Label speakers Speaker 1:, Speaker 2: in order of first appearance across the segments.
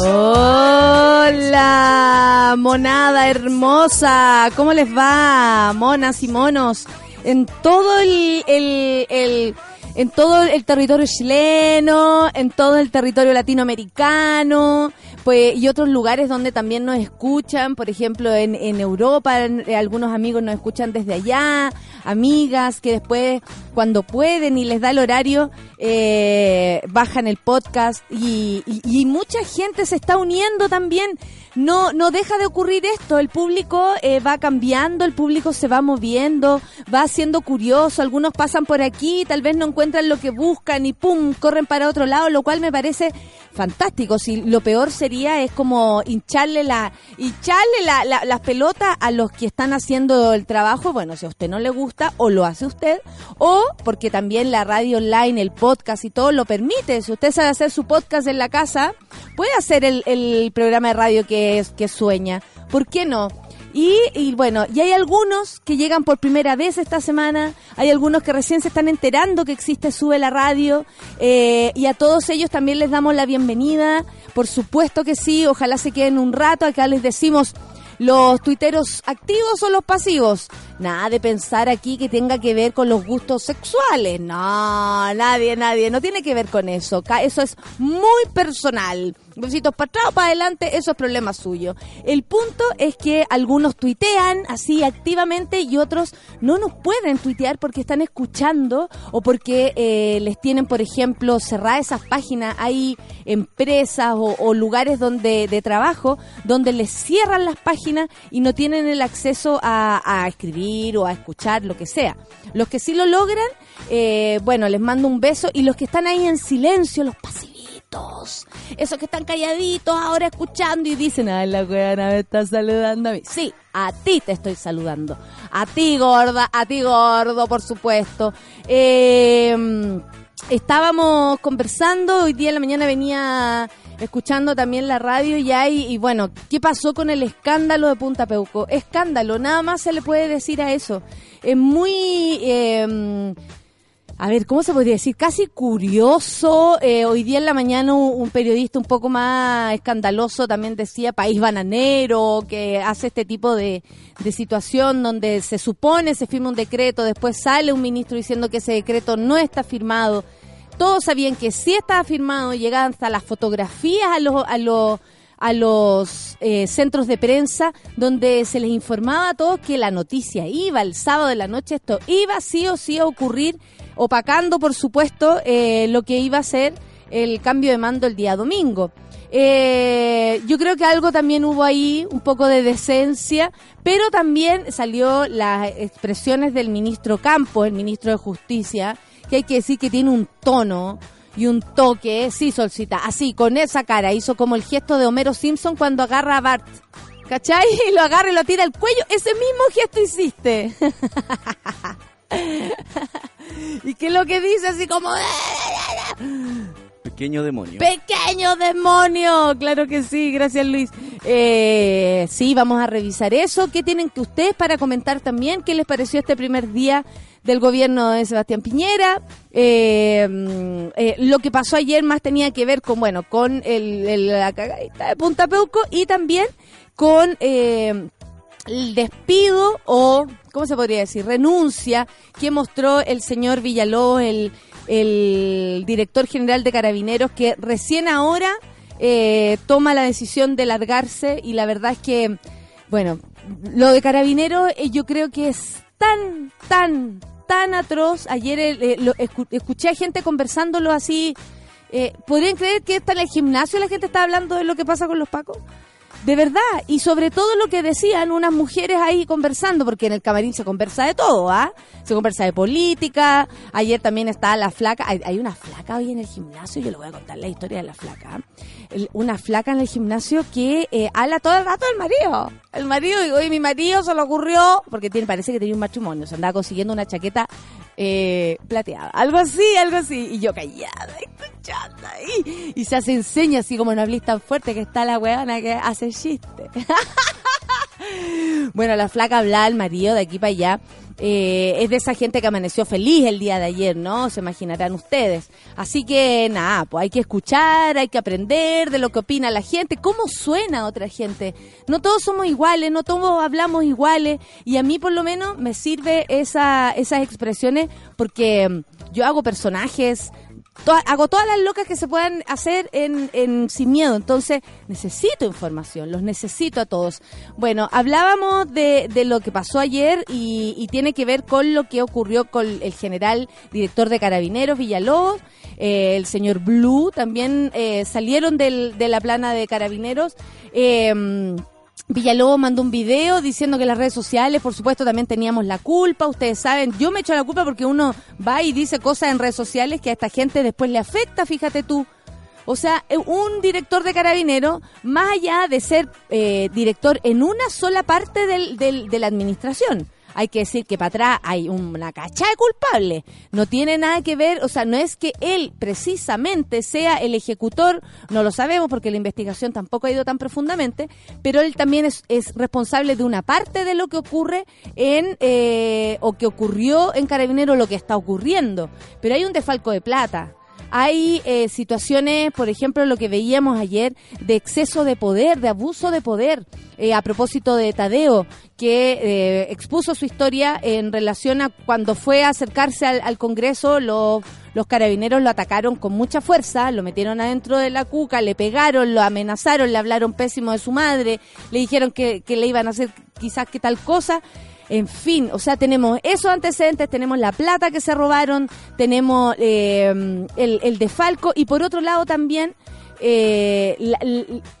Speaker 1: Hola, monada hermosa. ¿Cómo les va, monas y monos? En todo el, el, en todo el territorio chileno, en todo el territorio latinoamericano, pues, y otros lugares donde también nos escuchan, por ejemplo, en, en Europa, eh, algunos amigos nos escuchan desde allá, amigas que después, cuando pueden y les da el horario, eh, bajan el podcast y, y, mucha gente se está uniendo también. No, no deja de ocurrir esto, el público eh, va cambiando, el público se va moviendo, va siendo curioso, algunos pasan por aquí, tal vez no encuentran lo que buscan y pum, corren para otro lado, lo cual me parece fantástico. Si lo peor sería es como hincharle la, hincharle la, la, las pelotas a los que están haciendo el trabajo, bueno, si a usted no le gusta o lo hace usted, o porque también la radio online, el podcast y todo lo permite. Si usted sabe hacer su podcast en la casa, puede hacer el, el programa de radio que, es, sueña. ¿Por qué no? Y, bueno, y hay algunos que llegan por primera vez esta semana, hay algunos que recién se están enterando que existe Sube la Radio, eh, y a todos ellos también les damos la bienvenida, por supuesto que sí, ojalá se queden un rato, acá les decimos los tuiteros activos o los pasivos. Nada de pensar aquí que tenga que ver con los gustos sexuales. No, nadie, nadie. No tiene que ver con eso. Eso es muy personal besitos para atrás o para adelante, eso es problema suyo. El punto es que algunos tuitean así activamente y otros no nos pueden tuitear porque están escuchando o porque eh, les tienen, por ejemplo, cerradas esas páginas. Hay empresas o, lugares donde de trabajo donde les cierran las páginas y no tienen el acceso a, escribir o a escuchar, lo que sea. Los que sí lo logran, eh, bueno, les mando un beso y los que están ahí en silencio, los pasivos esos que están calladitos ahora escuchando y dicen, ay, la weona me está saludando a mí. Sí, a ti te estoy saludando. A ti, gorda, a ti, gordo, por supuesto. Em, estábamos conversando, hoy día en la mañana venía escuchando también la radio y hay, y bueno, ¿qué pasó con el escándalo de Punta Peuco? Escándalo, nada más se le puede decir a eso. Es muy... Eh, a ver, ¿cómo se podría decir? Casi curioso. Eh, hoy día en la mañana un, periodista un poco más escandaloso también decía País Bananero, que hace este tipo de, de situación donde se supone se firma un decreto, después sale un ministro diciendo que ese decreto no está firmado. Todos sabían que sí estaba firmado, llegaban hasta las fotografías a los... A los a los eh, centros de prensa donde se les informaba a todos que la noticia iba el sábado de la noche, esto iba sí o sí a ocurrir opacando, por supuesto, eh, lo que iba a ser el cambio de mando el día domingo. Eh, yo creo que algo también hubo ahí, un poco de decencia, pero también salió las expresiones del ministro Campos, el ministro de Justicia, que hay que decir que tiene un tono y un toque, sí, Solcita, así, con esa cara, hizo como el gesto de Homero Simpson cuando agarra a Bart. ¿Cachai? Y lo agarra y lo tira al cuello. Ese mismo gesto hiciste. ¿Y qué es lo que dice? Así como...
Speaker 2: Pequeño demonio.
Speaker 1: Pequeño demonio, claro que sí, gracias Luis. Eh, sí, vamos a revisar eso. ¿Qué tienen que ustedes para comentar también? ¿Qué les pareció este primer día del gobierno de Sebastián Piñera? Eh, mm, eh, lo que pasó ayer más tenía que ver con, bueno, con el, la cagadita de Punta Peuco y también con el despido o ¿cómo se podría decir? Renuncia que mostró el señor Villalobos, el, el director general de Carabineros, que recién ahora eh, toma la decisión de largarse y la verdad es que, bueno, lo de Carabinero eh, yo creo que es tan, tan, tan atroz. Ayer eh, lo, escuché a gente conversándolo así. ¿Podrían creer que está en el gimnasio la gente está hablando de lo que pasa con los pacos? De verdad, y sobre todo lo que decían unas mujeres ahí conversando, porque en el camarín se conversa de todo, ¿ah? Se conversa de política, ayer también está la flaca, hay, una flaca hoy en el gimnasio, yo le voy a contar la historia de la flaca, una flaca en el gimnasio que eh, habla todo el rato del marido, el marido, y hoy mi marido se le ocurrió, porque tiene, parece que tenía un matrimonio, se andaba consiguiendo una chaqueta eh, plateada. Algo así, algo así. Y yo callada, escuchando ahí. Y se hace enseña así como no hablís tan fuerte que está la weona que hace chiste. bueno, la flaca habla al marido de aquí para allá eh, es de esa gente que amaneció feliz el día de ayer, ¿no? Se imaginarán ustedes. Así que nada, pues hay que escuchar, hay que aprender de lo que opina la gente, cómo suena otra gente. No todos somos iguales, no todos hablamos iguales y a mí por lo menos me sirve esa, esas expresiones porque yo hago personajes, hago todas las locas que se puedan hacer en, sin miedo. Entonces, necesito información, los necesito a todos. Bueno, hablábamos de, de lo que pasó ayer y, tiene que ver con lo que ocurrió con el general director de Carabineros, Villalobos, eh, el señor Blue, también eh, salieron del, de la plana de Carabineros. Eh, Villalobos mandó un video diciendo que las redes sociales, por supuesto, también teníamos la culpa. Ustedes saben, yo me echo la culpa porque uno va y dice cosas en redes sociales que a esta gente después le afecta, fíjate tú. O sea, eh, un director de carabinero, más allá de ser eh, director en una sola parte del, del, de la administración, hay que decir que para atrás hay una cacha de culpable. No tiene nada que ver, o sea, no es que él precisamente sea el ejecutor, no lo sabemos porque la investigación tampoco ha ido tan profundamente, pero él también es, responsable de una parte de lo que ocurre en, eh, o que ocurrió en Carabinero, lo que está ocurriendo. Pero hay un defalco de plata. Hay eh, situaciones, por ejemplo, lo que veíamos ayer, de exceso de poder, de abuso de poder, eh, a propósito de Tadeo, que eh, expuso su historia en relación a cuando fue a acercarse al, Congreso, los carabineros lo atacaron con mucha fuerza, lo metieron adentro de la cuca, le pegaron, lo amenazaron, le hablaron pésimo de su madre, le dijeron que, que le iban a hacer quizás que tal cosa. En fin, o sea, tenemos esos antecedentes, tenemos la plata que se robaron, tenemos eh, el, el defalco y por otro lado también eh,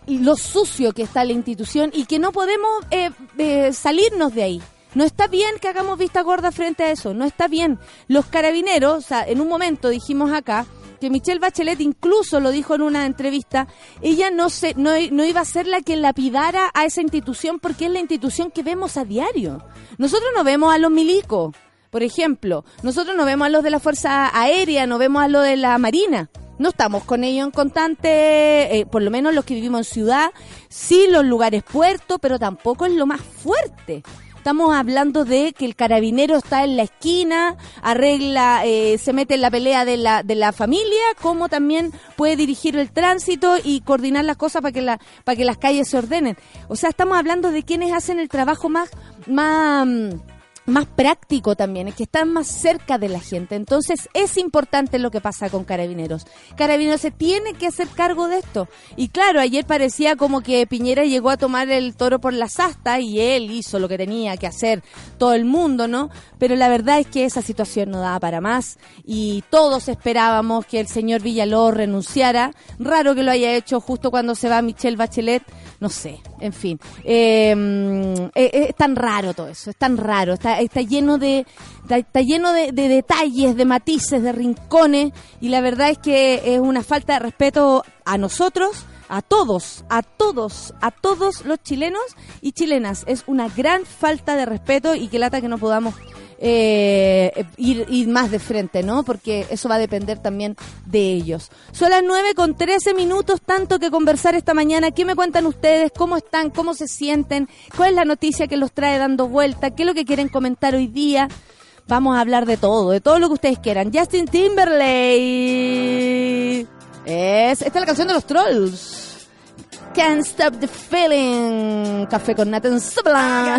Speaker 1: lo sucio que está la institución y que no podemos eh, salirnos de ahí. No está bien que hagamos vista gorda frente a eso, no está bien. Los carabineros, o sea, en un momento dijimos acá, que Michelle Bachelet incluso lo dijo en una entrevista, ella no, se, no, no iba a ser la que lapidara a esa institución porque es la institución que vemos a diario. Nosotros no vemos a los milicos, por ejemplo, nosotros no vemos a los de la Fuerza Aérea, no vemos a los de la Marina. No estamos con ellos en constante, eh, por lo menos los que vivimos en ciudad, sí los lugares puertos, pero tampoco es lo más fuerte. Estamos hablando de que el carabinero está en la esquina, arregla, eh, se mete en la pelea de la, de la familia, como también puede dirigir el tránsito y coordinar las cosas para que, la, para que las calles se ordenen. O sea, estamos hablando de quienes hacen el trabajo más, más mm, más práctico también, es que están más cerca de la gente. Entonces es importante lo que pasa con Carabineros. Carabineros se tiene que hacer cargo de esto. Y claro, ayer parecía como que Piñera llegó a tomar el toro por las astas y él hizo lo que tenía que hacer todo el mundo, ¿no? Pero la verdad es que esa situación no daba para más y todos esperábamos que el señor Villalobos renunciara. Raro que lo haya hecho justo cuando se va Michelle Bachelet no sé, en fin. Eh, eh, es tan raro todo eso, es tan raro, está, está lleno de está, lleno de, detalles, de matices, de rincones y la verdad es que es una falta de respeto a nosotros, a todos, a todos, a todos los chilenos y chilenas. Es una gran falta de respeto y que lata que no podamos eh, ir, más de frente, ¿no? Porque eso va a depender también de ellos. Son las 9 con 13 minutos, tanto que conversar esta mañana. ¿Qué me cuentan ustedes? ¿Cómo están? ¿Cómo se sienten? ¿Cuál es la noticia que los trae dando vuelta? ¿Qué es lo que quieren comentar hoy día? Vamos a hablar de todo, de todo lo que ustedes quieran. Justin Timberlake. Es, esta es la canción de los trolls. Can't stop the feeling. Café con Nathan Subla.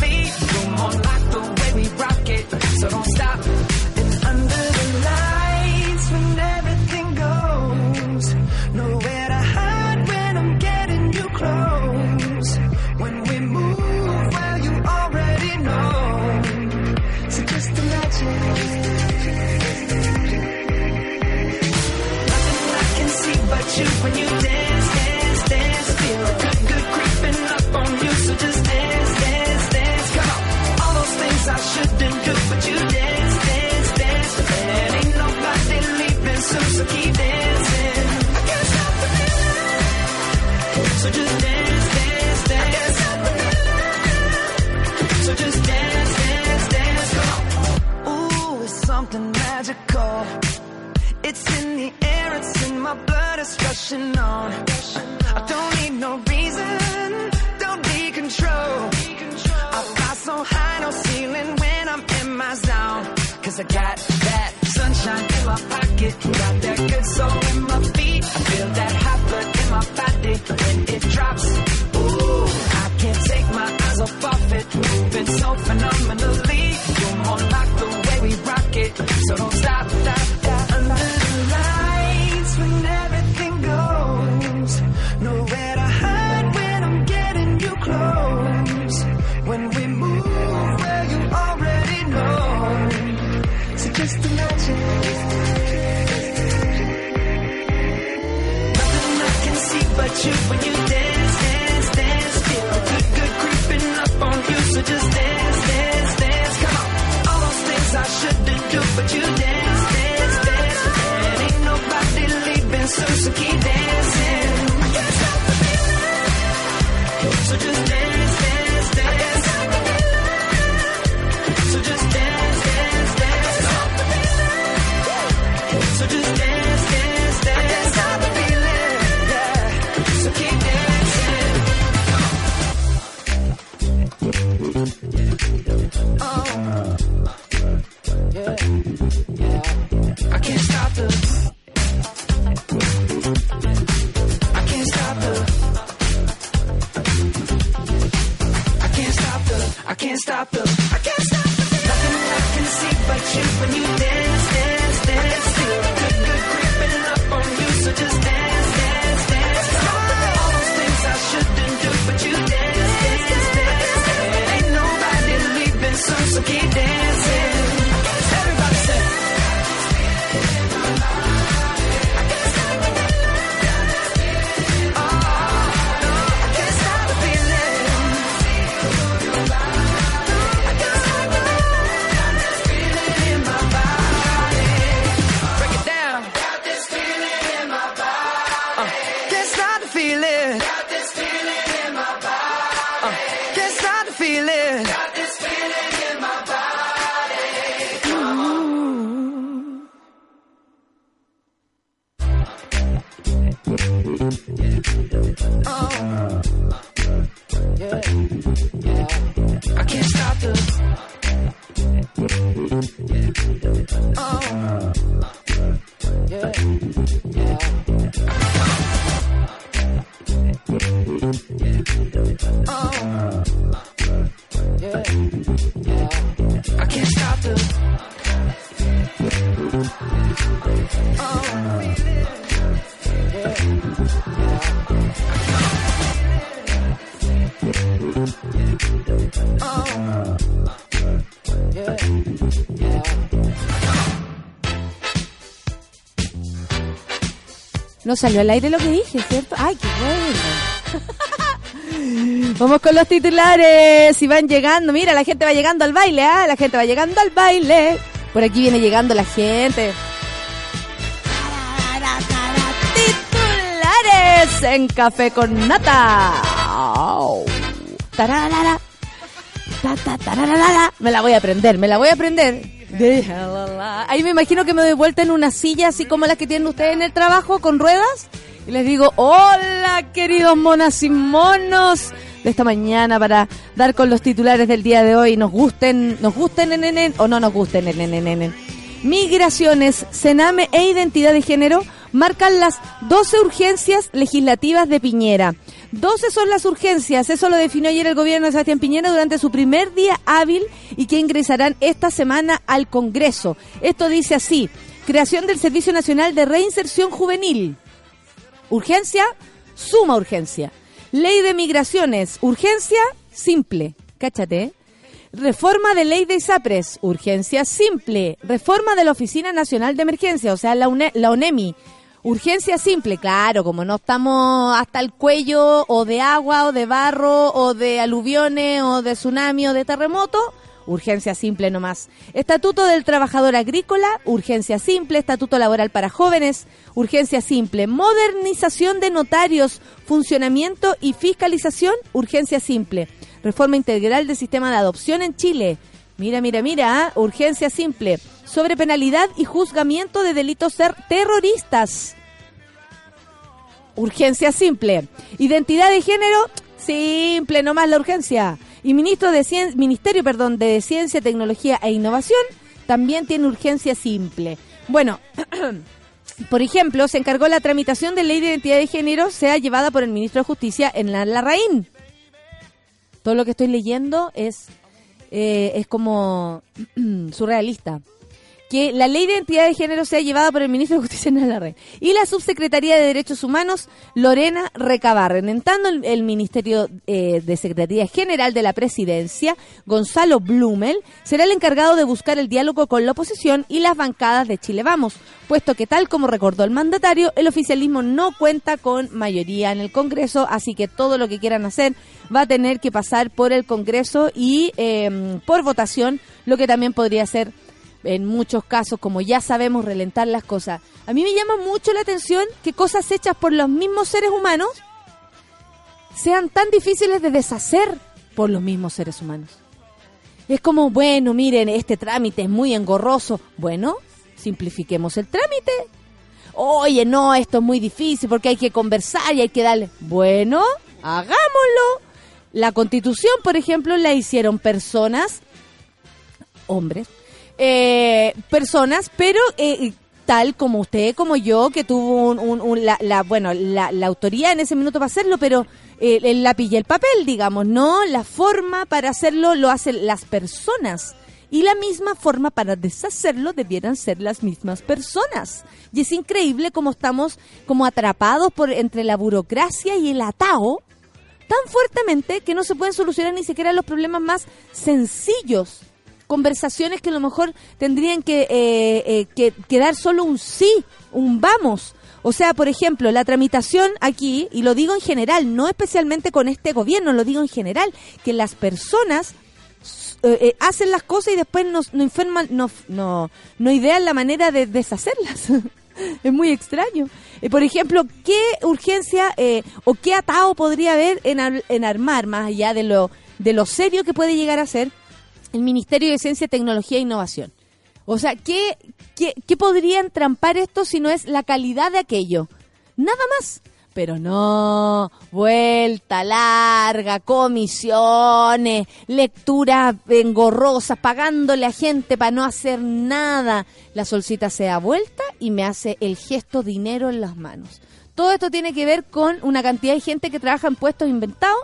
Speaker 2: So don't stop. And under the lights when everything goes, nowhere to hide when I'm getting you close. When we move, well you already know. So just imagine. Nothing I can see but you when you dance, something magical. It's in the air, it's in my blood, it's rushing on. I don't need no reason, don't need control. I fly so high, no ceiling when I'm in my zone. Cause I got
Speaker 1: No salió al aire lo que dije, ¿cierto? Ay, qué bueno. Vamos con los titulares. Si van llegando, mira, la gente va llegando al baile, ¿ah? La gente va llegando al baile. Por aquí viene llegando la gente. Titulares en Café con Nata. Me la voy a aprender, me la voy a aprender. Ahí me imagino que me doy vuelta en una silla así como las que tienen ustedes en el trabajo con ruedas Y les digo, hola queridos monas y monos de esta mañana para dar con los titulares del día de hoy. Nos gusten, nos gusten en, en, o no nos gusten en, en, en, en. Migraciones, Sename e Identidad de Género marcan las 12 urgencias legislativas de Piñera. 12 son las urgencias, eso lo definió ayer el gobierno de Sebastián Piñera durante su primer día hábil y que ingresarán esta semana al Congreso. Esto dice así, creación del Servicio Nacional de Reinserción Juvenil. Urgencia, suma urgencia. Ley de migraciones, urgencia, simple. Cáchate. Reforma de ley de ISAPRES, urgencia simple. Reforma de la Oficina Nacional de Emergencia, o sea, la, la ONEMI, Urgencia simple, claro, como no estamos hasta el cuello o de agua o de barro o de aluviones o de tsunami o de terremoto, urgencia simple nomás. Estatuto del Trabajador Agrícola, urgencia simple. Estatuto Laboral para Jóvenes, urgencia simple. Modernización de notarios, funcionamiento y fiscalización, urgencia simple. Reforma integral del sistema de adopción en Chile. Mira, mira, mira, ¿ah? urgencia simple sobre penalidad y juzgamiento de delitos ser terroristas. Urgencia simple. Identidad de género, simple, no más la urgencia. Y ministro de Ministerio perdón, de Ciencia, Tecnología e Innovación también tiene urgencia simple. Bueno, por ejemplo, se encargó la tramitación de ley de identidad de género, sea llevada por el ministro de Justicia en la Larraín. Todo lo que estoy leyendo es, eh, es como surrealista que la ley de identidad de género sea llevada por el ministro de Justicia en la red. Y la subsecretaría de Derechos Humanos, Lorena Recabarren. Entrando el, el Ministerio eh, de Secretaría General de la Presidencia, Gonzalo Blumel, será el encargado de buscar el diálogo con la oposición y las bancadas de Chile Vamos, puesto que tal como recordó el mandatario, el oficialismo no cuenta con mayoría en el Congreso, así que todo lo que quieran hacer va a tener que pasar por el Congreso y eh, por votación, lo que también podría ser en muchos casos, como ya sabemos, relentar las cosas. A mí me llama mucho la atención que cosas hechas por los mismos seres humanos sean tan difíciles de deshacer por los mismos seres humanos. Es como, bueno, miren, este trámite es muy engorroso. Bueno, simplifiquemos el trámite. Oye, no, esto es muy difícil porque hay que conversar y hay que darle. Bueno, hagámoslo. La constitución, por ejemplo, la hicieron personas, hombres, eh, personas, pero eh, tal como usted, como yo, que tuvo un, la, bueno, la, autoría en ese minuto para hacerlo, pero eh, el y el papel, digamos, no, la forma para hacerlo lo hacen las personas. Y la misma forma para deshacerlo debieran ser las mismas personas. Y es increíble como estamos como atrapados por entre la burocracia y el atao tan fuertemente que no se pueden solucionar ni siquiera los problemas más sencillos conversaciones que a lo mejor tendrían que, eh, eh, que, dar solo un sí, un vamos. O sea, por ejemplo, la tramitación aquí, y lo digo en general, no especialmente con este gobierno, lo digo en general, que las personas eh, hacen las cosas y después nos, no enferman, no, no, no idean la manera de deshacerlas. es muy extraño. por ejemplo, ¿qué urgencia o qué atado podría haber en, en armar, más allá de lo, de lo serio que puede llegar a ser, el Ministerio de Ciencia, Tecnología e Innovación. O sea, ¿qué, qué, qué podría entrampar esto si no es la calidad de aquello? Nada más. Pero no, vuelta larga, comisiones, lecturas engorrosas, pagándole a gente para no hacer nada. La solcita se da vuelta y me hace el gesto dinero en las manos. Todo esto tiene que ver con una cantidad de gente que trabaja en puestos inventados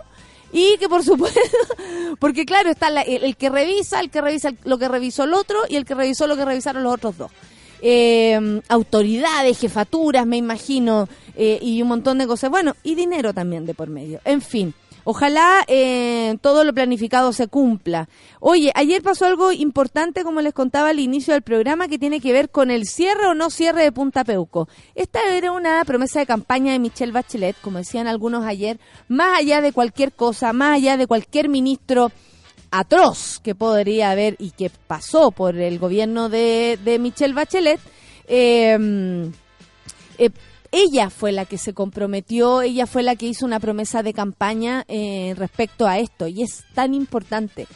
Speaker 1: y que por supuesto, porque claro, está el, que revisa, el que revisa lo que revisó el otro y el que revisó lo que revisaron los otros dos. Eh, autoridades, jefaturas, me imagino, eh, y un montón de cosas. Bueno, y dinero también de por medio. En fin. Ojalá eh, todo lo planificado se cumpla. Oye, ayer pasó algo importante, como les contaba al inicio del programa, que tiene que ver con el cierre o no cierre de Punta Peuco. Esta era una promesa de campaña de Michelle Bachelet, como decían algunos ayer, más allá de cualquier cosa, más allá de cualquier ministro atroz que podría haber y que pasó por el gobierno de, de Michelle Bachelet. Eh, eh, ella fue la que se comprometió, ella fue la que hizo una promesa de campaña eh, respecto a esto y es tan importante.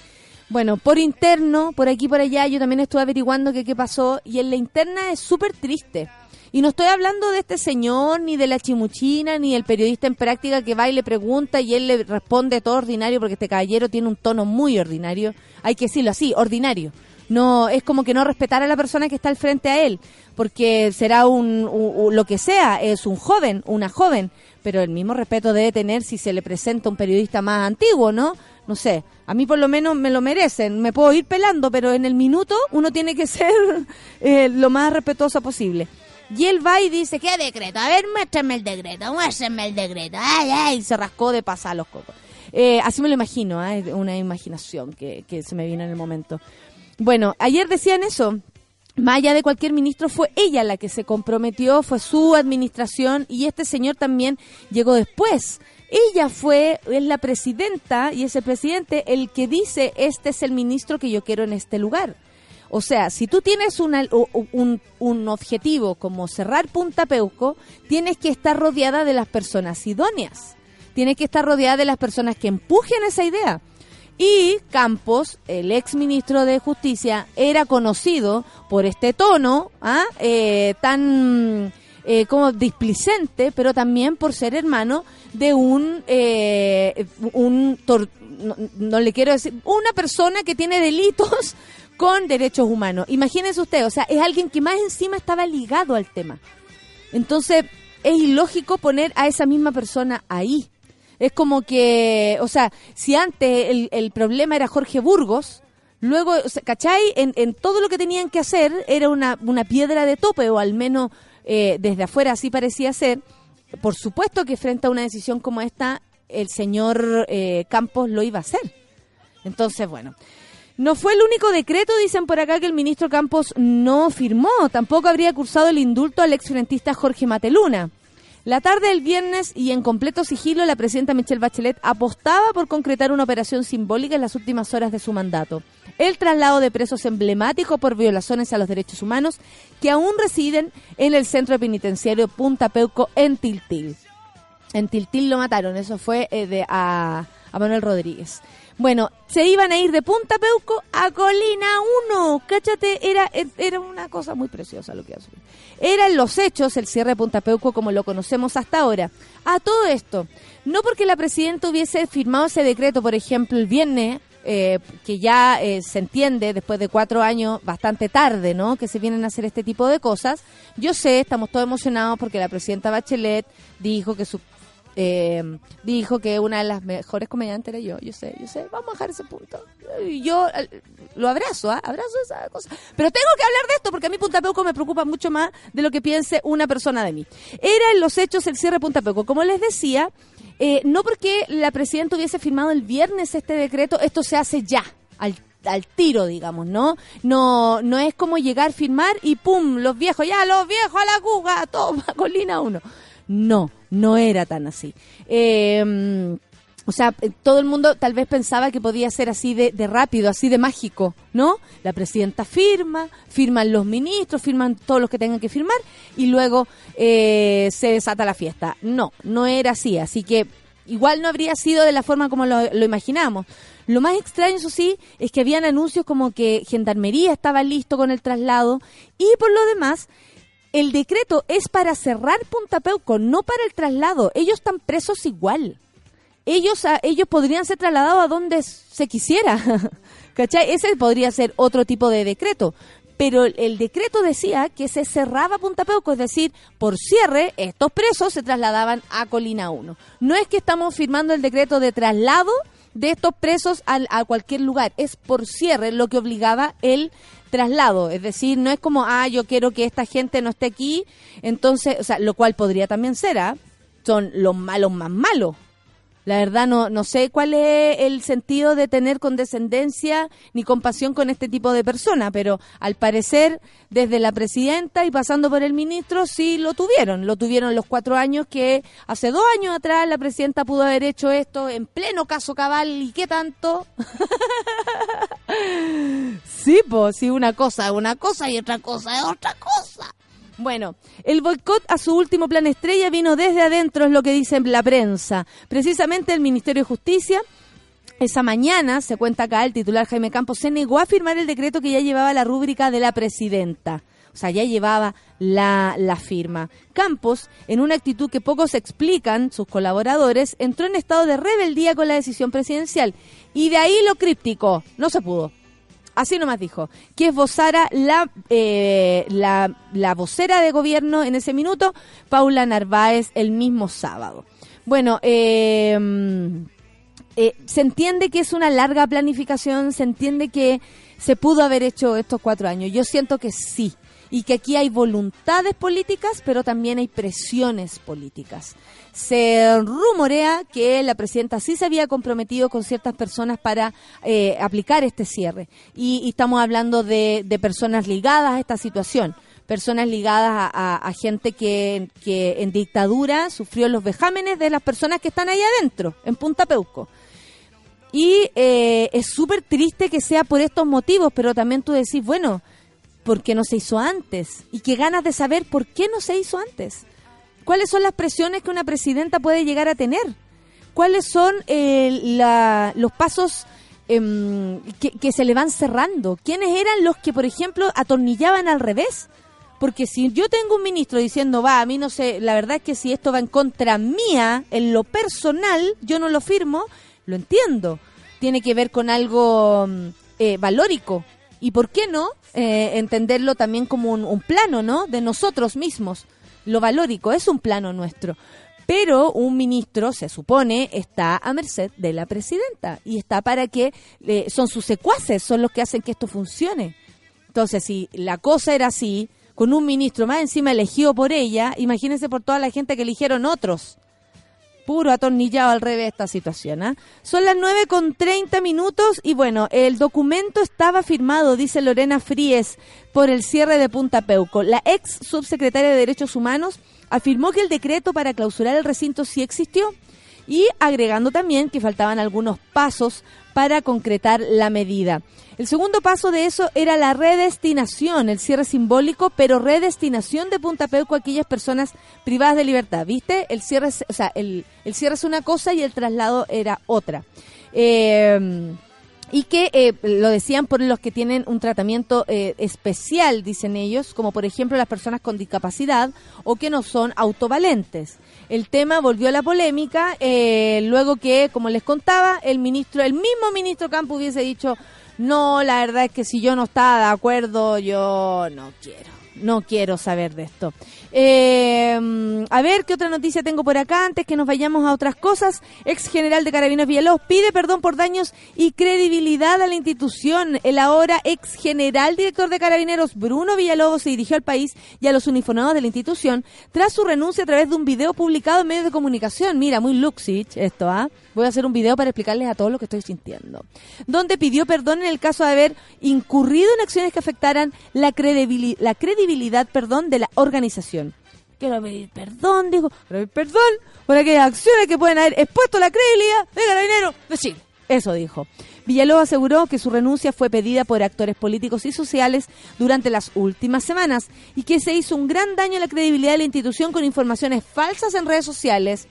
Speaker 1: Bueno, por interno, por aquí por allá, yo también estuve averiguando qué pasó y en la interna es súper triste. Y no estoy hablando de este señor, ni de la chimuchina, ni del periodista en práctica que va y le pregunta y él le responde todo ordinario, porque este caballero tiene un tono muy ordinario. Hay que decirlo así, ordinario. No, es como que no respetar a la persona que está al frente a él, porque será un, un- un- lo que sea, es un joven, una joven, pero el mismo respeto debe tener si se le presenta un periodista más antiguo, ¿no? No sé, a mí por lo menos me lo merecen, me puedo ir pelando, pero en el minuto uno tiene que ser eh, lo más respetuoso posible. Y él va y dice, ¿qué decreto? A ver, muéstrame el decreto, muéstrame el decreto. Ay, ay, y se rascó de pasar los cocos. Eh, así me lo imagino, es una imaginación que, que se me vino en el momento. Bueno, ayer decían eso. Más allá de cualquier ministro, fue ella la que se comprometió, fue su administración y este señor también llegó después. Ella fue, es la presidenta y es el presidente el que dice, este es el ministro que yo quiero en este lugar. O sea, si tú tienes una- un, un objetivo como cerrar Punta Peuco, tienes que estar rodeada de las personas idóneas. Tienes que estar rodeada de las personas que empujen esa idea. Y Campos, el ex ministro de Justicia, era conocido por este tono ¿ah? Eh, tan eh, como displicente, pero también por ser hermano de un, eh, un no, no le quiero decir, una persona que tiene delitos con derechos humanos. Imagínense usted, o sea, es alguien que más encima estaba ligado al tema. Entonces, es ilógico poner a esa misma persona ahí. Es como que, o sea, si antes el, el problema era Jorge Burgos, luego, o ¿cachai? En, en todo lo que tenían que hacer era una, una piedra de tope, o al menos eh, desde afuera así parecía ser. Por supuesto que frente a una decisión como esta, el señor eh, Campos lo iba a hacer. Entonces, bueno. No fue el único decreto, dicen por acá, que el ministro Campos no firmó. Tampoco habría cursado el indulto al exfrentista Jorge Mateluna. La tarde del viernes y en completo sigilo, la presidenta Michelle Bachelet apostaba por concretar una operación simbólica en las últimas horas de su mandato. El traslado de presos emblemáticos por violaciones a los derechos humanos que aún residen en el centro penitenciario Punta Peuco en Tiltil. En Tiltil lo mataron, eso fue eh, de, a, Manuel Rodríguez. Bueno, se iban a ir de Punta Peuco a Colina 1. Cáchate, era, era una cosa muy preciosa lo que hace. Eran los hechos el cierre de Punta Peuco como lo conocemos hasta ahora. A todo esto, no porque la presidenta hubiese firmado ese decreto, por ejemplo, el viernes, eh, que ya eh, se entiende después de cuatro años, bastante tarde, ¿no? Que se vienen a hacer este tipo de cosas. Yo sé, estamos todos emocionados porque la presidenta Bachelet dijo que su eh, dijo que una de las mejores comediantes era yo, yo sé, yo sé, vamos a dejar ese punto. Yo eh, lo abrazo, ¿ah? abrazo esa cosa. Pero tengo que hablar de esto porque a mí Punta Peuco me preocupa mucho más de lo que piense una persona de mí. Era en los hechos el cierre de Punta Peuco. Como les decía, eh, no porque la presidenta hubiese firmado el viernes este decreto, esto se hace ya, al al tiro, digamos, ¿no? No no es como llegar, firmar y pum, los viejos, ya los viejos a la cuga, toma, colina uno. No, no era tan así. Eh, o sea, eh, todo el mundo tal vez pensaba que podía ser así de, rápido, así de mágico, ¿no? La presidenta firma, firman los ministros, firman todos los que tengan que firmar y luego eh, se desata la fiesta. No, no era así, así que igual no habría sido de la forma como lo, lo imaginamos. Lo más extraño, eso sí, es que habían anuncios como que Gendarmería estaba listo con el traslado y por lo demás, el decreto es para cerrar Punta Peuco, no para el traslado. Ellos están presos igual. Ellos, a- ellos podrían ser trasladados a donde se quisiera. ¿Cachai? Ese podría ser otro tipo de decreto. Pero el, el decreto decía que se cerraba Punta Peuco, es decir, por cierre, estos presos se trasladaban a Colina 1. No es que estamos firmando el decreto de traslado de estos presos al- a cualquier lugar, es por cierre lo que obligaba el traslado, es decir, no es como, ah, yo quiero que esta gente no esté aquí, entonces, o sea, lo cual podría también ser, ¿ah? Son los malos más malos. La verdad no, no sé cuál es el sentido de tener condescendencia ni compasión con este tipo de personas, pero al parecer desde la presidenta y pasando por el ministro sí lo tuvieron. Lo tuvieron los cuatro años que hace dos años atrás la presidenta pudo haber hecho esto en pleno caso cabal y qué tanto. sí, pues sí, una cosa es una cosa y otra cosa es otra cosa. Bueno, el boicot a su último plan estrella vino desde adentro, es lo que dice la prensa. Precisamente el Ministerio de Justicia, esa mañana, se cuenta acá, el titular Jaime Campos se negó a firmar el decreto que ya llevaba la rúbrica de la presidenta. O sea, ya llevaba la, la firma. Campos, en una actitud que pocos explican, sus colaboradores, entró en estado de rebeldía con la decisión presidencial. Y de ahí lo críptico. No se pudo. Así nomás dijo, que esbozara la, eh, la, la vocera de gobierno en ese minuto, Paula Narváez, el mismo sábado. Bueno, eh, eh, se entiende que es una larga planificación, se entiende que se pudo haber hecho estos cuatro años. Yo siento que sí, y que aquí hay voluntades políticas, pero también hay presiones políticas. Se rumorea que la presidenta sí se había comprometido con ciertas personas para eh, aplicar este cierre. Y, estamos hablando de, de, personas ligadas a esta situación. Personas ligadas a gente que, que, en dictadura sufrió los vejámenes de las personas que están ahí adentro, en Punta Peuco. Y eh, es súper triste que sea por estos motivos, pero también tú decís, bueno, ¿por qué no se hizo antes? Y qué ganas de saber por qué no se hizo antes. ¿Cuáles son las presiones que una presidenta puede llegar a tener? ¿Cuáles son eh, la, los pasos eh, que, se le van cerrando? ¿Quiénes eran los que, por ejemplo, atornillaban al revés? Porque si yo tengo un ministro diciendo, va, a mí no sé, la verdad es que si esto va en contra mía, en lo personal, yo no lo firmo, lo entiendo. Tiene que ver con algo eh, valórico. ¿Y por qué no eh, entenderlo también como un, plano, ¿no? De nosotros mismos lo valórico es un plano nuestro. Pero un ministro, se supone, está a merced de la presidenta y está para que eh, son sus secuaces, son los que hacen que esto funcione. Entonces, si la cosa era así, con un ministro más encima elegido por ella, imagínense por toda la gente que eligieron otros. Puro atornillado al revés esta situación. ¿eh? Son las 9 con 30 minutos y bueno, el documento estaba firmado, dice Lorena Fríes, por el cierre de Punta Peuco. La ex subsecretaria de Derechos Humanos afirmó que el decreto para clausurar el recinto sí existió y agregando también que faltaban algunos pasos para concretar la medida. El segundo paso de eso era la redestinación, el cierre simbólico, pero redestinación de Punta Peuco a aquellas personas privadas de libertad. ¿Viste? El cierre, es, o sea, el, el cierre es una cosa y el traslado era otra. Eh, y que eh, lo decían por los que tienen un tratamiento eh, especial, dicen ellos, como por ejemplo las personas con discapacidad o que no son autovalentes. El tema volvió a la polémica eh, luego que, como les contaba, el ministro, el mismo ministro Campo hubiese dicho, no, la verdad es que si yo no estaba de acuerdo, yo no quiero no quiero saber de esto. Eh, a ver, ¿qué otra noticia tengo por acá antes que nos vayamos a otras cosas? Ex general de Carabineros Villalobos pide perdón por daños y credibilidad a la institución. El ahora ex general director de Carabineros, Bruno Villalobos, se dirigió al país y a los uniformados de la institución tras su renuncia a través de un video publicado en medios de comunicación. Mira, muy Luxich esto, ¿ah? Voy a hacer un video para explicarles a todos lo que estoy sintiendo. Donde pidió perdón en el caso de haber incurrido en acciones que afectaran la, credibil la credibilidad perdón, de la organización. Quiero pedir perdón, dijo, quiero pedir perdón por aquellas acciones que pueden haber expuesto la credibilidad de Carabinero de Chile. Eso dijo. Villalobos aseguró que su renuncia fue pedida por actores políticos y sociales durante las últimas semanas y que se hizo un gran daño a la credibilidad de la institución con informaciones falsas en redes sociales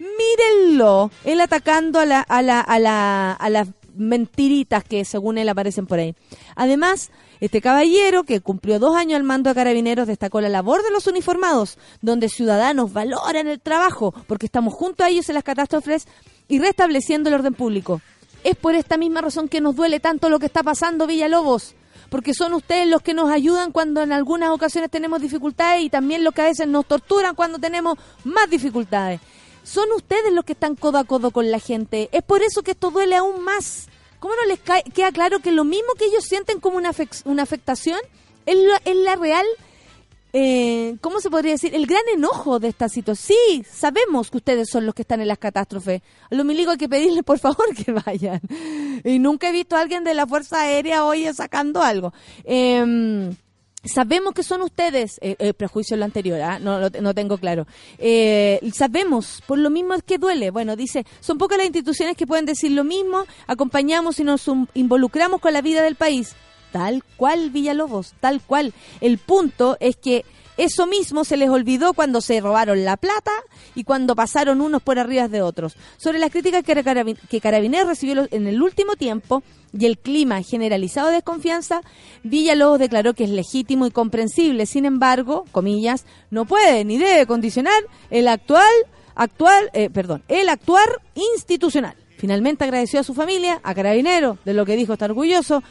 Speaker 1: mírenlo, él atacando a la, a la, a la, a las mentiritas que según él aparecen por ahí. Además, este caballero, que cumplió dos años al mando de carabineros, destacó la labor de los uniformados, donde ciudadanos valoran el trabajo, porque estamos junto a ellos en las catástrofes y restableciendo el orden público. Es por esta misma razón que nos duele tanto lo que está pasando, Villalobos, porque son ustedes los que nos ayudan cuando en algunas ocasiones tenemos dificultades y también los que a veces nos torturan cuando tenemos más dificultades son ustedes los que están codo a codo con la gente. Es por eso que esto duele aún más. ¿Cómo no les cae, queda claro que lo mismo que ellos sienten como una, afectación es la, es la real, eh, ¿cómo se podría decir? El gran enojo de esta situación. Sí, sabemos que ustedes son los que están en las catástrofes. A los hay que pedirles por favor que vayan. Y nunca he visto a alguien de la Fuerza Aérea hoy sacando algo. Eh, Sabemos que son ustedes, eh, eh, prejuicio lo anterior, ¿ah? no, no, no, tengo claro. Eh, sabemos, por lo mismo es que duele. Bueno, dice, son pocas las instituciones que pueden decir lo mismo, acompañamos y nos involucramos con la vida del país. Tal cual, Villalobos, tal cual. El punto es que Eso mismo se les olvidó cuando se robaron la plata y cuando pasaron unos por arriba de otros. Sobre las críticas que, Carabin- que Carabineros recibió en el último tiempo y el clima generalizado de desconfianza, Villalobos declaró que es legítimo y comprensible. Sin embargo, comillas, no puede ni debe condicionar el actual, actual, eh, perdón, el actuar institucional. Finalmente agradeció a su familia, a Carabinero, de lo que dijo, está orgulloso.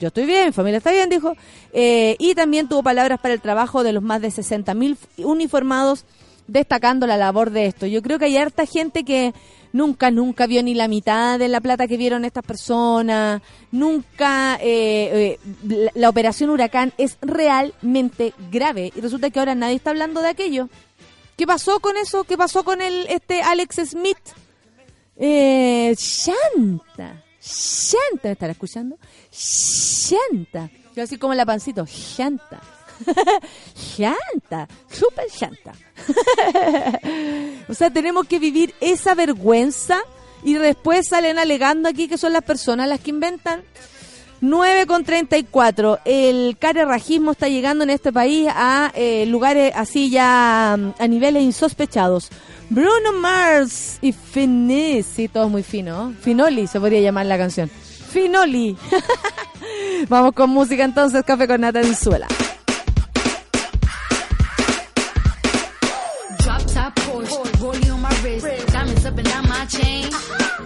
Speaker 1: Yo estoy bien, mi familia está bien, dijo. Eh, y también tuvo palabras para el trabajo de los más de 60.000 uniformados, destacando la labor de esto. Yo creo que hay harta gente que nunca, nunca vio ni la mitad de la plata que vieron estas personas. Nunca. eh, eh, la, operación Huracán es realmente grave. Y resulta que ahora nadie está hablando de aquello. ¿Qué pasó con eso? ¿Qué pasó con el este Alex Smith? Eh, Shanta. Shanta, ¿me estará escuchando? Shanta. Yo así como la pancito. Shanta. Shanta. Super Shanta. o sea, tenemos que vivir esa vergüenza y después salen alegando aquí que son las personas las que inventan. 9 con 34. El carerrajismo está llegando en este país a eh, lugares así ya mm, a niveles insospechados. Bruno Mars y Finis, sí, todo muy fino. ¿no? Finoli se podría llamar la canción. Finoli. Vamos con música entonces, café con nata en.
Speaker 3: Wrist, diamonds up and down my chain.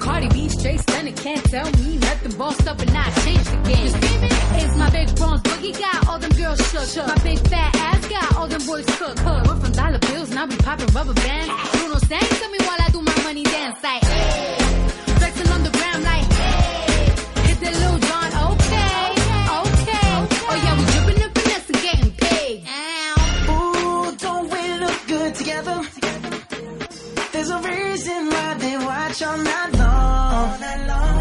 Speaker 3: Cardi B straight stunning, can't tell me nothing. Bossed up and I changed the game. It's my big bronze boogie got all them girls shook. My big fat ass got all them boys cook. Cook. We're from dollar bills, now we popping rubber bands. Bruno sang to me while I do my money dance like.
Speaker 2: You're not alone. Long.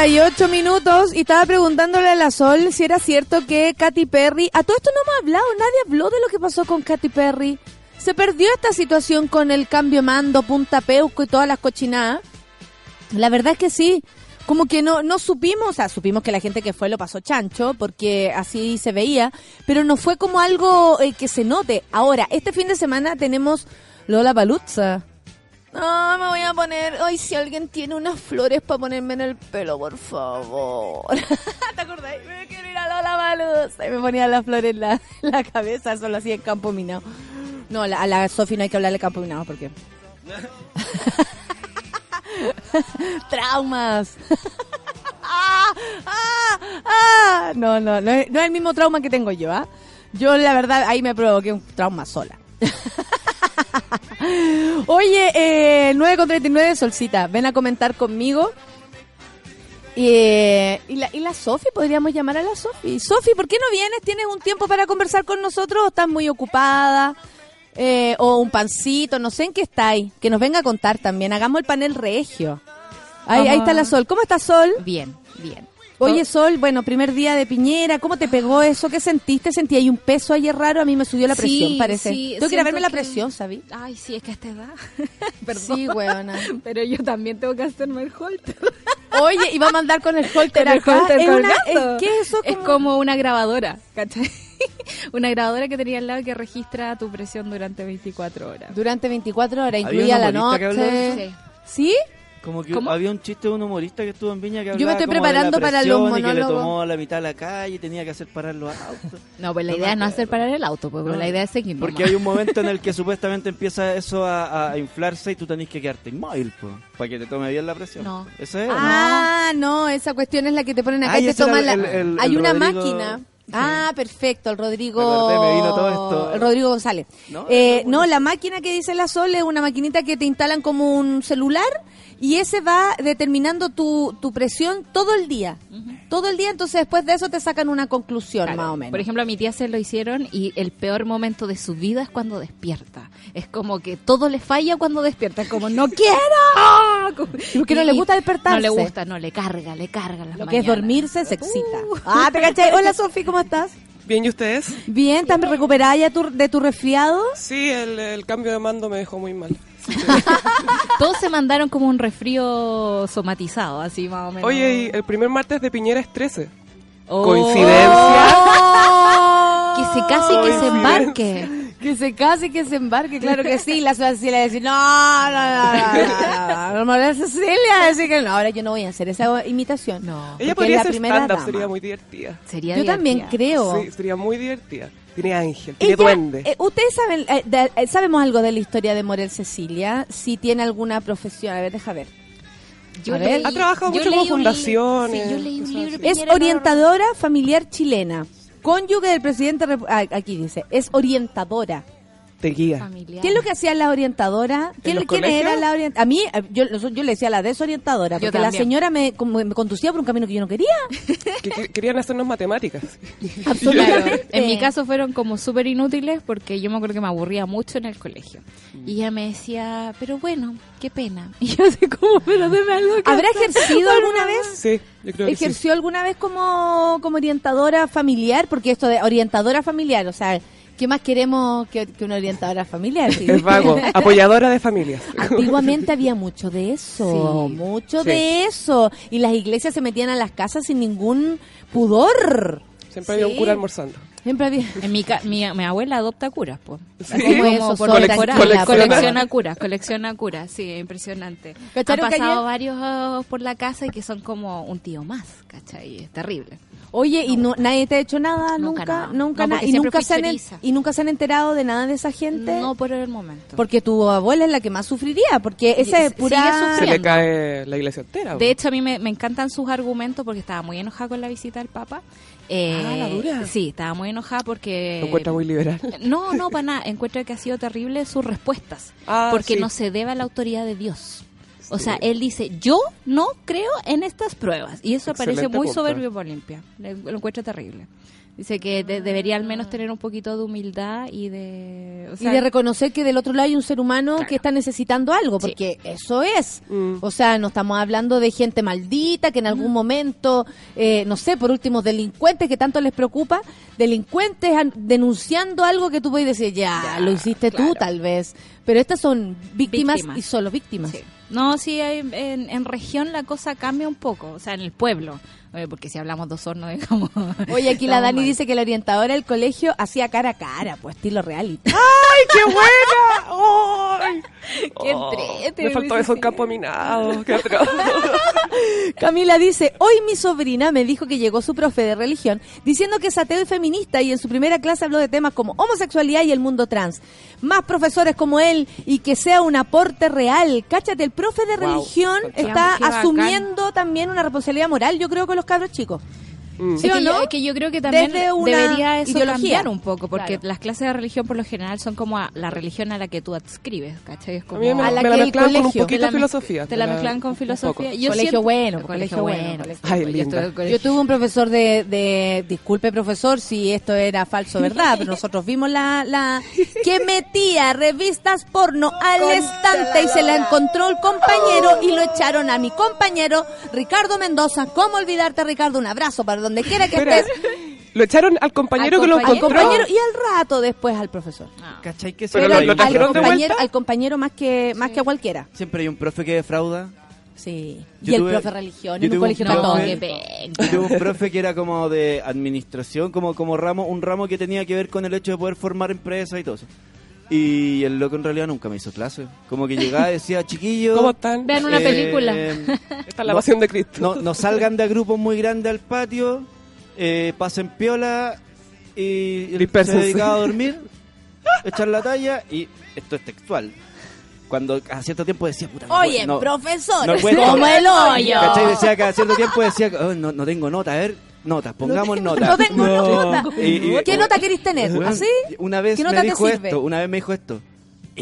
Speaker 1: 38 minutos y estaba preguntándole a la Sol si era cierto que Katy Perry... A todo esto no hemos hablado, nadie habló de lo que pasó con Katy Perry. Se perdió esta situación con el cambio mando, punta peuco y todas las cochinadas. La verdad es que sí. Como que no, no supimos, o sea, supimos que la gente que fue lo pasó chancho, porque así se veía, pero no fue como algo eh, que se note. Ahora, este fin de semana tenemos Lola Baluzza. No, me voy a poner. Ay, si alguien tiene unas flores para ponerme en el pelo, por favor. ¿Te acordás? Me quiero ir a Lola Baluzza. Y me ponía las flores en la, la cabeza, solo así en campo minado. No, a la Sofi no hay que hablarle campo minado porque. Traumas. ah, ah, ah. No, no, no no es el mismo trauma que tengo yo, ¿ah? Yo, la verdad, ahí me provoqué un trauma sola. Oye, eh, 9 con 39, Solcita, ven a comentar conmigo. Eh, y la, y la Sofi, podríamos llamar a la Sofi. Sofi, ¿por qué no vienes? ¿Tienes un tiempo para conversar con nosotros o estás muy ocupada? Eh, o un pancito, no sé en qué estáis. Que nos venga a contar también. Hagamos el panel regio. Ahí, ahí está la Sol. ¿Cómo está Sol?
Speaker 4: Bien, bien.
Speaker 1: Oye, Sol, bueno, primer día de Piñera, ¿cómo te pegó eso? ¿Qué sentiste? Sentí ahí un peso ayer raro, a mí me subió la presión,
Speaker 4: Sí,
Speaker 1: parece.
Speaker 4: sí,
Speaker 1: Tengo que ir a
Speaker 4: siento
Speaker 1: verme la presión, ¿sabí?
Speaker 4: Ay, sí, es que a esta edad.
Speaker 1: Sí, weona.
Speaker 4: Pero yo también tengo que hacerme el holter.
Speaker 1: Oye, y vamos a andar con el holter
Speaker 4: Con el
Speaker 1: acá.
Speaker 4: holter
Speaker 1: es una, es, ¿Qué es eso?
Speaker 4: Es como una grabadora, ¿cachai? una grabadora que tenía al lado que registra tu presión durante 24 horas.
Speaker 1: Durante 24 horas, incluida la noche.
Speaker 4: Sí.
Speaker 5: Como que
Speaker 4: ¿Cómo?
Speaker 5: había un chiste de un humorista que estuvo en Viña que
Speaker 1: Yo me
Speaker 5: hablaba
Speaker 1: estoy
Speaker 5: como de la
Speaker 1: preparando para los
Speaker 5: presión y que le
Speaker 1: monólogos.
Speaker 5: tomó la mitad de la calle y tenía que hacer parar los autos.
Speaker 4: No, pues la
Speaker 5: No
Speaker 4: idea es no hacer parar el auto, pues,
Speaker 5: No,
Speaker 4: la idea es seguir
Speaker 5: Porque
Speaker 4: nomás.
Speaker 5: hay un momento en el que supuestamente empieza eso a, a inflarse y tú tenés que quedarte inmóvil, po, para que te tome bien la presión.
Speaker 4: No.
Speaker 5: Eso es.
Speaker 1: Ah, no, esa cuestión es la que te ponen acá
Speaker 5: Ah,
Speaker 1: y te toman la...
Speaker 5: el- el-
Speaker 1: Hay
Speaker 5: el
Speaker 1: una
Speaker 5: Rodrigo-
Speaker 1: máquina. Ah, perfecto, el Rodrigo...
Speaker 5: Me acordé, me vino todo esto.
Speaker 1: El Rodrigo González.
Speaker 5: No,
Speaker 1: Eh,
Speaker 5: no,
Speaker 1: la máquina que dice la Sol es una maquinita que te instalan como un celular y ese va determinando tu, tu presión todo el día. Todo el día, entonces después de eso te sacan una conclusión,
Speaker 4: Claro.
Speaker 1: más o menos.
Speaker 4: Por ejemplo, a mi tía se lo hicieron y el peor momento de su vida es cuando despierta. Es como que todo le falla cuando despierta. Es como, no quiero.
Speaker 1: Porque no le gusta despertarse.
Speaker 4: No le gusta, no, le carga, le carga las
Speaker 1: Lo que es dormirse se excita.
Speaker 4: Uh.
Speaker 1: Ah, ¿te cachai? Hola, Sofi, ¿cómo estás?
Speaker 6: Bien, ¿y ustedes?
Speaker 1: Bien, ¿estás recuperada ya tu- de tu resfriado?
Speaker 6: Sí, el, el cambio de mando me dejó muy mal.
Speaker 4: Todos se mandaron como un resfrío somatizado, así más o menos.
Speaker 6: Oye, y el primer martes de Piñera es 13.
Speaker 4: Oh.
Speaker 6: ¿Coincidencia?
Speaker 4: Que se case y que se embarque.
Speaker 1: Que se case y que se embarque, claro que sí. La Cecilia decir, no, no, no, no, no, no, la Cecilia decir que no, ahora yo no voy a hacer esa imitación.
Speaker 4: No.
Speaker 6: Ella
Speaker 1: es
Speaker 6: podría
Speaker 1: la
Speaker 6: hacer
Speaker 1: primera
Speaker 6: stand-up,
Speaker 1: dama.
Speaker 6: sería muy divertida.
Speaker 4: Sería
Speaker 1: Yo también
Speaker 4: divertida.
Speaker 1: creo.
Speaker 6: Sí, sería muy divertida. Tiene ángel, tiene
Speaker 1: Ella-
Speaker 6: duende.
Speaker 1: eh, Ustedes saben, eh, de- eh, sabemos algo de la historia de Morel Cecilia, si tiene alguna profesión, a ver, deja ver.
Speaker 4: Yo
Speaker 1: A ver.
Speaker 6: Ha trabajado mucho con fundaciones,
Speaker 4: Sí, yo leí un libro.
Speaker 1: Es orientadora familiar chilena, cónyuge del presidente, ah, aquí dice, es orientadora.
Speaker 6: Te guía.
Speaker 4: familiar.
Speaker 1: ¿Qué es lo que hacía la orientadora? ¿Quién,
Speaker 6: los
Speaker 1: quién
Speaker 6: colegios?
Speaker 1: era la orientadora? A mí, eh, yo, yo le decía la desorientadora, porque la señora me, como me conducía por un camino que yo no quería.
Speaker 6: Que, que- querían hacernos matemáticas.
Speaker 4: Claro,
Speaker 1: Absolutamente.
Speaker 4: en mi caso fueron como súper inútiles porque yo me acuerdo que me aburría mucho en el colegio. Y ella me decía, pero bueno, qué pena. Y yo así como, pero deme algo que
Speaker 1: ¿Habrá
Speaker 4: hacer,
Speaker 1: ejercido alguna
Speaker 4: favor".
Speaker 1: vez?
Speaker 6: Sí, yo creo que sí.
Speaker 1: ¿Ejerció alguna vez como, como orientadora familiar? Porque esto de orientadora familiar, o sea, ¿qué más queremos que, que una orientadora familiar? Sí.
Speaker 6: Es vago. Apoyadora de familias.
Speaker 1: Antiguamente había mucho de eso,
Speaker 4: Sí.
Speaker 1: mucho
Speaker 6: Sí.
Speaker 1: de eso. Y las iglesias se metían a las casas sin ningún pudor.
Speaker 6: Siempre había un cura almorzando.
Speaker 1: Siempre había...
Speaker 4: En mi, ca- mi, mi abuela adopta curas, pues.
Speaker 6: Sí.
Speaker 4: Así
Speaker 1: ¿Cómo
Speaker 4: como por
Speaker 1: tranquila,
Speaker 4: Colecciona curas, colecciona curas, sí, impresionante. Han
Speaker 1: ¿Cacharon que
Speaker 4: pasado varios ah, por la casa y que son como un tío más, ¿cachai? Es terrible.
Speaker 1: Oye, y no, nadie te ha hecho nada, nunca,
Speaker 4: Nunca nada.
Speaker 1: nunca
Speaker 4: No,
Speaker 1: Y nunca, se han, en- y nunca se han enterado de nada de esa gente.
Speaker 4: No por el momento.
Speaker 1: Porque tu abuela es la que más sufriría, porque esa es pura...
Speaker 6: Se le cae la iglesia entera.
Speaker 4: De hecho, a mí me, me encantan sus argumentos porque estaba muy enojada con la visita del Papa. Eh,
Speaker 6: Ah, la dura.
Speaker 4: Sí, estaba muy enojada porque...
Speaker 6: Lo encuentra muy liberal.
Speaker 4: No, no, para nada. Encuentro que ha sido terrible sus respuestas.
Speaker 6: Ah,
Speaker 4: porque
Speaker 6: sí.
Speaker 4: no se debe a la autoridad de Dios. O sea, él dice, yo no creo en estas pruebas. Y eso parece
Speaker 6: Excelente
Speaker 4: muy
Speaker 6: punto.
Speaker 4: soberbio por limpia. Le- Lo encuentro terrible. Dice que de- debería al menos tener un poquito de humildad y de... o
Speaker 1: y de reconocer que del otro lado hay un ser humano
Speaker 4: Claro.
Speaker 1: que está necesitando algo,
Speaker 4: Sí.
Speaker 1: porque eso es.
Speaker 6: Mm.
Speaker 1: O sea, no estamos hablando de gente maldita que en algún momento, eh, no sé, por último, delincuentes que tanto les preocupa, delincuentes an- denunciando algo que tú puedes decir, ya,
Speaker 4: Ya,
Speaker 1: lo hiciste tú
Speaker 4: claro.
Speaker 1: tal vez. Pero estas son víctimas,
Speaker 4: Víctimas.
Speaker 1: y solo víctimas.
Speaker 4: Sí. No, sí, hay- en, en región la cosa cambia un poco, o sea, en el pueblo, eh, porque si hablamos dos hornos, digamos...
Speaker 1: Oye, aquí la Dani
Speaker 4: mal.
Speaker 1: dice que la orientadora del colegio hacía cara a cara, pues estilo reality.
Speaker 6: ¡Ay, qué buena! ¡Ay!
Speaker 4: Qué
Speaker 6: Oh,
Speaker 4: entrete,
Speaker 6: Me faltó eso campo minado. Qué atroz.
Speaker 1: Camila dice, hoy mi sobrina me dijo que llegó su profe de religión diciendo que es ateo y feminista y en su primera clase habló de temas como homosexualidad y el mundo trans. Más profesores como él y que sea un aporte real. Cáchate, el profe de
Speaker 6: Wow.
Speaker 1: religión está
Speaker 4: bacán.
Speaker 1: asumiendo también una responsabilidad moral, yo creo, con los cabros chicos.
Speaker 6: Mm.
Speaker 1: ¿Sí
Speaker 4: Es
Speaker 1: o
Speaker 4: que,
Speaker 1: no?
Speaker 4: yo, es que yo creo que también
Speaker 1: Desde una
Speaker 4: debería eso
Speaker 1: ideología.
Speaker 4: cambiar un poco, porque
Speaker 1: Claro.
Speaker 4: las clases de religión por lo general son como a la religión a la que tú adscribes, ¿cachai? Es
Speaker 6: A
Speaker 4: como
Speaker 6: mí me,
Speaker 1: A la
Speaker 6: me la
Speaker 1: que el
Speaker 6: mezclaban con un
Speaker 1: colegio.
Speaker 6: poquito
Speaker 4: Te
Speaker 6: filosofía.
Speaker 4: Te la
Speaker 6: me
Speaker 4: mezclan con filosofía. Yo
Speaker 1: Colegio
Speaker 4: siento-
Speaker 1: bueno,
Speaker 4: el
Speaker 1: colegio bueno, colegio
Speaker 6: Ay,
Speaker 4: Yo
Speaker 6: linda.
Speaker 4: estuve en colegio-
Speaker 1: Yo tuve un profesor de, de disculpe profesor si esto era falso o verdad, pero nosotros vimos la, la que metía revistas porno al estante y se la encontró el compañero y lo echaron a mi compañero Ricardo Mendoza. ¿Cómo olvidarte Ricardo? Un abrazo para donde quiera que estés.
Speaker 6: lo echaron al compañero
Speaker 1: Al
Speaker 6: que lo
Speaker 1: compañero-
Speaker 6: encontró.
Speaker 1: al compañero y al rato después al profesor.
Speaker 5: ¿Cachai que
Speaker 6: Pero lo- lo
Speaker 1: al, compañero, al compañero más que más que a cualquiera.
Speaker 5: siempre hay un profe que defrauda?
Speaker 1: Sí.
Speaker 5: Yo
Speaker 1: y el profe religión en un colegio católico.
Speaker 5: Yo tuve un profe que era como de administración, como, como ramo, un ramo que tenía que ver con el hecho de poder formar empresas y todo eso. Y el loco en realidad nunca me hizo clase. Como que llegaba y decía, chiquillos...
Speaker 6: ¿Cómo están?
Speaker 4: Vean una
Speaker 5: eh,
Speaker 4: película.
Speaker 6: Esta es la
Speaker 5: no-
Speaker 6: pasión de Cristo.
Speaker 5: No, no salgan de grupos muy grandes al patio, eh, pasen piola y él se dedicaba a dormir, echar la talla y esto es textual. Cuando a cierto tiempo decía, puta, no
Speaker 1: Oye,
Speaker 5: puedo- no,
Speaker 1: profesor,
Speaker 5: no puedo-
Speaker 1: como el hoyo.
Speaker 5: ¿Cachai? Decía cada cierto tiempo decía, "Oh, no, no tengo nota, a ver, notas, pongamos notas.
Speaker 1: No tengo nota.
Speaker 5: Y- y-
Speaker 1: ¿Qué nota querés tener? ¿Así?
Speaker 5: Una vez
Speaker 1: ¿Qué
Speaker 5: me
Speaker 1: nota te
Speaker 5: dijo
Speaker 1: sirve?
Speaker 5: esto, una vez me dijo esto.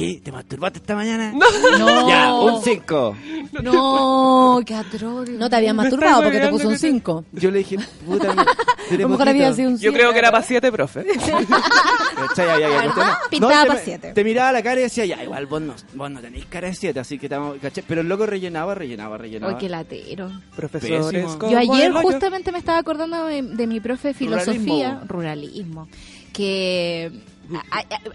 Speaker 5: ¿Y te masturbaste esta mañana?
Speaker 4: No,
Speaker 5: Ya, un 5.
Speaker 4: no, qué atroz.
Speaker 1: No te habías
Speaker 6: Me
Speaker 1: masturbado porque te puso un
Speaker 6: que te-
Speaker 1: 5.
Speaker 5: Yo le dije, puta, me-
Speaker 1: A mejor había sido un
Speaker 6: Yo
Speaker 1: 7.
Speaker 6: creo que era para siete, profe.
Speaker 5: ¿Cachai? Ay, ay, ay, cuestión-
Speaker 4: Pintaba
Speaker 5: te-
Speaker 4: pa' siete.
Speaker 5: Te miraba la cara y decía, ya, igual vos no, vos no tenéis cara de 7, así que estamos, ¿cachai? Pero el loco rellenaba, rellenaba, rellenaba.
Speaker 4: Ay, qué latero.
Speaker 6: Profesores
Speaker 4: Yo ayer justamente me estaba acordando de, de mi profe de filosofía, ruralismo, que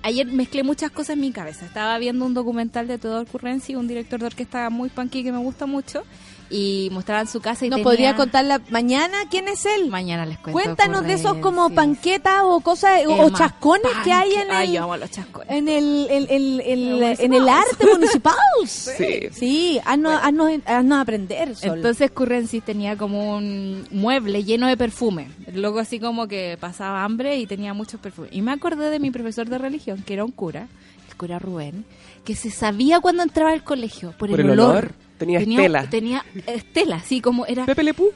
Speaker 4: ayer mezclé muchas cosas en mi cabeza. Estaba viendo un documental de Teodor Currenci, un director de orquesta muy punky que me gusta mucho, y mostraban su casa y
Speaker 1: ¿Nos
Speaker 4: tenía-
Speaker 1: podría contar la mañana quién es él?
Speaker 4: Mañana les cuento.
Speaker 1: Cuéntanos de esos como
Speaker 4: Currenci.
Speaker 1: panquetas o cosas o, chascones que hay en.
Speaker 4: Ay,
Speaker 1: el
Speaker 4: yo amo los chascones.
Speaker 1: en el, el- el- en el arte municipal.
Speaker 6: Sí.
Speaker 1: Sí, haznos, haznos, haznos aprender. Sol.
Speaker 4: Entonces Currency tenía como un mueble lleno de perfume. Luego así como que pasaba hambre y tenía muchos perfumes. Y me acordé de mi profesor de religión, que era un cura, el cura Rubén, que se sabía cuando entraba al colegio por,
Speaker 6: Por
Speaker 4: el,
Speaker 6: el
Speaker 4: olor.
Speaker 6: olor. Tenía estela.
Speaker 4: Tenía estela, así como era...
Speaker 6: Pepe Le Pew.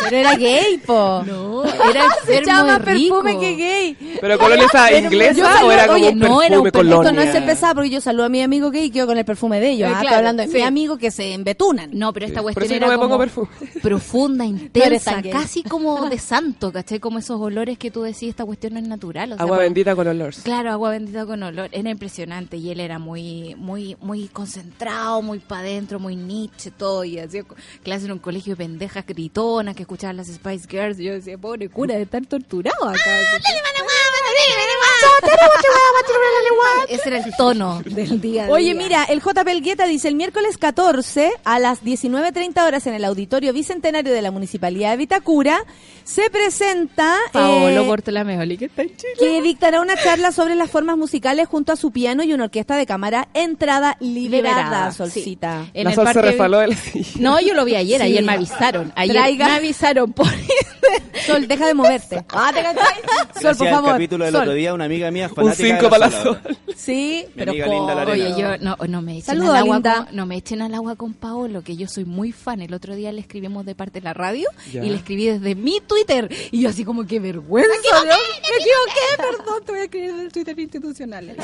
Speaker 1: Pero era gay, po.
Speaker 4: No, era
Speaker 1: Se echaba
Speaker 4: enfermo
Speaker 1: más
Speaker 4: de rico.
Speaker 1: perfume que gay.
Speaker 6: ¿Pero colonia esa
Speaker 1: Pero
Speaker 6: inglesa
Speaker 1: yo
Speaker 6: o era como
Speaker 1: oye,
Speaker 6: un
Speaker 4: no,
Speaker 6: perfume
Speaker 4: era un
Speaker 6: colonia?
Speaker 1: no es ser pesado porque yo saludo a mi amigo gay y quedo con el perfume de ellos.
Speaker 4: Eh,
Speaker 1: ah,
Speaker 4: claro,
Speaker 1: Estoy hablando de
Speaker 4: sí.
Speaker 1: mi amigo que se embetunan.
Speaker 4: No, pero esta
Speaker 6: Sí,
Speaker 4: cuestión era
Speaker 6: no me
Speaker 4: como
Speaker 6: pongo perfume.
Speaker 4: profunda, intensa,
Speaker 1: gay.
Speaker 4: casi como de santo, ¿cachai? Como esos olores que tú decís, esta cuestión no es natural. O sea,
Speaker 6: Agua bendita con olor.
Speaker 4: Claro, agua bendita con olor. Era impresionante y él era muy, muy, muy concentrado, muy para adentro, muy Nietzsche, todo. Y hacía co- clase en un colegio de pendejas gritonas que escuchaban las Spice Girls. Y yo decía, pobre cura, de estar torturado acá. Ese era el tono del día. a
Speaker 1: Oye,
Speaker 4: día.
Speaker 1: mira, el J. Pelgueta dice el miércoles 14 a las 19.30 horas en el Auditorio Bicentenario de la Municipalidad de Vitacura se presenta
Speaker 4: Paolo
Speaker 1: eh,
Speaker 4: Portolamejoli, que está en Chile.
Speaker 1: que dictará una charla sobre las formas musicales junto a su piano y una orquesta de cámara entrada liberada,
Speaker 4: Liberada,
Speaker 1: Solcita.
Speaker 4: En
Speaker 6: la
Speaker 4: el
Speaker 6: sol se refaló de la silla.
Speaker 4: No, yo lo vi ayer,
Speaker 1: Sí.
Speaker 4: ayer me avisaron. Ayer
Speaker 1: Traiga.
Speaker 4: me avisaron por
Speaker 1: Sol, deja de moverte. Ah, ¿te cachai? Sol, por favor.
Speaker 5: capítulo del
Speaker 1: Sol.
Speaker 5: otro día, una amiga mía
Speaker 6: Un
Speaker 5: fanática de
Speaker 6: 5
Speaker 5: la
Speaker 6: para la sol.
Speaker 1: Sí,
Speaker 5: Mi
Speaker 1: pero.
Speaker 4: Oye, yo no, no me echen
Speaker 1: Saludos,
Speaker 4: al agua
Speaker 1: linda.
Speaker 4: con, no me echen al agua con Paolo, que yo soy muy fan. El otro día le escribimos de parte de la radio
Speaker 6: Ya.
Speaker 4: y le escribí desde mi Twitter y yo así como que vergüenza. ¿no? Me equivoqué, perdón, te voy a escribir en el Twitter institucional.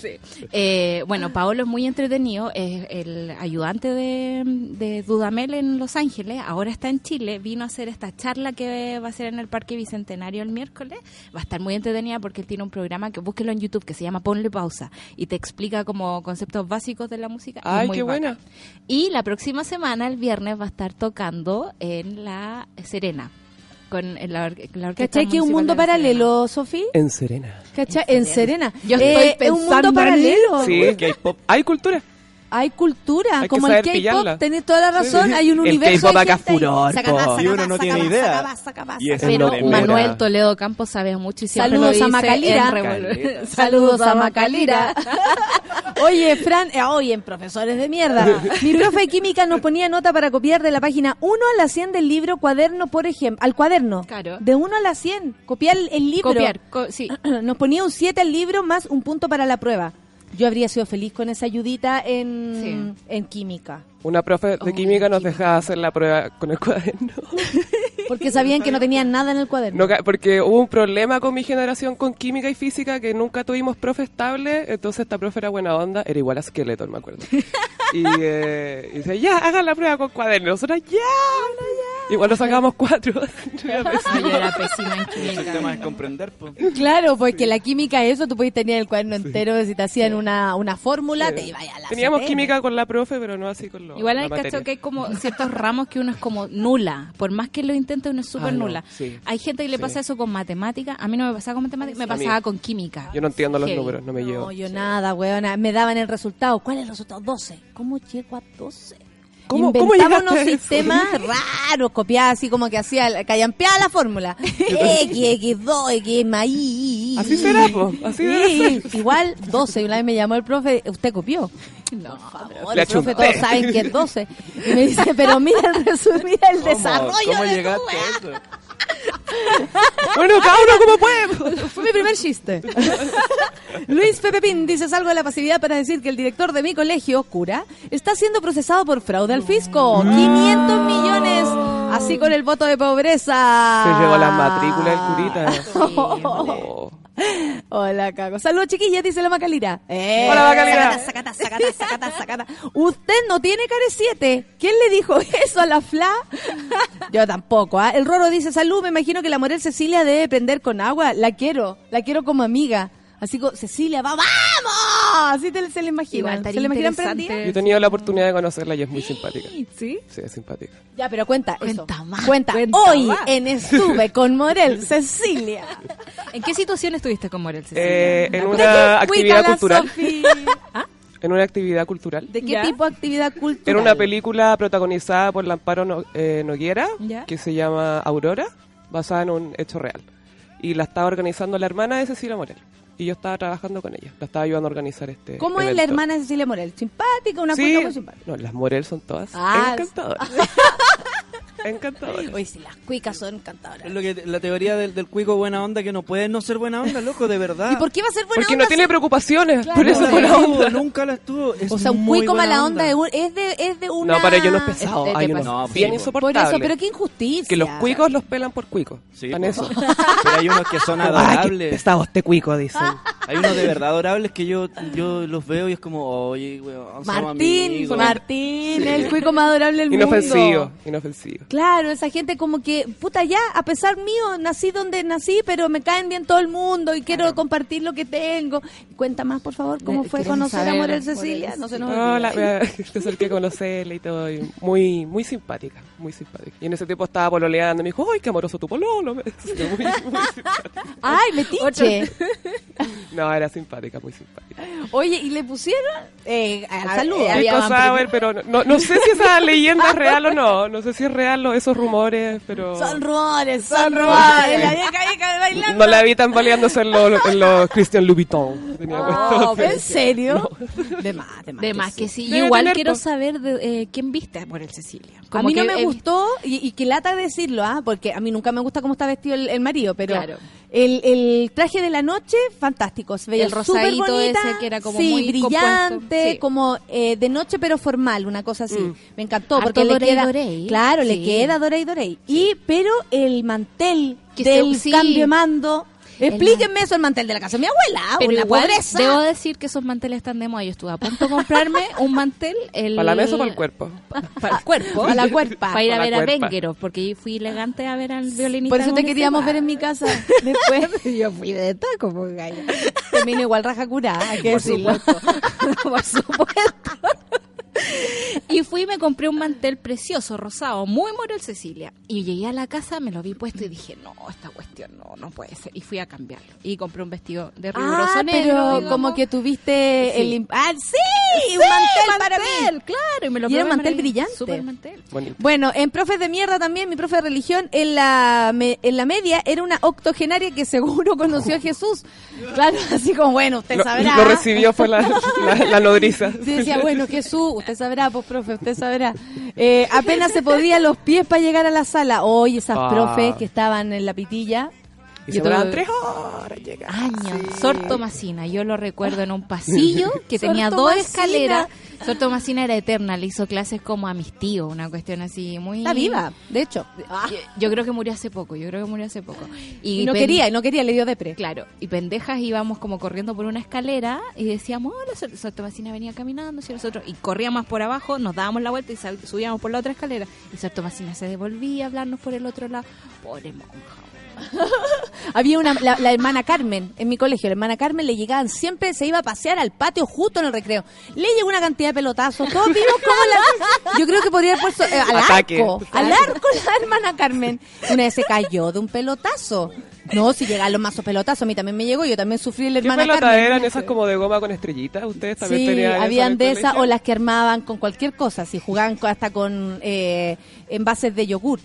Speaker 4: Sí. Eh, bueno, Paolo es muy entretenido, es el ayudante de, de Dudamel en Los Ángeles, ahora está en Chile, vino a hacer esta charla la que va a ser en el Parque Bicentenario el miércoles. Va a estar muy entretenida porque él tiene un programa que búsquelo en YouTube que se llama Ponle Pausa y te explica como conceptos básicos de la música.
Speaker 6: Ay,
Speaker 4: muy
Speaker 6: qué
Speaker 4: bacán.
Speaker 6: buena.
Speaker 4: Y la próxima semana, el viernes, va a estar tocando en La Serena. Con en la, or- la
Speaker 1: ¿Cachai que es un mundo paralelo, Sofi?
Speaker 6: En Serena.
Speaker 1: ¿Cachai? En Serena.
Speaker 4: Yo
Speaker 1: Eh,
Speaker 4: estoy
Speaker 1: es un mundo
Speaker 4: pensando
Speaker 1: paralelo.
Speaker 6: Sí.
Speaker 5: El K-pop.
Speaker 6: Hay cultura.
Speaker 1: Hay cultura,
Speaker 6: Hay que
Speaker 1: como el K-pop, tenés toda la razón, hay un
Speaker 6: El
Speaker 1: universo
Speaker 6: K-pop
Speaker 1: de
Speaker 6: acá furor,
Speaker 1: Saca
Speaker 6: po.
Speaker 1: más, saca
Speaker 5: Y uno
Speaker 1: más,
Speaker 5: no
Speaker 1: saca
Speaker 5: tiene
Speaker 1: más,
Speaker 5: idea.
Speaker 1: saca más, saca más,
Speaker 5: Y es
Speaker 1: saca
Speaker 4: Pero. Manuel Toledo Campos sabe mucho y siempre
Speaker 1: Saludos
Speaker 4: lo
Speaker 1: a
Speaker 4: dice
Speaker 1: Macalira.
Speaker 4: Revol-
Speaker 5: Caleta.
Speaker 1: Saludos a Macalira. Oye, Fran, eh, oye, en profesores de mierda. Mi profe de química nos ponía nota para copiar de la página 1 a la 100 del libro cuaderno, por ejemplo, al cuaderno.
Speaker 4: Claro.
Speaker 1: De 1 a la 100, copiar el, el libro.
Speaker 4: Copiar, co- sí.
Speaker 1: Nos ponía un 7 al libro más un punto para la prueba. Yo habría sido feliz con esa ayudita en, en química.
Speaker 6: Una profe de
Speaker 4: Oh,
Speaker 6: química nos
Speaker 4: química.
Speaker 6: dejaba hacer la prueba con el cuaderno.
Speaker 1: Porque sabían que no tenían nada en el cuaderno.
Speaker 6: No porque hubo un problema con mi generación con química y física que nunca tuvimos profe estable, entonces esta profe era buena onda, era igual a Skeleton, me acuerdo. Y, eh, y decía, ya, hagan la prueba con cuaderno. Nosotros, ya, Igual nos sacamos cuatro. Yo era pésima.
Speaker 4: Ay, yo era pésima en
Speaker 5: El
Speaker 4: química.
Speaker 5: tema es comprender, pues.
Speaker 1: Claro, porque la química es eso, tú podías tener el cuaderno entero, si te hacían una, una fórmula, te iba a la
Speaker 6: Teníamos
Speaker 1: 70.
Speaker 6: química con la profe, pero no así con lo,
Speaker 4: Igual hay cacho que hay como ciertos ramos que uno es como nula. Por más que lo intente, uno es súper
Speaker 6: Ah, no,
Speaker 4: nula.
Speaker 6: sí.
Speaker 4: Hay gente que le
Speaker 6: Sí.
Speaker 4: pasa eso con matemática. A mí no me pasaba con matemática, me
Speaker 6: mí.
Speaker 4: pasaba con química.
Speaker 6: Yo no entiendo los
Speaker 4: Heavy.
Speaker 6: números, no me llevo.
Speaker 1: No, yo nada, weona. Me daban el resultado. ¿Cuál es el resultado? 12. ¿Cómo llego a 12?
Speaker 6: ¿Cómo- cómo
Speaker 1: Inventaba
Speaker 6: llegaste
Speaker 1: unos
Speaker 6: a eso?
Speaker 1: sistemas raros, copiaba así como que hacía, callampeaba la fórmula. X, X2, X más I,
Speaker 6: Así será, po, así
Speaker 1: Sí, Igual 12. Y una vez me llamó el profe, ¿usted copió?
Speaker 4: No.
Speaker 1: Favor, el profe, todos saben que es 12. Y me dice, pero mira mira el
Speaker 5: ¿Cómo?
Speaker 1: desarrollo
Speaker 5: ¿Cómo
Speaker 1: de tu
Speaker 5: llegaste
Speaker 1: weá.
Speaker 5: a eso?
Speaker 6: Bueno, cada uno como puede.
Speaker 1: Fue mi primer chiste. Luis Pepe Pin dice salgo de la pasividad para decir que el director de mi colegio, cura, está siendo procesado por fraude al fisco. 500 millones. Así con el voto de pobreza.
Speaker 6: Se llevó la matrícula el curita. Oh.
Speaker 1: Hola, Caco. Saludos, chiquillas, dice la Macalira. Eh,
Speaker 6: Hola, Macalira.
Speaker 1: Sacata, sacata, sacata, sacata. Usted no tiene care 7. ¿Quién le dijo eso a la Fla? Yo tampoco. ¿ah? El Roro dice, salud, me imagino que la Morel Cecilia debe prender con agua. La quiero, la quiero como amiga. Así como, Cecilia, va, ¡vamos! Así te, se le imagina.
Speaker 4: Igual
Speaker 1: ¿Se le imaginan prendida?
Speaker 6: Yo he tenido la oportunidad de conocerla y es muy simpática.
Speaker 4: ¿Sí?
Speaker 6: Sí, es simpática.
Speaker 1: Ya, pero cuenta,
Speaker 4: Cuenta
Speaker 1: eso.
Speaker 4: más,
Speaker 1: Cuenta.
Speaker 4: cuenta
Speaker 1: Hoy
Speaker 4: más.
Speaker 1: en Estuve con Morel Cecilia.
Speaker 4: ¿En qué situación estuviste con Morel Cecilia?
Speaker 6: Eh, en
Speaker 1: ¿De
Speaker 6: una actividad cultural.
Speaker 1: Sofi?
Speaker 6: En una actividad cultural.
Speaker 1: ¿De qué
Speaker 4: Ya.
Speaker 1: tipo de actividad cultural?
Speaker 6: Era una película protagonizada por Lamparo No- eh, Noguera,
Speaker 4: Ya.
Speaker 6: que se llama Aurora, basada en un hecho real. Y la estaba organizando la hermana de Cecilia Morel. Y yo estaba trabajando con ella. La estaba ayudando a organizar este
Speaker 1: ¿Cómo es la hermana de Cecilia Morel? ¿Simpática? ¿Una
Speaker 6: Sí.
Speaker 1: cuica muy simpática?
Speaker 6: No, las Morel son todas
Speaker 1: Ah,
Speaker 6: encantadoras. encantadoras.
Speaker 1: Oye, si las cuicas son encantadoras.
Speaker 5: Es lo que la teoría del, del cuico buena onda que no puede no ser buena onda, loco, de verdad.
Speaker 1: ¿Y por qué va a ser buena
Speaker 6: Porque
Speaker 1: onda
Speaker 6: no tiene preocupaciones,
Speaker 1: Claro.
Speaker 6: por eso es
Speaker 5: Nunca
Speaker 6: buena
Speaker 5: la tuvo,
Speaker 6: onda.
Speaker 5: Nunca la estuvo. Es
Speaker 1: O sea, un
Speaker 5: muy
Speaker 1: cuico
Speaker 5: buena
Speaker 1: mala onda es, un- es de, es de una...
Speaker 6: No, para ellos no es pesado.
Speaker 1: es de-
Speaker 6: Hay unos
Speaker 1: pesado.
Speaker 5: No,
Speaker 6: bien insoportables.
Speaker 1: Por eso, pero qué injusticia.
Speaker 6: Que los cuicos los pelan por cuicos.
Speaker 5: Sí,
Speaker 6: eso.
Speaker 5: Pero hay unos que son
Speaker 6: Ah, qué
Speaker 5: adorables.
Speaker 6: pesado este cuico, dicen.
Speaker 5: Hay unos de verdad adorables que yo, yo los veo y es como, oye, weón, somos
Speaker 1: Martín,
Speaker 5: amigos.
Speaker 1: Martín, el cuico más adorable del
Speaker 6: Inofensivo,
Speaker 1: mundo.
Speaker 6: inofensivo.
Speaker 1: Claro, esa gente como que, puta, ya, a pesar mío, nací donde nací, pero me caen bien todo el mundo y quiero compartir lo que tengo. Cuenta más, por favor, cómo
Speaker 4: Eh,
Speaker 1: fue conocer a
Speaker 4: saber,
Speaker 1: Morel
Speaker 4: Morel
Speaker 1: Cecilia. No se nos
Speaker 6: No, la, te acerqué a conocerla y todo. y muy, muy simpática, muy simpática. Y en ese tiempo estaba pololeando y me dijo, ¡ay, qué amoroso tu pololo! Muy, muy.
Speaker 1: Ay, metiche.
Speaker 6: No, era simpática, muy simpática.
Speaker 1: Oye, ¿y le pusieron? Eh, al
Speaker 4: Ah,
Speaker 1: saludo.
Speaker 4: eh,
Speaker 6: Qué
Speaker 4: había
Speaker 6: cosa, a ver, pero no, no sé si esa leyenda es real o no. No sé si es real o esos rumores, pero...
Speaker 1: Son rumores, son rumores. La vieja vieja bailando.
Speaker 6: No la vi tambaleándose en los, en los Christian Louboutin. Tenía
Speaker 1: Oh, ¿En serio? De más, de más.
Speaker 4: De más que sí. Yo igual quiero
Speaker 6: po.
Speaker 4: saber de, eh, quién viste a Morel Cecilia.
Speaker 1: A
Speaker 4: Como
Speaker 1: mí no
Speaker 4: que
Speaker 1: me
Speaker 4: he
Speaker 1: gustó, y, y que lata decirlo, ¿ah? porque a mí nunca me gusta cómo está vestido el, el marido, pero
Speaker 4: Claro.
Speaker 1: El, el traje de la noche, fantástico. Se veía
Speaker 4: El rosadito
Speaker 1: bonita,
Speaker 4: ese que era como
Speaker 1: sí,
Speaker 4: muy
Speaker 1: brillante,
Speaker 4: compuesto, sí.
Speaker 1: como eh, de noche pero formal, una cosa así.
Speaker 6: Mm.
Speaker 1: Me encantó,
Speaker 4: Harto
Speaker 1: porque le queda,
Speaker 4: doré.
Speaker 1: claro, le queda doré y doré. Y, pero el mantel
Speaker 4: Que
Speaker 1: del
Speaker 4: se-
Speaker 1: cambio de mando, Explíquenme eso el mantel de la casa de mi abuela,
Speaker 4: Pero
Speaker 1: una
Speaker 4: igual
Speaker 1: pobreza.
Speaker 4: debo decir que esos manteles están de moda. Yo estuve a punto de comprarme un mantel. El,
Speaker 6: ¿Para la mesa o para el cuerpo?
Speaker 4: Para el cuerpo.
Speaker 1: Para la cuerpa.
Speaker 4: Para ir a ver
Speaker 6: la
Speaker 4: a. Bengero, porque yo fui elegante a ver al violinista.
Speaker 1: Por eso te queríamos ver en mi casa. Después yo fui de taco, pues gallo. Termino igual raja curada, hay que
Speaker 4: Por
Speaker 1: decirlo.
Speaker 4: Por supuesto. Y fui y me compré un mantel precioso, rosado, muy Morel Cecilia. Y llegué a la casa, me lo vi puesto y dije, no, esta cuestión no, no puede ser. Y fui a cambiarlo. Y compré un vestido de riguroso
Speaker 1: Ah,
Speaker 4: negro.
Speaker 1: pero
Speaker 4: digamos.
Speaker 1: como que tuviste
Speaker 4: Sí.
Speaker 1: el... ¡Ah, sí! un mantel, para mí.
Speaker 4: claro. Y, me lo
Speaker 1: Y era un mantel brillante.
Speaker 4: Súper mantel.
Speaker 6: Bonito.
Speaker 1: Bueno, en profes de mierda también, mi profe de religión, en la, me- en la media era una octogenaria que seguro conoció a Jesús. Claro, así como, bueno, usted
Speaker 6: Lo,
Speaker 1: sabrá.
Speaker 6: lo recibió fue la, la, la nodriza.
Speaker 1: Sí, decía, bueno, Jesús, usted sabrá, pues profe, usted sabrá. Eh, apenas se podía los pies para llegar a la sala. Hoy esas
Speaker 6: Ah.
Speaker 1: profes que estaban en la pitilla.
Speaker 6: Y
Speaker 1: Yo
Speaker 6: se tres horas llegar.
Speaker 4: Años. Sor Tomasina, yo lo recuerdo en un pasillo que tenía dos escaleras. Sor Tomasina era eterna, le hizo clases como a mis tíos, una cuestión así muy...
Speaker 1: Está viva, de hecho.
Speaker 4: Yo, yo creo que murió hace poco, yo creo que murió hace poco.
Speaker 1: Y no
Speaker 4: pen-
Speaker 1: quería, no quería, le dio depre.
Speaker 4: Claro, y pendejas íbamos como corriendo por una escalera y decíamos, hola, Sor, Sor Tomasina venía caminando, y nosotros, y corríamos por abajo, nos dábamos la vuelta y subíamos por la otra escalera. Y Sor Tomasina se devolvía a hablarnos por el otro lado. Pobre monja.
Speaker 1: Había una, la, la hermana Carmen en mi colegio, la hermana Carmen le llegaban siempre, se iba a pasear al patio justo en el recreo. Le llegó una cantidad de pelotazos, todos vimos como la... Yo creo que podría haber puesto eh, al
Speaker 6: Ataque.
Speaker 1: arco, al arco la hermana Carmen. Una vez se cayó de un pelotazo. No, si llegaban los mazos pelotazos, a mí también me llegó, yo también sufrí la
Speaker 6: ¿Qué
Speaker 1: hermana
Speaker 6: pelotas
Speaker 1: Carmen.
Speaker 6: eran esas como de goma con estrellitas? ¿Ustedes también
Speaker 1: Sí,
Speaker 6: tenían
Speaker 1: habían
Speaker 6: el
Speaker 1: de esas o las que armaban con cualquier cosa, si jugaban hasta con eh, envases de yogur.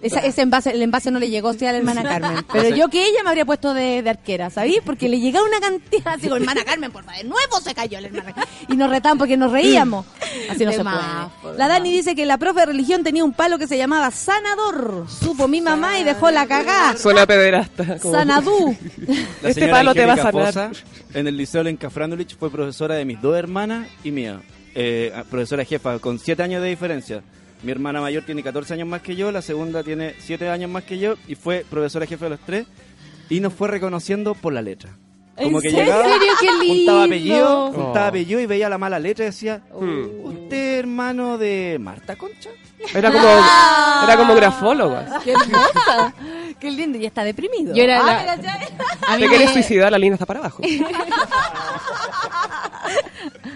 Speaker 1: Esa- ese envase, el envase no le llegó sí, a la hermana Carmen. Pero yo que ella me habría puesto de, de arquera, ¿sabí? Porque le llegaba una cantidad, así como, hermana Carmen, por favor, de nuevo se cayó la hermana Carmen. Y nos retaban porque nos reíamos. Así no
Speaker 4: De
Speaker 1: se
Speaker 4: más,
Speaker 1: puede.
Speaker 4: de
Speaker 1: La Dani dice que la profe de religión tenía un palo que se llamaba sanador. Supo mi mamá y dejó la cagada.
Speaker 6: Suena pederasta. como-
Speaker 1: Sanadú.
Speaker 5: La
Speaker 6: Este palo te va a sanar.
Speaker 5: En el liceo Lenca Frandulich fue profesora de mis dos hermanas y mía. Eh, profesora jefa, con siete años de diferencia. Mi hermana mayor tiene 14 años más que yo, la segunda tiene 7 años más que yo y fue profesora jefa de los tres y nos fue reconociendo por la letra. Como
Speaker 1: ¿En
Speaker 5: que
Speaker 1: serio?
Speaker 5: llegaba,
Speaker 1: ¡Qué lindo!
Speaker 5: juntaba apellido, juntaba
Speaker 6: Oh.
Speaker 5: apellido y veía la mala letra y decía,
Speaker 6: Hmm.
Speaker 5: ¿usted hermano de Marta Concha?
Speaker 6: Era como, era como grafólogo.
Speaker 1: Qué hermosa. Qué lindo. Y está deprimido.
Speaker 4: Yo era
Speaker 1: Ah,
Speaker 4: la-. A mí
Speaker 6: ¿Te quieres
Speaker 4: me-
Speaker 6: suicidar? La línea está para abajo.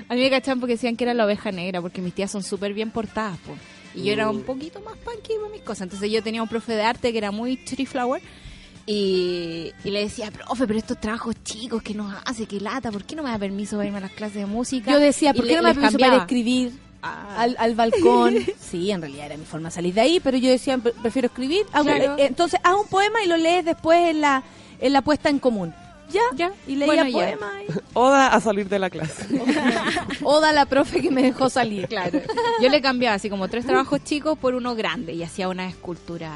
Speaker 4: A mí me cachaban porque decían que era la oveja negra, porque mis tías son súper bien portadas, po. Y yo era un poquito más punky para mis cosas. Entonces yo tenía un profe de arte que era muy flower y, y le decía, profe, pero estos trabajos chicos que nos hace, que lata, ¿por qué no me da permiso para irme a las clases de música?
Speaker 1: Yo decía, ¿por qué no me
Speaker 4: les
Speaker 1: permiso para escribir al, al balcón? Sí, en realidad era mi forma de salir de ahí, pero yo decía, "Pre- prefiero escribir. Hago-
Speaker 4: Claro.
Speaker 1: eh, entonces, haz un poema y lo lees después en la, en la puesta en común. Ya,
Speaker 4: Ya,
Speaker 1: y leía
Speaker 4: bueno,
Speaker 1: poemas. y-
Speaker 6: Oda a salir de la clase.
Speaker 1: Oda a la profe que me dejó salir.
Speaker 4: Claro. Yo le cambiaba así como tres trabajos chicos por uno grande y hacía una escultura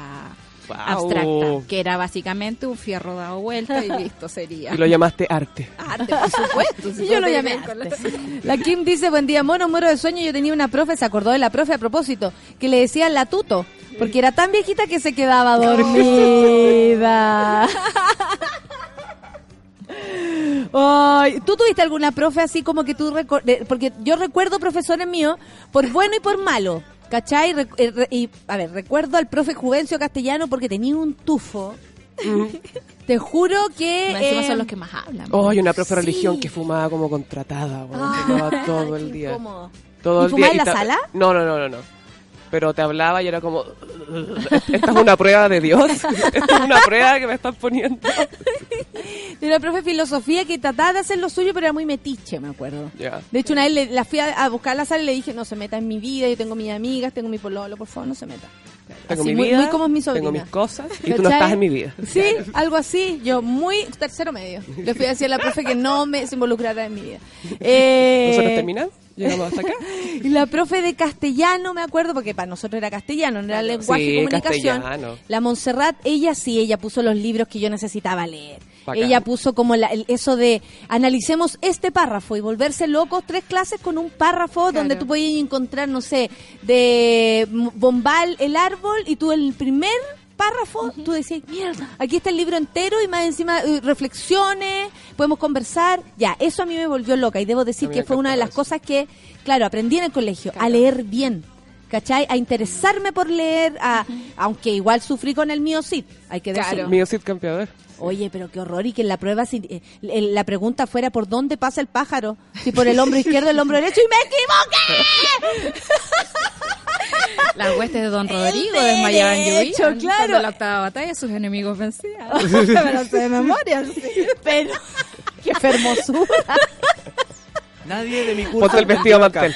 Speaker 6: Wow.
Speaker 4: abstracta, que era básicamente un fierro dado vuelta y listo sería.
Speaker 6: Y lo llamaste arte.
Speaker 4: Arte, por supuesto. si
Speaker 1: Y yo lo llamé arte. La Kim dice, buen día, mono, muero de sueño. Yo tenía una profe, se acordó de la profe a propósito, que le decían la tuto, porque era tan viejita que se quedaba dormida. Ay, ¿Tú tuviste alguna profe así como que tú... Porque yo recuerdo profesores míos por bueno y por malo, ¿cachai? Eh, re- Y, a ver, recuerdo al profe Juvencio Castellano porque tenía un tufo. Te juro que...
Speaker 4: Encima
Speaker 1: eh,
Speaker 4: son los que más hablan.
Speaker 6: Oh, y una profe de
Speaker 1: Sí.
Speaker 6: religión que fumaba como contratada, Fumaba todo el día.
Speaker 1: incómodo.
Speaker 6: Todo
Speaker 1: ¿Y
Speaker 6: el
Speaker 1: fumaba
Speaker 6: día.
Speaker 1: en la sala?
Speaker 6: No, no, no, no, no. Pero te hablaba y era como, esta es una prueba de Dios. Esta es una prueba que me están poniendo.
Speaker 1: De una profe de filosofía que trataba de hacer lo suyo, pero era muy metiche, me acuerdo. De hecho, una vez le- la fui a, a buscar a la sala y le dije, no se meta en mi vida, yo tengo mis amigas, tengo mi pololo, por favor, no se meta.
Speaker 6: Tengo
Speaker 1: Así,
Speaker 6: mi
Speaker 1: muy-
Speaker 6: vida,
Speaker 1: muy como mi
Speaker 6: tengo
Speaker 1: sobrina.
Speaker 6: mis cosas y tú no estás en mi vida.
Speaker 1: Sí, algo así. Yo muy tercero medio. Le fui a decir a la profe que no me se involucrara en mi vida. Eh,
Speaker 6: Nosotros terminamos, llegamos hasta acá.
Speaker 1: Y la profe de castellano, me acuerdo, porque para nosotros era castellano, no era lenguaje
Speaker 6: Sí,
Speaker 1: y comunicación.
Speaker 6: castellano.
Speaker 1: La Montserrat, ella sí, ella puso los libros que yo necesitaba leer.
Speaker 6: Bacán.
Speaker 1: Ella puso como la- el- eso de analicemos este párrafo y volverse locos, tres clases con un párrafo donde tú podías encontrar, no sé, de Bombal el árbol y tú el primer párrafos, tú decías, mierda, aquí está el libro entero y más encima eh, reflexiones, podemos conversar. Ya, eso a mí me volvió loca y debo decir que fue una de las cosas que, claro, aprendí en el colegio, a leer bien. ¿Cachai? A interesarme por leer, a, aunque igual sufrí con el mío sí, hay que decirlo.
Speaker 4: Claro.
Speaker 6: Mío Cid campeador.
Speaker 1: Oye, pero qué horror y que en la prueba si- eh, el- la pregunta fuera por dónde pasa el pájaro, si por el hombro izquierdo, el hombro derecho y me equivoqué.
Speaker 4: Las huestes de Don Rodrigo desmayaban lluvian.
Speaker 1: claro.
Speaker 4: La octava batalla sus enemigos vencían.
Speaker 1: me lo sé de memoria, sí. pero qué hermosura.
Speaker 5: Nadie de mi curso
Speaker 6: Ponte el vestido mantel.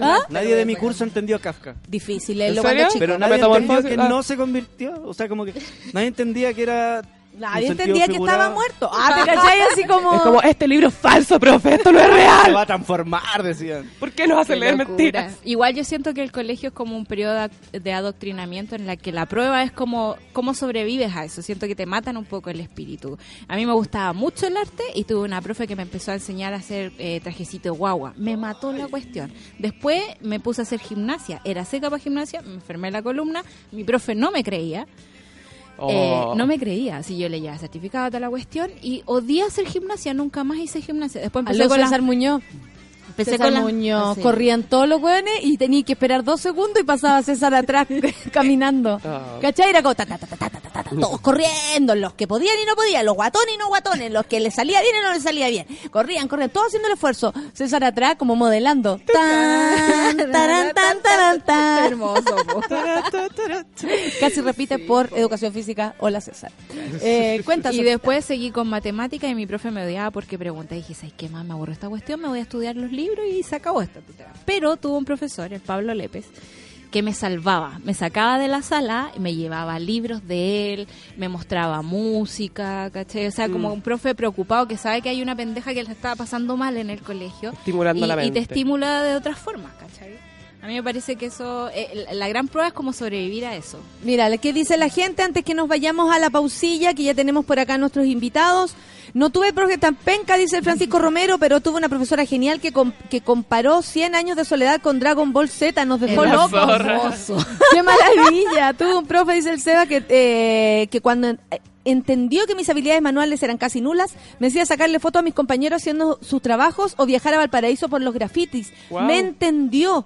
Speaker 1: ¿Ah?
Speaker 5: Nadie de mi curso entendió a Kafka.
Speaker 1: Difícil,
Speaker 6: ¿En
Speaker 1: leerlo
Speaker 6: serio?
Speaker 5: Pero
Speaker 6: ¿No
Speaker 5: nadie entendió que no se convirtió. O sea, como que nadie entendía que era.
Speaker 1: Nadie entendía que estaba muerto. Ah, ¿te cachai? Así como...
Speaker 6: Es como, este libro es falso, profe, esto no es
Speaker 5: Se
Speaker 6: real.
Speaker 5: va a transformar, decían.
Speaker 6: ¿Por qué nos hace
Speaker 4: Qué
Speaker 6: leer
Speaker 4: locura.
Speaker 6: mentiras?
Speaker 4: Igual yo siento que el colegio es como un periodo de adoctrinamiento en la que la prueba es como cómo sobrevives a eso. Siento que te matan un poco el espíritu. A mí me gustaba mucho el arte y tuve una profe que me empezó a enseñar a hacer eh, trajecito de guagua. Me mató la cuestión. Después me puse a hacer gimnasia. Era seca para gimnasia, me enfermé la columna. Mi profe no me creía. Eh,
Speaker 6: Oh.
Speaker 4: no me creía, si yo leía certificado toda la cuestión y odié hacer gimnasia, nunca más hice gimnasia. Después empecé con la-
Speaker 1: Muñoz
Speaker 4: empecé
Speaker 1: César
Speaker 4: con.
Speaker 1: Muñoz. Corrían todos los hueones y tenía que esperar dos segundos y pasaba César atrás caminando.
Speaker 6: Oh.
Speaker 1: ¿Cachai? Era como todos corriendo, los que podían y no podían, los guatones y no guatones, los que les salía bien y no les salía bien. Corrían, corrían, todos haciendo el esfuerzo. César atrás como modelando. Tan, taran, tan, taran.
Speaker 4: Hermoso.
Speaker 1: Casi repite por, educación física. Hola César. Eh, cuenta,
Speaker 4: y después seguí con matemática y mi profe me odiaba porque pregunté Y dije, ¿sabes qué más me aburro esta cuestión? Me voy a estudiar los libros y se acabó esta tutela. Pero tuvo un profesor, el Pablo Lépez, que me salvaba, me sacaba de la sala, y me llevaba libros de él, me mostraba música, ¿cachai? O sea, como un profe preocupado que sabe que hay una pendeja que le estaba pasando mal en el colegio.
Speaker 6: Estimulando
Speaker 4: y,
Speaker 6: la
Speaker 4: y te
Speaker 6: mente.
Speaker 4: estimula de otras formas, ¿cachai? A mí me parece que eso, eh, la- gran prueba es como sobrevivir a eso.
Speaker 1: Mira, ¿qué dice la gente antes que nos vayamos a la pausilla? Que ya tenemos por acá nuestros invitados. No tuve profe tan penca, dice el Francisco Romero, pero tuve una profesora genial que, com- que comparó 100 años de soledad con Dragon Ball Z. Nos dejó locos. ¡Qué maravilla! Tuve un profe, dice el Seba, que, eh, que cuando eh, entendió que mis habilidades manuales eran casi nulas, me decía sacarle fotos a mis compañeros haciendo sus trabajos o viajar a Valparaíso por los grafitis.
Speaker 6: Guau.
Speaker 1: Me entendió.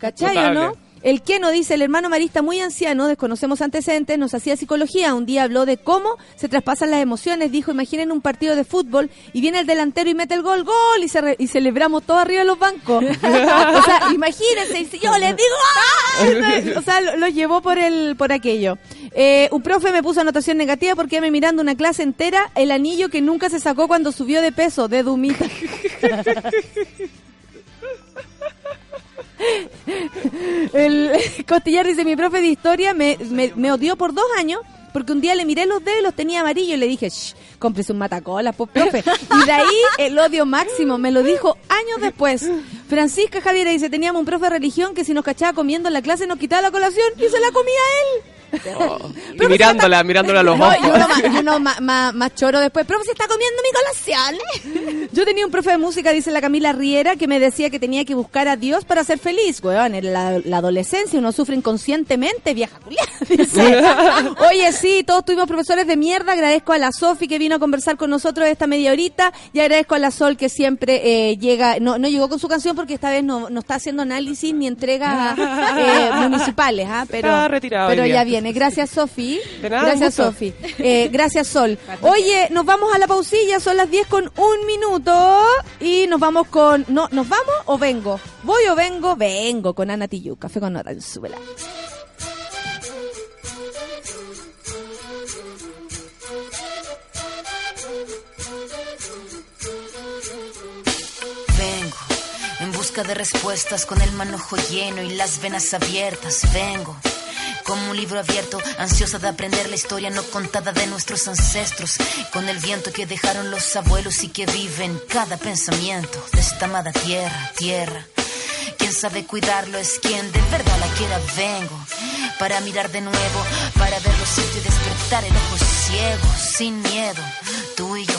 Speaker 1: ¿Cachai o no? El que no dice, el hermano marista muy anciano, desconocemos antecedentes, nos hacía psicología. Un día habló de cómo se traspasan las emociones. Dijo, imaginen un partido de fútbol y viene el delantero y mete el gol, gol, y, se re- y celebramos todos arriba de los bancos. o sea, imagínense, y yo les digo, o sea, lo, lo llevó por el por aquello. Eh, un profe me puso anotación negativa porque me mirando una clase entera el anillo que nunca se sacó cuando subió de peso, de Dumita. El Costillar dice, mi profe de historia me, odió por dos años porque un día le miré los dedos los tenía amarillos y le dije, shh, cómprese un matacolas, profe. Y de ahí el odio máximo, me lo dijo años después. Francisca Javier dice, teníamos un profe de religión que si nos cachaba comiendo en la clase nos quitaba la colación y se la comía él.
Speaker 6: Oh. Y mirándola, mirándola a los
Speaker 1: No,
Speaker 6: ojos.
Speaker 1: y uno, más, y uno más, más- más choro después. Profe, se está comiendo mi colación. Yo tenía un profe de música, dice la Camila Riera, que me decía que tenía que buscar a Dios para ser feliz. Weón, en la, la adolescencia uno sufre inconscientemente, vieja dice. Oye, sí, todos tuvimos profesores de mierda. Agradezco a la Sofi que vino a conversar con nosotros esta media horita. Y agradezco a la Sol que siempre eh, llega, no, no llegó con su canción porque esta vez no, no está haciendo análisis ni entregas eh, municipales, ¿ah? pero,
Speaker 6: Está retirado
Speaker 1: pero ya viene. Gracias, Sofi. Gracias. Sofi. Eh, gracias, Sol. Oye, nos vamos a la pausilla, son las 10 con un minuto y nos vamos con... No, ¿Nos vamos o vengo? ¿Voy o vengo? Vengo con Ana Tiyu, café con nota, súbela.
Speaker 7: Vengo en busca de respuestas con el manojo lleno y las venas abiertas. Vengo como un libro abierto, ansiosa de aprender la historia no contada de nuestros ancestros, con el viento que dejaron los abuelos y que vive en cada pensamiento de esta amada tierra, tierra. Quien sabe cuidarlo es quien de verdad la quiera. Vengo para mirar de nuevo, para ver los sitios y despertar el ojo ciego, sin miedo. Tú y yo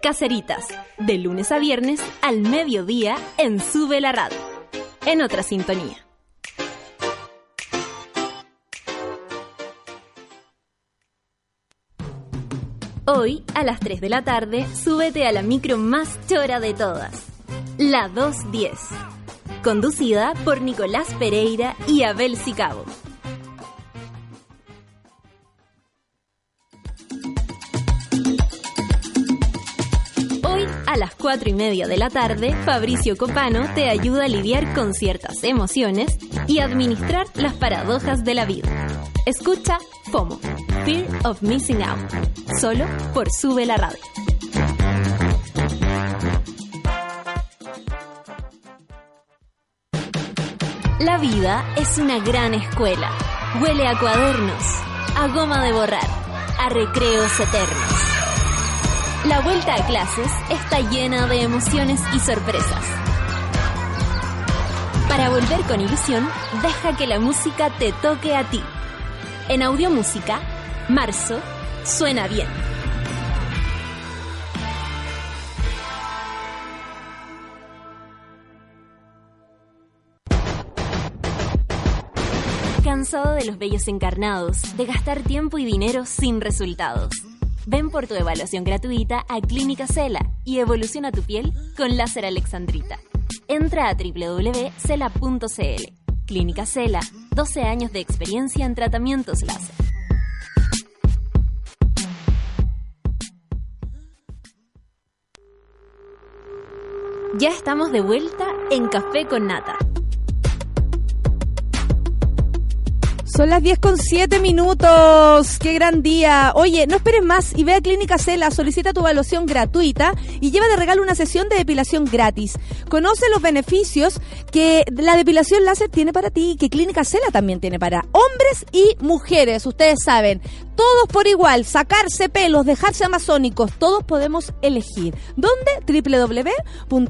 Speaker 8: Caseritas, de lunes a viernes al mediodía en Sube la Radio. En otra sintonía. Hoy, a las 3 de la tarde, súbete a la micro más chora de todas, la 210, conducida por Nicolás Pereira y Abel Sicabo. Las 4 y media de la tarde, Fabricio Copano te ayuda a lidiar con ciertas emociones y administrar las paradojas de la vida. Escucha FOMO, Fear of Missing Out, solo por Sube la Radio. La vida es una gran escuela. Huele a cuadernos, a goma de borrar, a recreos eternos. La vuelta a clases está llena de emociones y sorpresas. Para volver con ilusión, deja que la música te toque a ti. En Audiomúsica, marzo, suena bien. ¿Cansado de los bellos encarnados, de gastar tiempo y dinero sin resultados? Ven por tu evaluación gratuita a Clínica Cela y evoluciona tu piel con láser alexandrita. Entra a www.cela.cl. Clínica Cela, 12 años de experiencia en tratamientos láser. Ya estamos de vuelta en Café con Nata.
Speaker 1: Son las 10 con 7 minutos. ¡Qué gran día! Oye, no esperes más y ve a Clínica Cela, solicita tu evaluación gratuita y lleva de regalo una sesión de depilación gratis. Conoce los beneficios que la depilación láser tiene para ti y que Clínica Cela también tiene para hombres y mujeres. Ustedes saben, todos por igual, sacarse pelos, dejarse amazónicos, todos podemos elegir. ¿Dónde? www.cela.cl.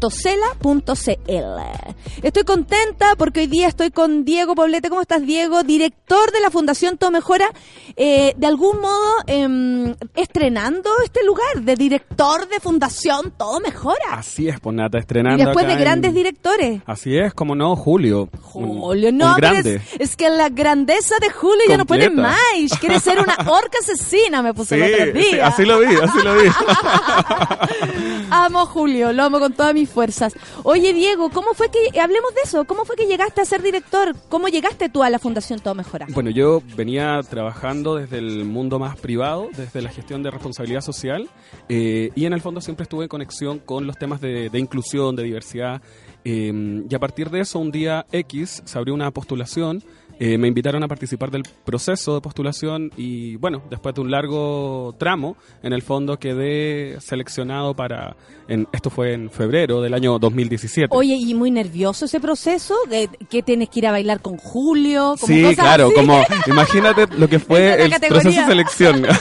Speaker 1: Estoy contenta porque hoy día estoy con Diego Poblete. ¿Cómo estás, Diego? Director de la Fundación Todo Mejora. Eh, de algún modo, em, estrenando este lugar de director de Fundación Todo Mejora.
Speaker 9: Así es, pues Nata,
Speaker 1: Y
Speaker 9: estrenando.
Speaker 1: después
Speaker 9: acá
Speaker 1: de grandes
Speaker 9: en-
Speaker 1: directores.
Speaker 9: Así es, como no, Julio. Un-
Speaker 1: Julio,
Speaker 9: un
Speaker 1: no,
Speaker 9: grande.
Speaker 1: es, es que la grandeza de Julio ya no puede más. Quiere ser una orca asesina, me puso
Speaker 9: Sí,
Speaker 1: el otro
Speaker 9: sí,
Speaker 1: día.
Speaker 9: así lo vi, así lo vi.
Speaker 1: Amo Julio, lo amo con todas mis fuerzas. Oye, Diego, ¿cómo fue que, hablemos de eso, cómo fue que llegaste a ser director? ¿Cómo llegaste tú a la Fundación Todo Mejora?
Speaker 9: Bueno, yo venía trabajando desde el mundo más privado, desde la gestión de responsabilidad social, eh, y en el fondo siempre estuve en conexión con los temas de, de inclusión, de diversidad, eh, y a partir de eso, un día X se abrió una postulación, eh, me invitaron a participar del proceso de postulación y bueno, después de un largo tramo, en el fondo quedé seleccionado para, en, esto fue en febrero del año 2017.
Speaker 1: Oye, y muy nervioso ese proceso, ¿Qué- que tienes que ir a bailar con Julio, como
Speaker 9: Sí, claro,
Speaker 1: así?
Speaker 9: como imagínate lo que fue el
Speaker 1: categoría.
Speaker 9: proceso de selección.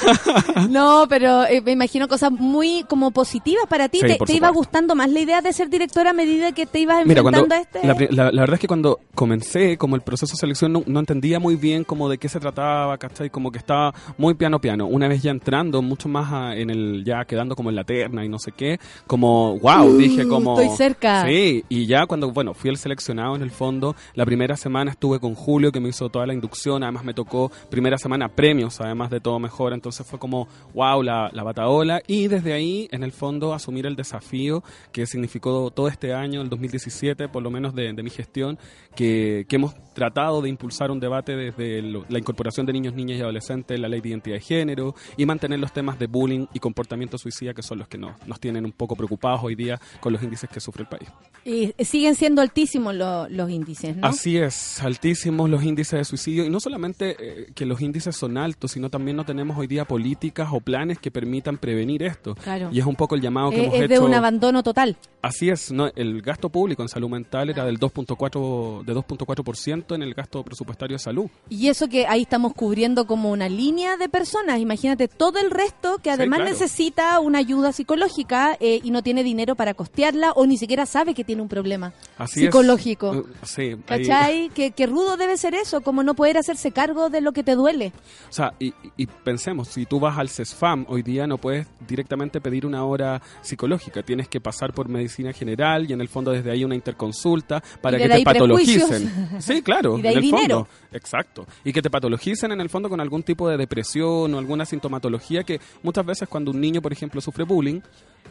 Speaker 1: No, pero eh, me imagino cosas muy como positivas para ti.
Speaker 9: Sí,
Speaker 1: ¿Te, iba gustando más la idea de ser directora a medida que te ibas
Speaker 9: Mira,
Speaker 1: enfrentando
Speaker 9: cuando
Speaker 1: a este?
Speaker 9: la, pri- la- la verdad es que cuando comencé como el proceso de selección no, no entendía muy bien como de qué se trataba, ¿cachai? Como que estaba muy piano piano. Una vez ya entrando mucho más a- en el, ya quedando como en la terna y no sé qué, como, wow,
Speaker 1: Uh,
Speaker 9: dije como...
Speaker 1: estoy cerca.
Speaker 9: Sí, y ya cuando, bueno, fui el seleccionado en el fondo, la primera semana estuve con Julio que me hizo toda la inducción, además me tocó primera semana premios, además de todo mejor, entonces fue como, wow, la, la bataola, y desde ahí, en el fondo, asumir el desafío que significó todo este año, el 2017, por lo menos de, de mi gestión, que, que hemos tratado de impulsar un debate desde la incorporación de niños, niñas y adolescentes, la ley de identidad de género, y mantener los temas de bullying y comportamiento suicida, que son los que nos, nos tienen un poco preocupados hoy día con los índices que sufre el país.
Speaker 1: Y siguen siendo altísimos lo- los índices, ¿no?
Speaker 9: Así es, altísimos los índices de suicidio y no solamente eh, que los índices son altos, sino también no tenemos hoy día políticas o planes que permitan prevenir esto.
Speaker 1: Claro.
Speaker 9: Y es un poco el llamado que
Speaker 1: Eh,
Speaker 9: hemos
Speaker 1: es
Speaker 9: hecho.
Speaker 1: de un abandono total.
Speaker 9: Así es, ¿no? el gasto público en salud mental era del 2.4 de 2.4% en el gasto presupuestario de salud.
Speaker 1: Y eso que ahí estamos cubriendo como una línea de personas. Imagínate todo el resto que además
Speaker 9: claro.
Speaker 1: necesita una ayuda psicológica eh, y no tiene dinero para costearla o ni siquiera sabe que tiene un problema
Speaker 9: Así es.
Speaker 1: psicológico.
Speaker 9: Sí, ahí-
Speaker 1: ¿Cachai? Que, que rudo debe ser eso, como no poder hacerse cargo de lo que te duele.
Speaker 9: O sea, y, y pensemos, si tú vas al CESFAM, hoy día no puedes directamente pedir una hora psicológica, tienes que pasar por medicina general y en el fondo desde ahí una interconsulta para que te
Speaker 1: prejuicios.
Speaker 9: Patologicen. Sí, claro,
Speaker 1: Y de ahí
Speaker 9: en el
Speaker 1: dinero.
Speaker 9: fondo. Exacto. Y que te patologicen en el fondo con algún tipo de depresión o alguna sintomatología que muchas veces cuando un niño, por ejemplo, sufre bullying,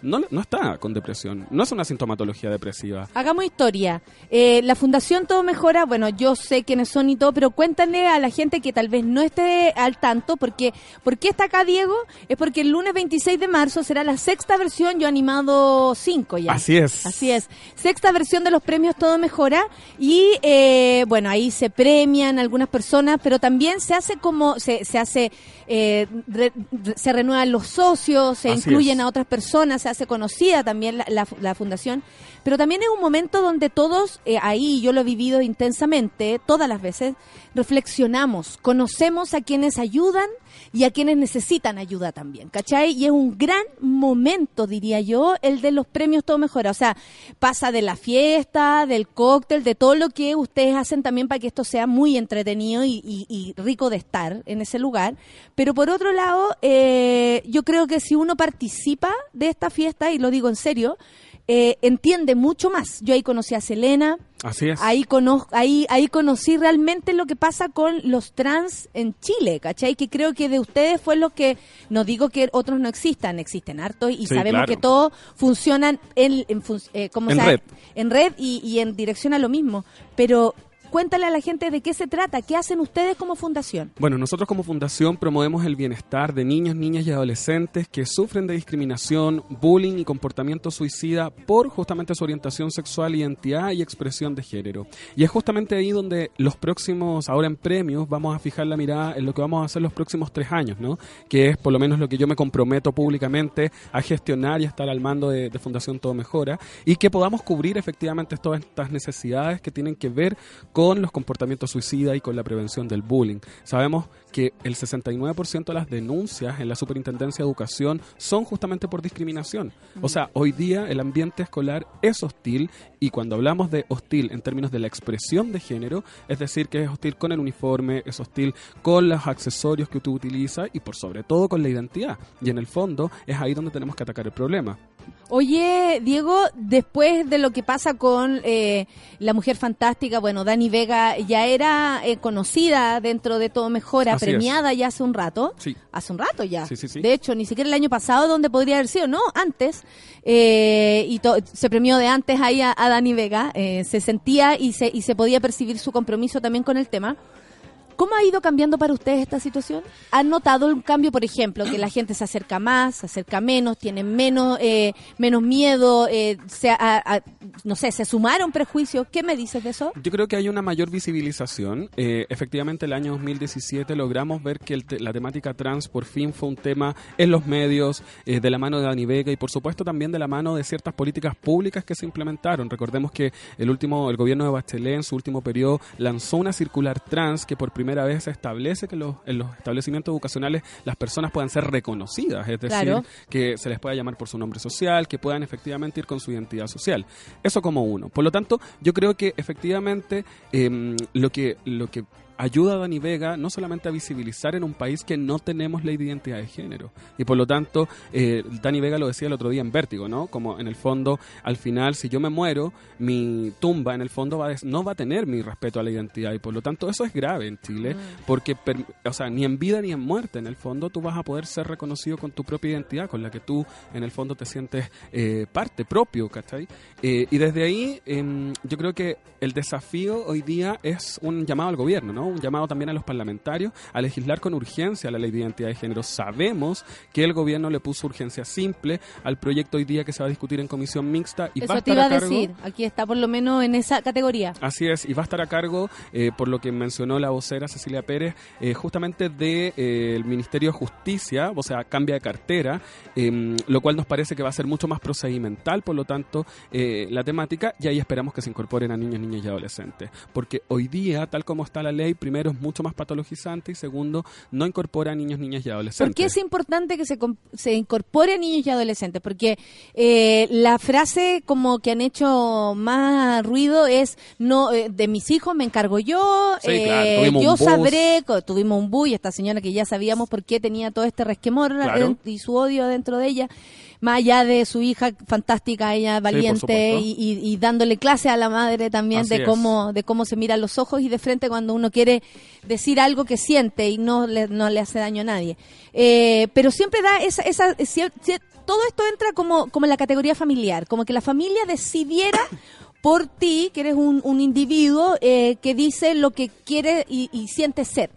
Speaker 9: no, no está con depresión, no es una sintomatología depresiva.
Speaker 1: Hagamos historia. Eh, la Fundación Todo Mejora, bueno, yo sé quiénes son y todo, pero cuéntale a la gente que tal vez no esté al tanto, porque ¿por qué está acá Diego? Es porque el lunes 26 de marzo será la sexta versión, yo he animado cinco ya.
Speaker 9: Así es.
Speaker 1: Así es. Sexta versión de los premios Todo Mejora. Y eh, bueno, ahí se premian algunas personas, pero también se hace como, se, se hace, eh, re- se renuevan los socios, se
Speaker 9: Así
Speaker 1: incluyen
Speaker 9: es.
Speaker 1: a otras personas, se hace conocida también la, fundación. Pero también es un momento donde todos, eh, ahí yo lo he vivido intensamente, todas las veces, reflexionamos, conocemos a quienes ayudan y a quienes necesitan ayuda también, ¿cachai? Y es un gran momento, diría yo, el de los premios Todo Mejora. O sea, pasa de la fiesta, del cóctel, de todo lo que ustedes hacen también para que esto sea muy entretenido y rico de estar en ese lugar. Pero por otro lado, eh, yo creo que si uno participa de esta fiesta, y lo digo en serio, eh, entiende mucho más. Yo ahí conocí a Selena,
Speaker 9: Así es.
Speaker 1: Ahí, conozco, ahí, ahí conocí realmente lo que pasa con los trans en Chile, ¿cachai? Que creo que de ustedes fue lo que, no digo que otros no existan, existen hartos y
Speaker 9: Sí,
Speaker 1: sabemos
Speaker 9: claro.
Speaker 1: que todos funcionan en, en, eh, ¿cómo
Speaker 9: En red.
Speaker 1: en red y, y en dirección a lo mismo. Pero cuéntale a la gente de qué se trata, qué hacen ustedes como fundación.
Speaker 9: Bueno, nosotros como fundación promovemos el bienestar de niños, niñas y adolescentes que sufren de discriminación, bullying y comportamiento suicida por justamente su orientación sexual, identidad y expresión de género. Y es justamente ahí donde los próximos, ahora en premios, vamos a fijar la mirada en lo que vamos a hacer los próximos tres años, ¿no? Que es por lo menos lo que yo me comprometo públicamente a gestionar y a estar al mando de, de Fundación Todo Mejora y que podamos cubrir efectivamente todas estas necesidades que tienen que ver con los comportamientos suicidas y con la prevención del bullying. Sabemos que el 69% de las denuncias en la Superintendencia de Educación son justamente por discriminación. O sea, hoy día el ambiente escolar es hostil y cuando hablamos de hostil en términos de la expresión de género, es decir, que es hostil con el uniforme, es hostil con los accesorios que tú utilizas y por sobre todo con la identidad. Y en el fondo es ahí donde tenemos que atacar el problema.
Speaker 1: Oye, Diego, después de lo que pasa con eh, la mujer fantástica, bueno, Dani Vega ya era eh, conocida dentro de Todo Mejora,
Speaker 9: Así es.
Speaker 1: premiada ya hace un rato.
Speaker 9: Sí.
Speaker 1: Hace un rato ya.
Speaker 9: Sí, sí, sí.
Speaker 1: De hecho, ni siquiera el año pasado, donde podría haber sido, no, antes. Eh, y se premió de antes ahí a, a Dani Vega. eh, se sentía y se, y se podía percibir su compromiso también con el tema. ¿Cómo ha ido cambiando para ustedes esta situación? ¿Han notado un cambio, por ejemplo, que la gente se acerca más, se acerca menos, tiene menos eh, menos miedo, eh, se, a- no sé, se sumaron prejuicios? ¿Qué me dices de eso?
Speaker 9: Yo creo que hay una mayor visibilización. Eh, efectivamente, el año 2017 logramos ver que el te- la temática trans por fin fue un tema en los medios, eh, de la mano de Dani Vega y por supuesto también de la mano de ciertas políticas públicas que se implementaron. Recordemos que el último, el gobierno de Bachelet en su último periodo lanzó una circular trans que por primera vez establece que los, en los establecimientos educacionales las personas puedan ser reconocidas, es decir,
Speaker 1: Claro.
Speaker 9: que se les pueda llamar por su nombre social, que puedan efectivamente ir con su identidad social. Eso como uno. Por lo tanto, yo creo que efectivamente em, lo que lo que ayuda a Dani Vega no solamente a visibilizar en un país que no tenemos ley de identidad de género. Y por lo tanto, eh, Dani Vega lo decía el otro día en Vértigo, ¿no? Como en el fondo, al final, si yo me muero, mi tumba en el fondo va a des- no va a tener mi respeto a la identidad. Y por lo tanto, eso es grave en Chile, porque, per- o sea, ni en vida ni en muerte, en el fondo, tú vas a poder ser reconocido con tu propia identidad, con la que tú, en el fondo, te sientes eh, parte, propio, ¿cachai? Eh, y desde ahí, em, yo creo que el desafío hoy día es un llamado al gobierno, ¿no? Un llamado también a los parlamentarios a legislar con urgencia la ley de identidad de género. Sabemos que el gobierno le puso urgencia simple al proyecto hoy día que se va a discutir en comisión mixta y va a
Speaker 1: Eso te
Speaker 9: estar
Speaker 1: iba a
Speaker 9: cargo.
Speaker 1: decir. Aquí está por lo menos en esa categoría.
Speaker 9: Así es, y va a estar a cargo, eh, por lo que mencionó la vocera Cecilia Pérez, eh, justamente del de, el Ministerio de Justicia, o sea, cambia de cartera, em, lo cual nos parece que va a ser mucho más procedimental, por lo tanto, eh, la temática, y ahí esperamos que se incorporen a niños, niñas y adolescentes. Porque hoy día, tal como está la ley, primero es mucho más patologizante y segundo, no incorpora a niños, niñas y adolescentes.
Speaker 1: ¿Por qué es importante que se, se incorpore a niños y adolescentes? Porque eh, la frase como que han hecho más ruido es no eh, de mis hijos me encargo yo,
Speaker 9: Sí,
Speaker 1: eh,
Speaker 9: claro,
Speaker 1: yo sabré, tuvimos un bus y esta señora que ya sabíamos por qué tenía todo este resquemor
Speaker 9: Claro.
Speaker 1: y su odio dentro de ella. Más allá de su hija fantástica, ella valiente y, y- y dándole clase a la madre también
Speaker 9: Así
Speaker 1: de
Speaker 9: es.
Speaker 1: cómo de cómo se mira a los ojos y de frente cuando uno quiere decir algo que siente y no le, no le hace daño a nadie. Eh, pero siempre da esa, esa todo esto entra como, como en la categoría familiar, como que la familia decidiera por ti, que eres un, un individuo eh, que dice lo que quiere y, y siente ser.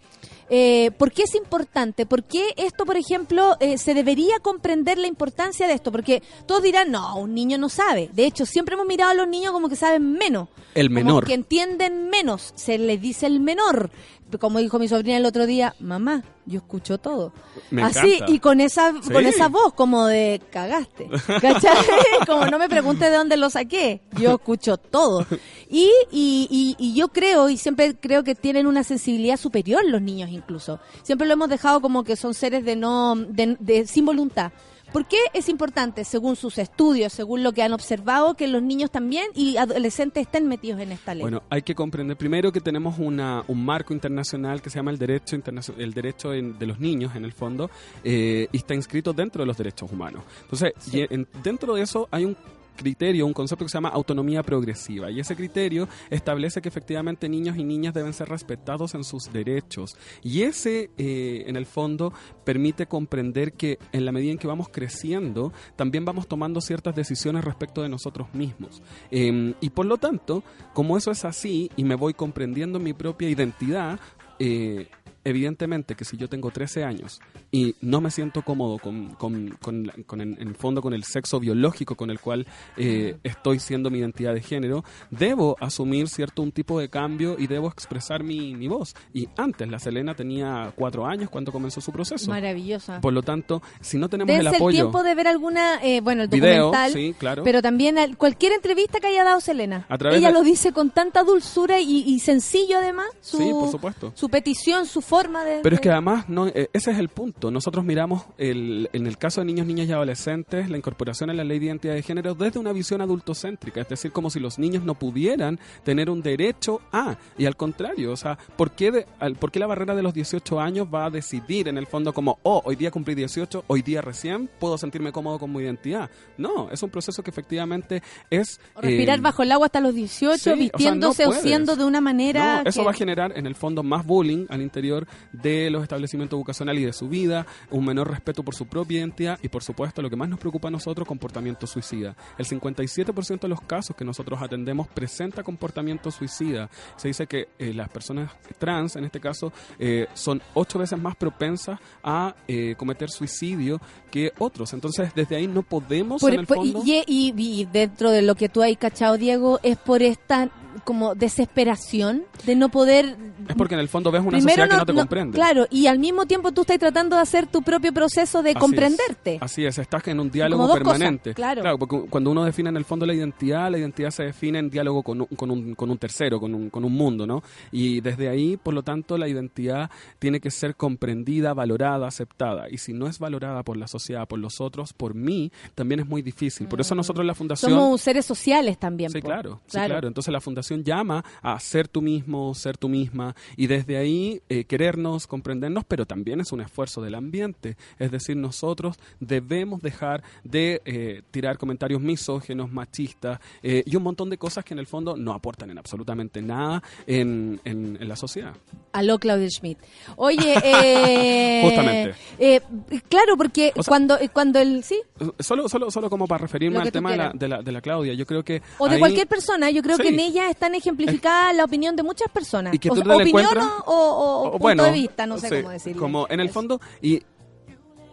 Speaker 1: Eh, ¿Por qué es importante? ¿Por qué esto, por ejemplo, eh, se debería comprender la importancia de esto? Porque todos dirán, no, un niño no sabe. De hecho, siempre hemos mirado a los niños como que saben menos.
Speaker 9: El
Speaker 1: Como
Speaker 9: menor.
Speaker 1: que entienden menos. Se les dice el menor. Como dijo mi sobrina el otro día, mamá, yo escucho todo.
Speaker 9: Me
Speaker 1: Así,
Speaker 9: encanta.
Speaker 1: y con esa,
Speaker 9: Sí.
Speaker 1: con esa voz como de cagaste. ¿Cachai? como no me pregunte de dónde lo saqué. Yo escucho todo. Y, y, y, y yo creo, y siempre creo que tienen una sensibilidad superior los niños incluso. Siempre lo hemos dejado como que son seres de no, de, de- sin voluntad. ¿Por qué es importante, según sus estudios, según lo que han observado, que los niños también y adolescentes estén metidos en esta ley?
Speaker 9: Bueno, hay que comprender primero que tenemos una, un marco internacional que se llama el derecho el derecho en- de los niños, en el fondo, eh, y está inscrito dentro de los derechos humanos. Entonces, y en- dentro de eso hay un criterio, un concepto que se llama autonomía progresiva. Y ese criterio establece que efectivamente niños y niñas deben ser respetados en sus derechos. Y ese, eh, en el fondo, permite comprender que en la medida en que vamos creciendo, también vamos tomando ciertas decisiones respecto de nosotros mismos. Eh, y por lo tanto, como eso es así y me voy comprendiendo mi propia identidad, eh, evidentemente que si yo tengo 13 años y no me siento cómodo con, con, con, en, el fondo con el sexo biológico con el cual eh, estoy siendo mi identidad de género, debo asumir cierto un tipo de cambio y debo expresar mi, mi voz. Y antes la Selena tenía cuatro años cuando comenzó su proceso.
Speaker 1: Maravillosa.
Speaker 9: Por lo tanto, si no tenemos el
Speaker 1: Dense el
Speaker 9: apoyo...
Speaker 1: tiempo de ver alguna, eh, bueno, el
Speaker 9: Video,
Speaker 1: documental,
Speaker 9: sí, claro.
Speaker 1: pero también al- cualquier entrevista que haya dado Selena.
Speaker 9: A través
Speaker 1: Ella
Speaker 9: de-
Speaker 1: lo dice con tanta dulzura y, y sencillo además, su,
Speaker 9: Sí, por supuesto.
Speaker 1: su petición, su forma de...
Speaker 9: Pero es que además, no, eh, ese es el punto. Nosotros miramos, el, en el caso de niños, niñas y adolescentes, la incorporación en la ley de identidad de género desde una visión adultocéntrica, es decir, como si los niños no pudieran tener un derecho a, y al contrario, o sea, ¿por qué, de- al- ¿por qué la barrera de los 18 años va a decidir en el fondo como, oh, hoy día cumplí 18, hoy día recién puedo sentirme cómodo con mi identidad? No, es un proceso que efectivamente es...
Speaker 1: o respirar
Speaker 9: eh,
Speaker 1: bajo el agua hasta los 18,
Speaker 9: sí, o sea, no
Speaker 1: vistiéndose o, siendo de una manera...
Speaker 9: no, eso
Speaker 1: que-
Speaker 9: va a generar en el fondo más bullying al interior de los establecimientos educacionales y de su vida, un menor respeto por su propia identidad y por supuesto lo que más nos preocupa a nosotros, comportamiento suicida. El 57% de los casos que nosotros atendemos presenta comportamiento suicida. Se dice que eh, las personas trans, en este caso, eh, son ocho veces más propensas a eh, cometer suicidio que otros. Entonces, desde ahí no podemos,
Speaker 1: Por-
Speaker 9: en el
Speaker 1: por-
Speaker 9: fondo...
Speaker 1: y, y- y dentro de lo que tú has cachado, Diego, es por esta como desesperación de no poder
Speaker 9: es porque en el fondo ves una
Speaker 1: Primero
Speaker 9: sociedad que no te comprende.
Speaker 1: Claro, y al mismo tiempo tú estás tratando de hacer tu propio proceso de
Speaker 9: Así
Speaker 1: comprenderte.
Speaker 9: es. Así es, estás en un diálogo permanente.
Speaker 1: cosas, claro.
Speaker 9: porque cuando uno define en el fondo la identidad, la identidad se define en diálogo con un, con un, con un tercero, con un, con un mundo, ¿no? Y desde ahí, por lo tanto, la identidad tiene que ser comprendida, valorada, aceptada. Y si no es valorada por la sociedad, por los otros, por mí, también es muy difícil. Por eso nosotros en la fundación...
Speaker 1: Somos seres sociales también.
Speaker 9: Sí,
Speaker 1: po.
Speaker 9: claro, sí, claro. Entonces la fundación llama a ser tú mismo, ser tú misma, y desde ahí eh, querernos, comprendernos, pero también es un esfuerzo del ambiente. Es decir, nosotros debemos dejar de eh, tirar comentarios misógenos, machistas, eh, y un montón de cosas que en el fondo no aportan en absolutamente nada en, en- en la sociedad.
Speaker 1: Aló, Claudia Schmidt. Oye, eh,
Speaker 9: Justamente.
Speaker 1: eh, claro, porque
Speaker 9: O sea-
Speaker 1: cuando, eh, cuando el... Sí,
Speaker 9: Solo, solo, solo como para referirme al tema de la, de, la, de la Claudia, yo creo que...
Speaker 1: o de
Speaker 9: ahí-
Speaker 1: cualquier persona, yo creo
Speaker 9: Sí.
Speaker 1: que en ella están ejemplificadas la opinión de muchas personas.
Speaker 9: Y que
Speaker 1: O sea, opinión o, o- o punto de vista, no sé
Speaker 9: sí,
Speaker 1: cómo decirlo.
Speaker 9: Como en el fondo, y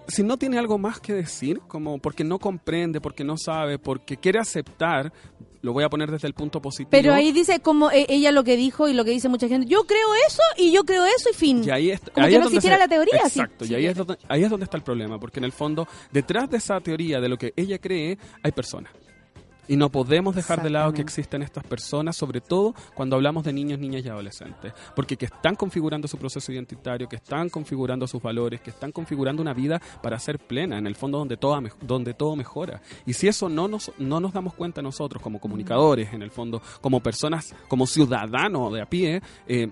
Speaker 9: si no tiene algo más que decir, como porque no comprende, porque no sabe, porque quiere aceptar, lo voy a poner desde el punto positivo.
Speaker 1: Pero ahí dice como eh, ella lo que dijo y lo que dice mucha gente, yo creo eso y yo creo eso y fin.
Speaker 9: Y ahí es-
Speaker 1: Como
Speaker 9: ahí
Speaker 1: que
Speaker 9: es
Speaker 1: no
Speaker 9: donde
Speaker 1: existiera
Speaker 9: se-
Speaker 1: la teoría. sí.
Speaker 9: Exacto, y
Speaker 1: Sí.
Speaker 9: ahí es, donde, ahí es donde está el problema, porque en el fondo, detrás de esa teoría, de lo que ella cree, hay personas. Y no podemos dejar de lado que existen estas personas, sobre todo cuando hablamos de niños, niñas y adolescentes. Porque que están configurando su proceso identitario, que están configurando sus valores, que están configurando una vida para ser plena, en el fondo donde todo, mej- donde todo mejora. Y si eso no nos, no nos damos cuenta nosotros como comunicadores, en el fondo, como personas, como ciudadanos de a pie, eh,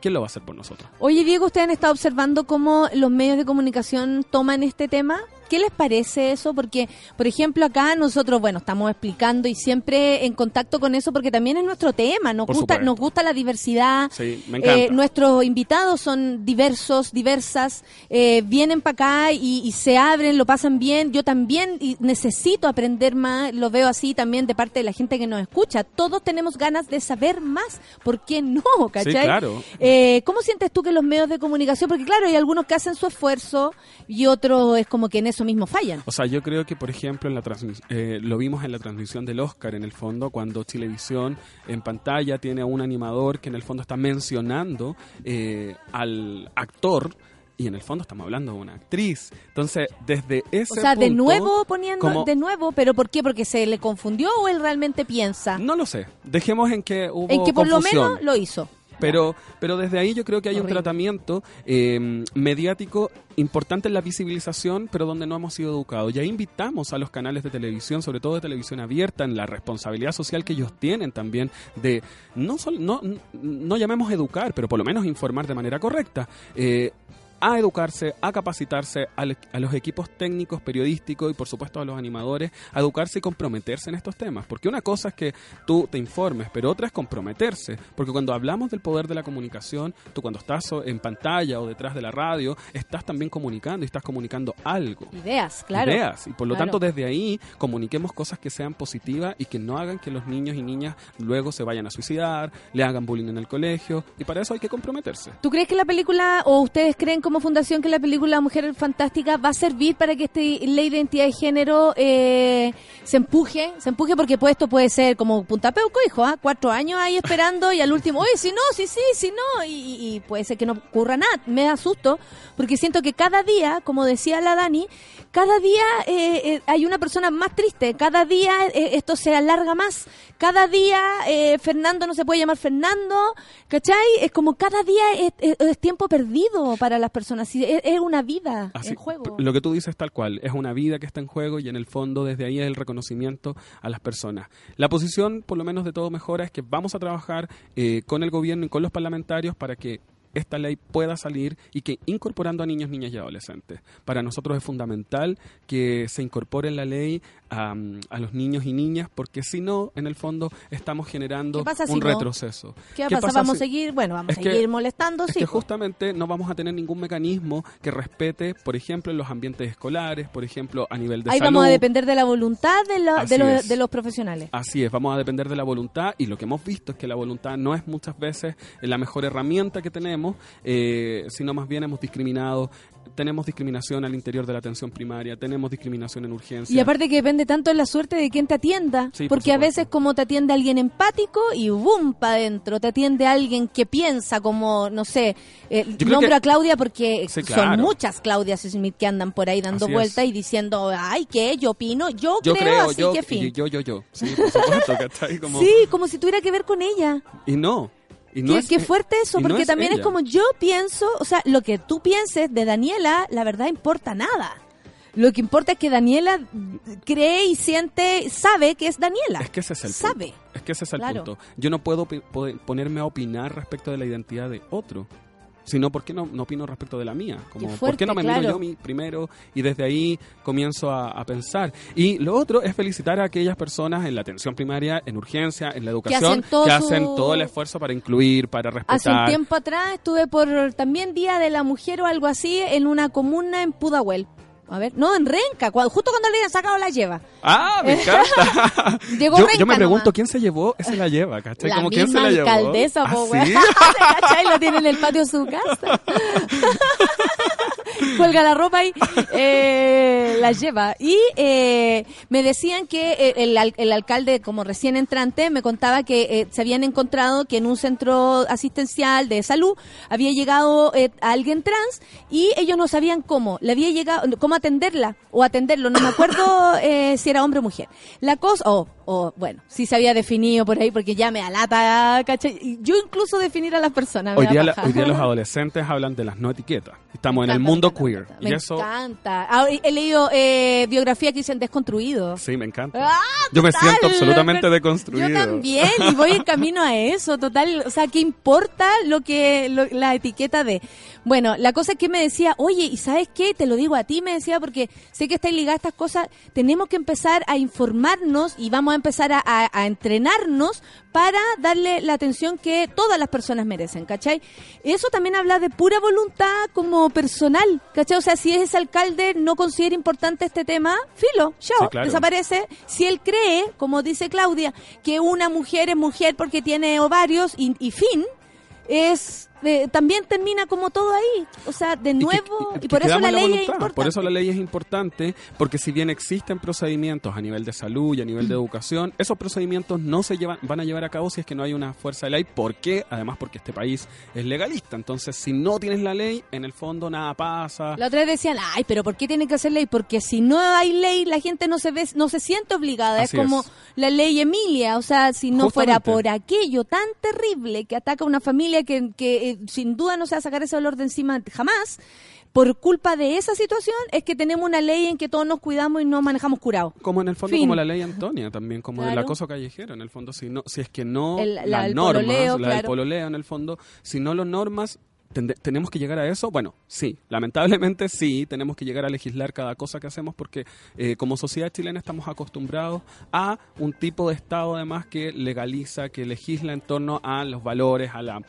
Speaker 9: ¿quién lo va a hacer por nosotros?
Speaker 1: Oye, Diego, ¿ustedes han estado observando cómo los medios de comunicación toman este tema? ¿Qué les parece eso? Porque, por ejemplo, acá nosotros, bueno, estamos explicando y siempre en contacto con eso porque también es nuestro tema. Nos
Speaker 9: Por
Speaker 1: gusta,
Speaker 9: supuesto.
Speaker 1: nos gusta la diversidad.
Speaker 9: Sí, me encanta.
Speaker 1: Eh, nuestros invitados son diversos, diversas, eh, vienen para acá y, y se abren, lo pasan bien. Yo también y necesito aprender más, lo veo así también de parte de la gente que nos escucha. Todos tenemos ganas de saber más. ¿Por qué no? ¿Cachai?
Speaker 9: claro.
Speaker 1: Eh, ¿Cómo sientes tú que los medios de comunicación, porque claro, hay algunos que hacen su esfuerzo y otros es como que en eso mismo fallan?
Speaker 9: O sea, yo creo que, por ejemplo, en la eh, lo vimos en la transmisión del Oscar, en el fondo, cuando Chilevisión en pantalla tiene a un animador que en el fondo está mencionando eh, al actor. Y en el fondo estamos hablando de una actriz. Entonces, desde ese
Speaker 1: O sea, de nuevo poniendo,
Speaker 9: como-
Speaker 1: de nuevo, pero ¿por qué? ¿Porque se le confundió o él realmente piensa?
Speaker 9: No lo sé. Dejemos en que hubo
Speaker 1: en que por lo menos lo hizo.
Speaker 9: Pero, pero desde ahí yo creo que hay
Speaker 1: Horrible.
Speaker 9: un tratamiento eh, mediático importante en la visibilización, pero donde no hemos sido educados. Y ahí invitamos a los canales de televisión, sobre todo de televisión abierta, en la responsabilidad social que ellos tienen también de, no, sol- no, no llamemos educar, pero por lo menos informar de manera correcta. Eh, a educarse, a capacitarse, a, le- a los equipos técnicos, periodísticos y por supuesto a los animadores, a educarse y comprometerse en estos temas. Porque una cosa es que tú te informes, pero otra es comprometerse. Porque cuando hablamos del poder de la comunicación, tú cuando estás en pantalla o detrás de la radio, estás también comunicando y estás comunicando algo.
Speaker 1: Ideas, claro.
Speaker 9: Ideas. Y por lo
Speaker 1: Claro.
Speaker 9: tanto, desde ahí comuniquemos cosas que sean positivas y que no hagan que los niños y niñas luego se vayan a suicidar, le hagan bullying en el colegio. Y para eso hay que comprometerse.
Speaker 1: ¿Tú crees que la película, o ustedes creen como fundación que la película Mujer Fantástica va a servir para que esta ley de identidad de género eh, se empuje? Se empuje porque pues, esto puede ser como punta peuco, hijo, ¿ah? cuatro años ahí esperando y al último, oye, si no, sí, sí, si no, y, y- puede ser que no ocurra nada. Me da susto porque siento que cada día, como decía la Dani, cada día eh, eh, hay una persona más triste, cada día esto se alarga más, cada día Fernando no se puede llamar Fernando, ¿cachai? Es como cada día es- es tiempo perdido para las personas, es, es una vida
Speaker 9: Así,
Speaker 1: en juego.
Speaker 9: Lo que tú dices tal cual, es una vida que está en juego y en el fondo desde ahí es el reconocimiento a las personas. La posición, por lo menos de todo mejora, es que vamos a trabajar eh, con el gobierno y con los parlamentarios para que esta ley pueda salir y que incorporando a niños, niñas y adolescentes. Para nosotros es fundamental que se incorpore en la ley a, a los niños y niñas porque si no, en el fondo estamos generando
Speaker 1: ¿Qué pasa si
Speaker 9: un
Speaker 1: no?
Speaker 9: retroceso.
Speaker 1: ¿Qué va a pasar? ¿Vamos a
Speaker 9: si-
Speaker 1: seguir? Bueno, vamos
Speaker 9: Es
Speaker 1: a
Speaker 9: que-
Speaker 1: seguir molestando,
Speaker 9: es
Speaker 1: sí.
Speaker 9: que
Speaker 1: po.
Speaker 9: justamente no vamos a tener ningún mecanismo que respete, por ejemplo, en los ambientes escolares, por ejemplo, a nivel de
Speaker 1: Ahí
Speaker 9: salud.
Speaker 1: vamos a depender de la voluntad de, la- de, los, de los profesionales.
Speaker 9: Así es, vamos a depender de la voluntad y lo que hemos visto es que la voluntad no es muchas veces la mejor herramienta que tenemos, eh, sino más bien hemos discriminado, tenemos discriminación al interior de la atención primaria, tenemos discriminación en urgencia.
Speaker 1: Y aparte que depende tanto de la suerte de quien te atienda.
Speaker 9: Sí, por
Speaker 1: porque a veces como te atiende alguien empático y boom, para adentro. Te atiende alguien que piensa como, no sé, eh, nombro
Speaker 9: que-
Speaker 1: a Claudia porque
Speaker 9: Sí,
Speaker 1: son muchas Claudias Smith que andan por ahí dando vueltas y diciendo, ay, ¿qué? Yo opino, yo,
Speaker 9: yo
Speaker 1: creo,
Speaker 9: creo,
Speaker 1: así
Speaker 9: yo,
Speaker 1: que fin.
Speaker 9: yo, yo, yo. Sí, por supuesto, ¿cachai? Como-
Speaker 1: Sí, como si tuviera que ver con ella.
Speaker 9: Y no. Y no
Speaker 1: qué,
Speaker 9: es-
Speaker 1: qué fuerte eso,
Speaker 9: no
Speaker 1: porque
Speaker 9: es
Speaker 1: también es como yo pienso, o sea, lo que tú pienses de Daniela, la verdad importa nada. Lo que importa es que Daniela cree y siente, sabe que es Daniela.
Speaker 9: Es que ese es el
Speaker 1: Sabe.
Speaker 9: punto. Es que ese es el
Speaker 1: Claro.
Speaker 9: punto. Yo no puedo ponerme a opinar respecto de la identidad de otro. Sino, ¿por qué no, no opino respecto de la mía? Como, ¿Por qué no me
Speaker 1: claro.
Speaker 9: miro yo mi primero? Y desde ahí comienzo a, a pensar. Y lo otro es felicitar a aquellas personas en la atención primaria, en urgencia, en la educación,
Speaker 1: hacen todo
Speaker 9: que hacen todo el esfuerzo para incluir, para respetar.
Speaker 1: Hace un tiempo atrás estuve por también Día de la Mujer o algo así en una comuna en Pudahuel. A ver, no, en Renca, cua- justo cuando le habían sacado la lleva.
Speaker 9: ¡Ah, me encanta!
Speaker 1: Llegó
Speaker 9: yo,
Speaker 1: Renca
Speaker 9: yo me pregunto
Speaker 1: nomás.
Speaker 9: quién se llevó, ese la lleva, ¿cachai?
Speaker 1: La
Speaker 9: Como quién se la llevó.
Speaker 1: alcaldesa,
Speaker 9: ¿Ah,
Speaker 1: po,
Speaker 9: sí?
Speaker 1: weón. ¿Cachai? Lo tiene en el patio de su casa. Cuelga la ropa y eh, la lleva. Y eh, me decían que eh, el, el alcalde, como recién entrante, me contaba que eh, se habían encontrado que en un centro asistencial de salud había llegado eh, alguien trans y ellos no sabían cómo. Le había llegado, cómo atenderla o atenderlo. No me acuerdo si era hombre o mujer. La cosa, o o bueno, sí se había definido por ahí porque ya me alata, ¿cachai? Yo incluso definir a las personas.
Speaker 9: Hoy día, la-
Speaker 1: paja.
Speaker 9: hoy día los adolescentes hablan de las no etiquetas. Estamos en el mundo
Speaker 1: me
Speaker 9: queer.
Speaker 1: Me
Speaker 9: y eso,
Speaker 1: encanta. Ah, he leído eh, biografía que dicen desconstruido.
Speaker 9: sí, me encanta.
Speaker 1: Ah,
Speaker 9: Yo me siento absolutamente
Speaker 1: pero-
Speaker 9: deconstruido.
Speaker 1: Yo también, y voy en camino a eso, total. O sea, ¿qué importa lo que lo- la etiqueta de? Bueno, la cosa es que me decía, oye, ¿y sabes qué? Te lo digo a ti, me decía, porque sé que estáis ligadas a estas cosas. Tenemos que empezar a informarnos y vamos a empezar a, a- a entrenarnos para darle la atención que todas las personas merecen, ¿cachai? Eso también habla de pura voluntad como personal, ¿cachai? O sea, si ese alcalde no considera importante este tema, filo, chao,
Speaker 9: Sí, claro.
Speaker 1: desaparece. Si él cree, como dice Claudia, que una mujer es mujer porque tiene ovarios y, y fin, es eh, también termina como todo ahí. O sea, de
Speaker 9: Y que-
Speaker 1: nuevo, y, por eso la ley es importante.
Speaker 9: Por eso la ley es importante, porque si bien existen procedimientos a nivel de salud y a nivel de
Speaker 1: Mm.
Speaker 9: educación, esos procedimientos no se llevan, van a llevar a cabo si es que no hay una fuerza de ley. ¿Por qué? Además, porque este país es legalista. Entonces, si no tienes la ley, en el fondo nada pasa.
Speaker 1: La otra vez decían, ay, pero ¿por qué tiene que hacer ley? Porque si no hay ley, la gente no se ve, no se siente obligada.
Speaker 9: Así
Speaker 1: es como
Speaker 9: es.
Speaker 1: la ley Emilia. O sea, si no fuera por aquello tan terrible que ataca a una familia que, que eh, sin duda no se va a sacar ese dolor de encima jamás, por culpa de esa situación es que tenemos una ley en que todos nos cuidamos y nos manejamos curados.
Speaker 9: Como en el fondo,
Speaker 1: Fin.
Speaker 9: como la ley Antonia, también, como del
Speaker 1: Claro.
Speaker 9: acoso callejero, en el fondo, si no, si es que no
Speaker 1: El- la
Speaker 9: las
Speaker 1: del
Speaker 9: normas,
Speaker 1: pololeo,
Speaker 9: la del
Speaker 1: claro.
Speaker 9: pololeo, en el fondo, si no lo normas, ¿Tenemos que llegar a eso? Bueno, sí, lamentablemente sí, tenemos que llegar a legislar cada cosa que hacemos porque eh, como sociedad chilena estamos acostumbrados a un tipo de Estado además que legaliza, que legisla en torno a los valores, a la...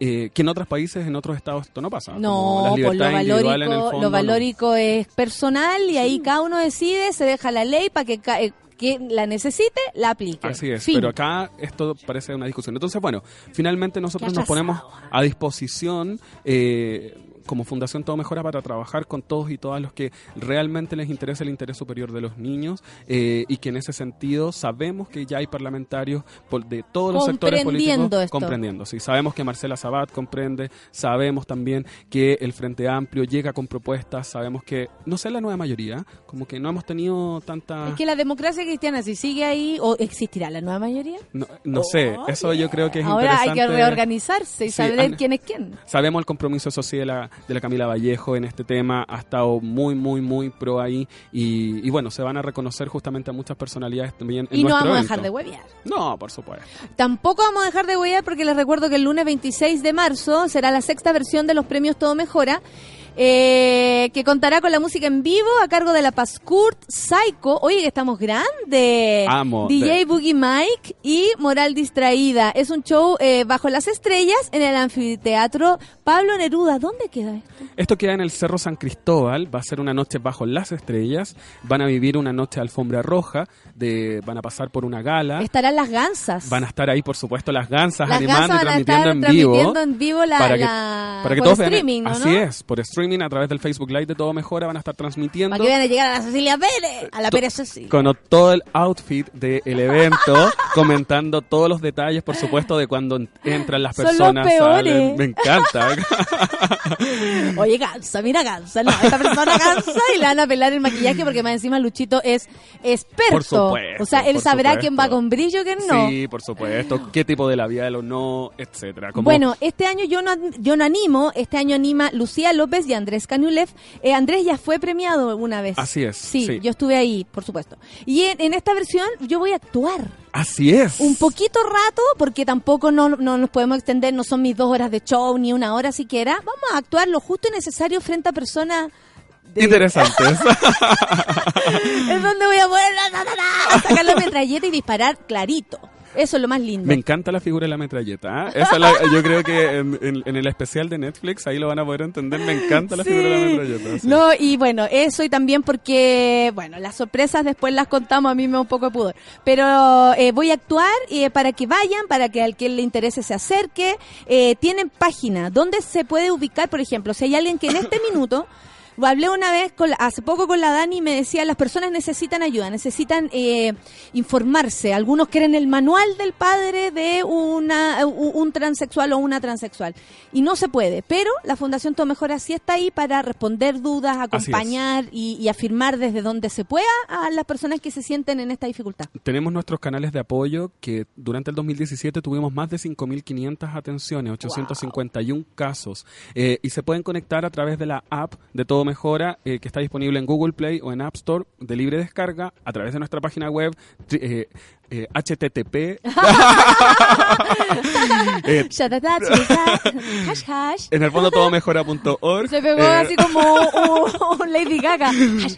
Speaker 9: eh, que en otros países, en otros estados esto no pasa.
Speaker 1: No, pues lo valórico,
Speaker 9: fondo,
Speaker 1: lo
Speaker 9: no.
Speaker 1: valórico es personal y ahí cada uno decide, se deja la ley para que eh, quien la necesite la aplique.
Speaker 9: Así es,
Speaker 1: Fin.
Speaker 9: pero acá esto parece una discusión. Entonces, bueno, finalmente nosotros nos ponemos a disposición eh, como Fundación Todo Mejora para trabajar con todos y todas los que realmente les interesa el interés superior de los niños eh, y que en ese sentido sabemos que ya hay parlamentarios de todos los sectores
Speaker 1: Comprendiendo
Speaker 9: políticos
Speaker 1: esto.
Speaker 9: comprendiendo. Sí, sabemos que Marcela Sabat comprende, sabemos también que el Frente Amplio llega con propuestas, sabemos que, no sé la nueva mayoría, como que no hemos tenido tanta...
Speaker 1: Es que la democracia cristiana, si sigue ahí, ¿o existirá la nueva mayoría?
Speaker 9: No, no sé, eso yo creo que es
Speaker 1: Ahora hay
Speaker 9: interesante.
Speaker 1: que reorganizarse y
Speaker 9: Sí,
Speaker 1: saber quién es quién.
Speaker 9: Sabemos el compromiso social de la, de la Camila Vallejo en este tema, ha estado muy, muy, muy pro ahí y, y bueno, se van a reconocer justamente a muchas personalidades también en
Speaker 1: Y no vamos a dejar de huevear.
Speaker 9: No, por supuesto.
Speaker 1: Tampoco vamos a dejar de huevear porque les recuerdo que el lunes 26 de marzo será la sexta versión de los premios Todo Mejora. Eh, que contará con la música en vivo a cargo de la Paz Kurt, Psycho, oye que estamos grandes,
Speaker 9: Amo.
Speaker 1: DJ Boogie Mike y Moral Distraída. Es un show eh, bajo las estrellas en el anfiteatro Pablo Neruda. ¿Dónde queda esto?
Speaker 9: Esto queda en el Cerro San Cristóbal, va a ser una noche bajo las estrellas, van a vivir una noche de alfombra roja, de, van a pasar por una gala.
Speaker 1: Estarán las gansas.
Speaker 9: Van a estar ahí, por supuesto, las gansas
Speaker 1: Las
Speaker 9: animando
Speaker 1: gansas
Speaker 9: y
Speaker 1: van a
Speaker 9: transmitiendo
Speaker 1: estar
Speaker 9: en vivo.
Speaker 1: transmitiendo en vivo la-
Speaker 9: para que,
Speaker 1: la-
Speaker 9: para que
Speaker 1: por
Speaker 9: todos vean-
Speaker 1: streaming, ¿no?
Speaker 9: Así es, por streaming a través del Facebook Live de Todo Mejora van a estar transmitiendo.
Speaker 1: Para que vayan a llegar a la Cecilia Pérez, a la Pérez Ceci.
Speaker 9: Con todo el outfit del evento, comentando todos los detalles, por supuesto, de cuando en- entran las
Speaker 1: Son los
Speaker 9: personas.
Speaker 1: peores.
Speaker 9: salen. Me encanta.
Speaker 1: Oye, Gansa, mira Gansa, no, esta persona Gansa y le van a pelar el maquillaje porque más encima Luchito es experto.
Speaker 9: Por supuesto,
Speaker 1: o sea, él sabrá
Speaker 9: supuesto.
Speaker 1: quién va con brillo, quién no.
Speaker 9: Sí, por supuesto. ¿Qué tipo de labial o no, etcétera? Como-
Speaker 1: Bueno, este año yo no, yo no animo, este año anima Lucía López y Andrés Canulev. Eh, Andrés ya fue premiado una vez.
Speaker 9: Así es,
Speaker 1: Sí,
Speaker 9: sí.
Speaker 1: yo estuve ahí, por supuesto. Y en, en esta versión yo voy a actuar.
Speaker 9: Así es.
Speaker 1: Un poquito rato, porque tampoco no, no nos podemos extender, no son mis dos horas de show, ni una hora siquiera. Vamos a actuar lo justo y necesario frente a personas
Speaker 9: Interesantes.
Speaker 1: es donde voy a poder sacar la metralleta y disparar clarito. Eso es lo más lindo.
Speaker 9: Me encanta la figura de la metralleta. ¿ah? Esa la- yo creo que en, en- en el especial de Netflix ahí lo van a poder entender. Me encanta la
Speaker 1: Sí.
Speaker 9: figura de la metralleta. sí.
Speaker 1: No, y bueno, eso y también porque, bueno, las sorpresas después las contamos, a mí me da un poco de pudor. Pero eh, voy a actuar eh, para que vayan, para que al que le interese se acerque. Eh, tienen página donde se puede ubicar, por ejemplo, si hay alguien que en este minuto... Hablé una vez, con hace poco con la Dani y me decía, las personas necesitan ayuda, necesitan eh, informarse. Algunos quieren el manual del padre de una, un transexual o una transexual. Y no se puede. Pero la Fundación Todo Mejora sí está ahí para responder dudas, acompañar y, y afirmar desde donde se pueda a las personas que se sienten en esta dificultad.
Speaker 9: Tenemos nuestros canales de apoyo que durante el 2017 tuvimos más de 5.500 atenciones, 851 casos. Eh, y se pueden conectar a través de la app de Todo Mejora, eh, que está disponible en Google Play o en App Store de libre descarga, a través de nuestra página web, eh, eh, http. eh,
Speaker 1: hash hash.
Speaker 9: en el fondo todomejora.org.
Speaker 1: Se pegó
Speaker 9: Eh,
Speaker 1: así como un, un Lady Gaga. Hash.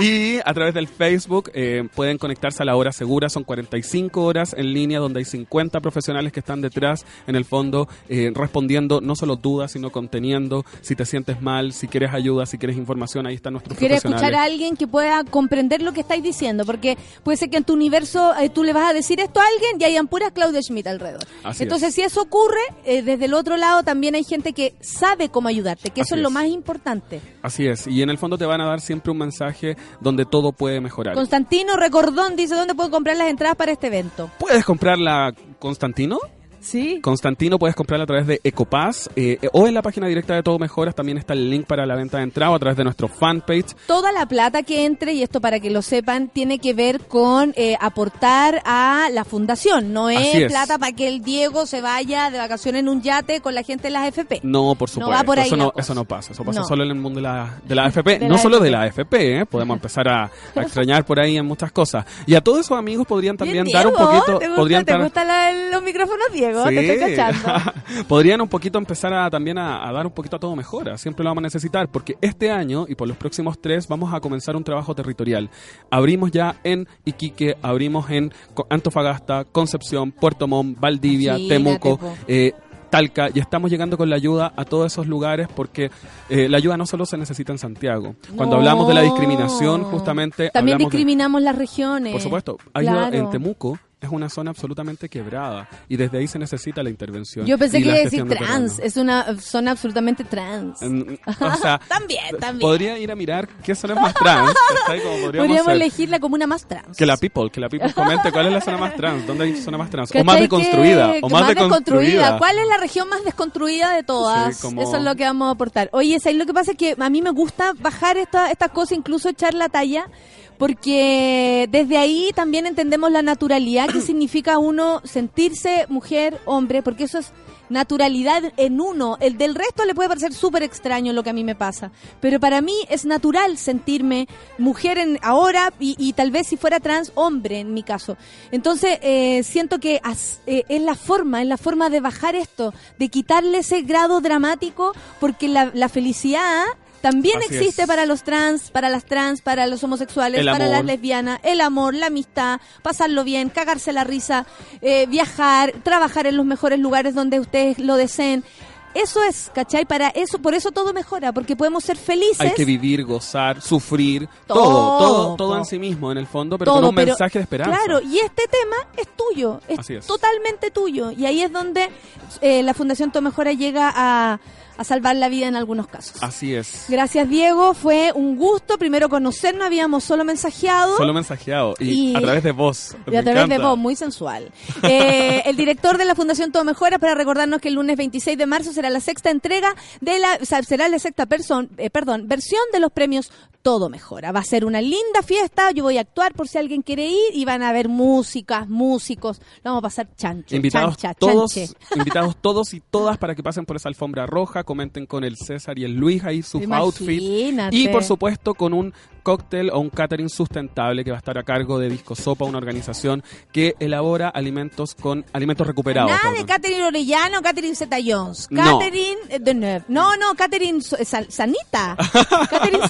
Speaker 9: Y a través del Facebook eh, pueden conectarse a la hora segura. Son 45 horas en línea donde hay 50 profesionales que están detrás, en el fondo, eh, respondiendo no solo dudas, sino conteniendo si te sientes mal, si quieres ayuda, si quieres información. Ahí están nuestros
Speaker 1: Quiere
Speaker 9: profesionales.
Speaker 1: escuchar a alguien que pueda comprender lo que estáis diciendo, porque puede ser que en tu universo eh, tú le vas a decir esto a alguien y hayan puras Claudia Schmidt alrededor.
Speaker 9: Así
Speaker 1: Entonces,
Speaker 9: es.
Speaker 1: si eso ocurre, eh, desde el otro lado también hay gente que sabe cómo ayudarte, que eso es lo más importante.
Speaker 9: Así es. Y en el fondo te van a dar siempre un mensaje donde todo puede mejorar.
Speaker 1: Constantino Recordón dice dónde puedo comprar las entradas para este evento.
Speaker 9: ¿Puedes comprarla, Constantino?
Speaker 1: Sí.
Speaker 9: Constantino puedes comprarla a través de Ecopass eh, o en la página directa de Todo Mejoras también está el link para la venta de entrada a través de nuestro fanpage.
Speaker 1: Toda la plata que entre, y esto para que lo sepan, tiene que ver con eh, aportar a la fundación. No es,
Speaker 9: es.
Speaker 1: plata para que el Diego se vaya de vacaciones en un yate con la gente de las FP.
Speaker 9: No, por supuesto.
Speaker 1: va por ahí
Speaker 9: eso, no,
Speaker 1: cosa.
Speaker 9: eso no pasa. Eso pasa
Speaker 1: No.
Speaker 9: solo en el mundo de la, de la AFP.
Speaker 1: De
Speaker 9: no
Speaker 1: la
Speaker 9: solo de la AFP, ¿eh? Podemos empezar a, a extrañar por ahí en muchas cosas. Y a todos esos amigos podrían también
Speaker 1: Bien,
Speaker 9: dar un
Speaker 1: Diego,
Speaker 9: poquito...
Speaker 1: ¿Te, gusta-
Speaker 9: podrían
Speaker 1: te la- los micrófonos, Diego? Diego, te estoy cachando.
Speaker 9: Podrían un poquito empezar a, también a, a dar un poquito a todo mejora. Siempre lo vamos a necesitar porque este año y por los próximos tres vamos a comenzar un trabajo territorial. Abrimos ya en Iquique, abrimos en Antofagasta, Concepción, Puerto Montt, Valdivia,
Speaker 1: Sí,
Speaker 9: Temuco. eh, Talca y estamos llegando con la ayuda a todos esos lugares porque eh, la ayuda no solo se necesita en Santiago. Cuando
Speaker 1: No.
Speaker 9: hablamos de la discriminación, justamente
Speaker 1: También
Speaker 9: de-
Speaker 1: discriminamos las regiones.
Speaker 9: por supuesto, ayuda
Speaker 1: Claro.
Speaker 9: en Temuco es una zona absolutamente quebrada y desde ahí se necesita la intervención.
Speaker 1: Yo pensé que
Speaker 9: la
Speaker 1: iba a decir
Speaker 9: de
Speaker 1: trans.
Speaker 9: terreno.
Speaker 1: Es una zona absolutamente trans.
Speaker 9: En- o sea,
Speaker 1: También, también.
Speaker 9: podría ir a mirar qué zona es más trans. podríamos
Speaker 1: Podríamos
Speaker 9: hacer.
Speaker 1: elegirla como una más trans.
Speaker 9: Que la people, que la people comente cuál es la zona más trans, dónde hay zona más trans, o
Speaker 1: ¿Cachai
Speaker 9: más deconstruida, o
Speaker 1: que
Speaker 9: más, deconstruida.
Speaker 1: ¿Cuál es la región más desconstruida de todas?
Speaker 9: Sí, como-
Speaker 1: Eso es lo que vamos a aportar. Oye, ¿sabes? lo que pasa es que a mí me gusta bajar esta- estas cosas, incluso echar la talla, porque desde ahí también entendemos la naturalidad que significa uno sentirse mujer, hombre, porque eso es naturalidad en uno. El del resto le puede parecer súper extraño lo que a mí me pasa. Pero para mí es natural sentirme mujer en ahora y, y tal vez si fuera trans, hombre en mi caso. Entonces, eh, siento que as- eh, es la forma, es la forma de bajar esto, de quitarle ese grado dramático, porque la, la felicidad también
Speaker 9: Así
Speaker 1: existe
Speaker 9: es.
Speaker 1: para los trans, para las trans, para los homosexuales,
Speaker 9: El
Speaker 1: para
Speaker 9: amor.
Speaker 1: las lesbianas, el amor, la amistad, pasarlo bien, cagarse la risa, eh, viajar, trabajar en los mejores lugares donde ustedes lo deseen. Eso es, ¿cachai? Para eso, por eso todo mejora, porque podemos ser felices.
Speaker 9: Hay que vivir, gozar, sufrir,
Speaker 1: Todo,
Speaker 9: todo, todo, en sí mismo, en el fondo, pero
Speaker 1: todo,
Speaker 9: con un
Speaker 1: pero-
Speaker 9: mensaje de esperanza.
Speaker 1: Claro, y este tema es tuyo, es. totalmente tuyo. Y ahí es donde eh, la Fundación Todo Mejora llega a, a salvar la vida en algunos casos.
Speaker 9: Así es.
Speaker 1: Gracias, Diego. Fue un gusto primero conocernos. Habíamos solo mensajeado.
Speaker 9: Solo mensajeado y,
Speaker 1: Y-
Speaker 9: a través de voz.
Speaker 1: Y a través de voz, muy sensual. Eh, el director de la Fundación Todo Mejora para recordarnos que el lunes 26 de marzo será la sexta entrega de la, o sea, será la sexta person, eh, perdón, versión de los premios Todo Mejora. Va a ser una linda fiesta. Yo voy a actuar por si alguien quiere ir y van a haber músicas, músicos. Lo vamos a pasar chancho.
Speaker 9: Invitados
Speaker 1: chancha,
Speaker 9: todos,
Speaker 1: chanche.
Speaker 9: invitados todos y todas para que pasen por esa alfombra roja, comenten con el César y el Luis ahí sus outfits
Speaker 1: Imagínate.
Speaker 9: y por supuesto con un cóctel o un catering sustentable que va a estar a cargo de Disco Sopa, una organización que elabora alimentos con alimentos recuperados.
Speaker 1: Nada de. Catherine Orellano, Catherine Zeta Jones.
Speaker 9: No.
Speaker 1: Catherine eh, Deneuve. No, no, Catherine so- eh, Sa- Sanita. Catherine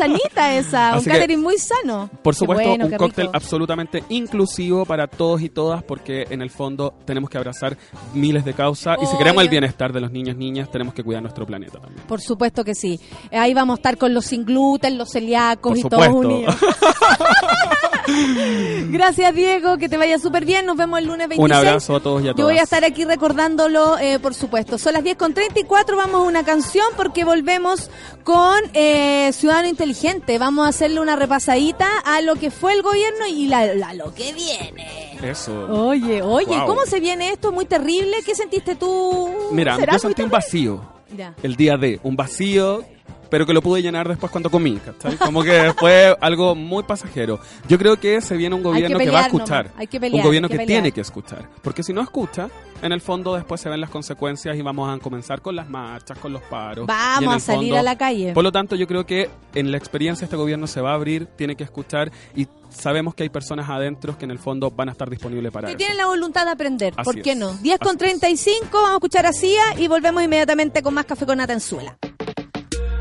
Speaker 1: Un
Speaker 9: Así que,
Speaker 1: Catherine muy sano.
Speaker 9: Por supuesto,
Speaker 1: bueno,
Speaker 9: un cóctel
Speaker 1: rico.
Speaker 9: absolutamente inclusivo para todos y todas, porque en el fondo tenemos que abrazar miles de causas y si queremos el bienestar de los niños niñas, tenemos que cuidar nuestro planeta también.
Speaker 1: Por supuesto que sí. Ahí vamos a estar con los sin gluten, los celíacos
Speaker 9: Por
Speaker 1: y todos
Speaker 9: supuesto.
Speaker 1: unidos. Gracias, Diego. Que te vaya súper bien. Nos vemos el lunes 26.
Speaker 9: Un abrazo a todos y a
Speaker 1: Yo voy a
Speaker 9: todas.
Speaker 1: estar aquí recordándolo, eh, por supuesto. Son las 10 con 34. Vamos a una canción porque volvemos con eh, Ciudadano Inteligente. Vamos a hacerle una repasadita a lo que fue el gobierno y la, la- lo que viene.
Speaker 9: Eso.
Speaker 1: Oye, oye,
Speaker 9: Wow.
Speaker 1: ¿cómo se viene esto? Muy terrible. ¿Qué sentiste tú?
Speaker 9: Mira,
Speaker 1: ¿Será
Speaker 9: yo sentí un vacío
Speaker 1: Ya.
Speaker 9: el día de, un vacío, pero que lo pude llenar después cuando comí, ¿cachai? Como que fue algo muy pasajero. Yo creo que se viene un gobierno que, va a escuchar,
Speaker 1: nomás, hay que pelear,
Speaker 9: un gobierno
Speaker 1: hay que
Speaker 9: tiene que escuchar, porque si no escucha, en el fondo después se ven las consecuencias y vamos a comenzar con las marchas, con los paros.
Speaker 1: Vamos a salir
Speaker 9: fondo-
Speaker 1: a la calle.
Speaker 9: Por lo tanto, yo creo que en la experiencia este gobierno se va a abrir, tiene que escuchar y sabemos que hay personas adentro que en el fondo van a estar disponibles para
Speaker 1: Que
Speaker 9: eso.
Speaker 1: tienen la voluntad de aprender,
Speaker 9: Así
Speaker 1: ¿por qué
Speaker 9: es.
Speaker 1: no? 10 con
Speaker 9: Así
Speaker 1: 35, vamos a escuchar a Cia y volvemos inmediatamente con más café con Atenzuela.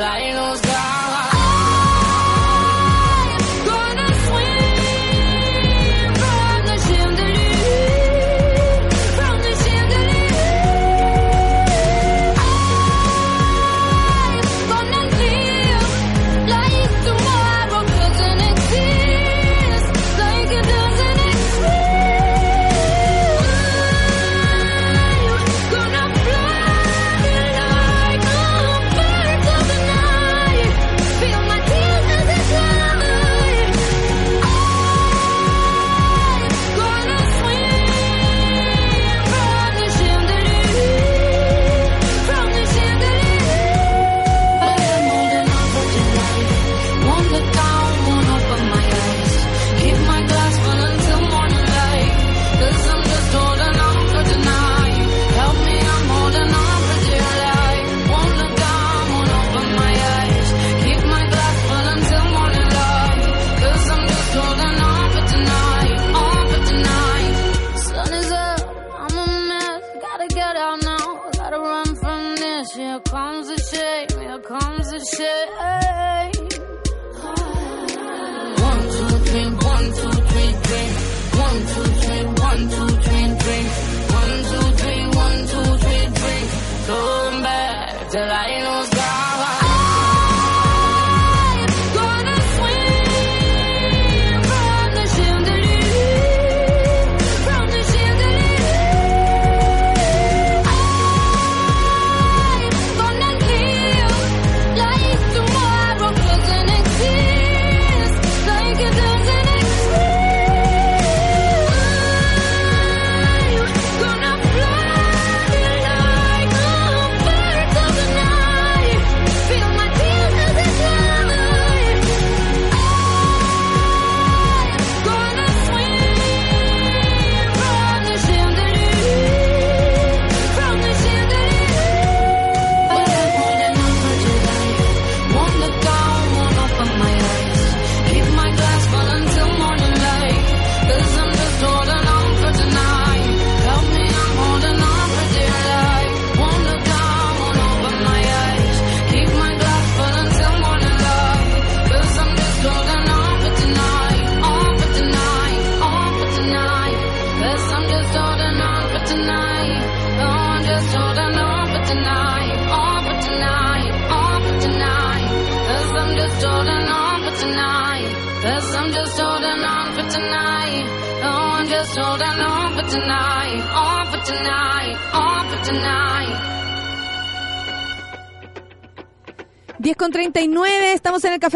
Speaker 10: light on.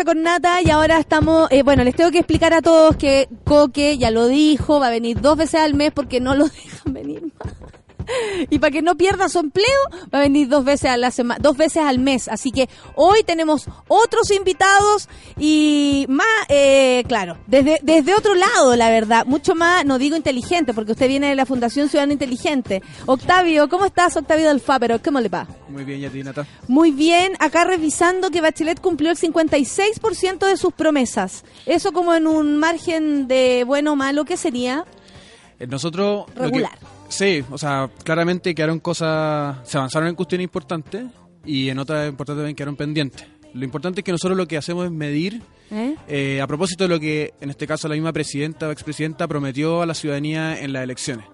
Speaker 1: Con Nata y ahora estamos, eh, bueno, les tengo que explicar a todos que Coque ya lo dijo, va a venir dos veces al mes porque no lo más. Y para que no pierda su empleo, va a venir dos veces a la semana, dos veces al mes. Así que hoy tenemos otros invitados y más, eh, claro, desde, desde otro lado, la verdad, mucho más, no digo inteligente, porque usted viene de la Fundación Ciudadano Inteligente. Octavio, ¿cómo estás, Octavio del Pero ¿Cómo le va?
Speaker 11: Muy bien, y a ti, Nata.
Speaker 1: Muy bien, acá revisando que Bachelet cumplió el 56% de sus promesas. Eso como en un margen de bueno o malo, ¿qué sería?
Speaker 11: Eh, Nosotros... lo que-
Speaker 1: Regular.
Speaker 11: Sí, o sea, claramente quedaron cosas... Se avanzaron en cuestiones importantes y en otras importantes también quedaron pendientes. Lo importante es que nosotros lo que hacemos es medir,
Speaker 1: ¿Eh?
Speaker 11: eh, a propósito de lo que en este caso la misma presidenta o expresidenta prometió a la ciudadanía en las elecciones.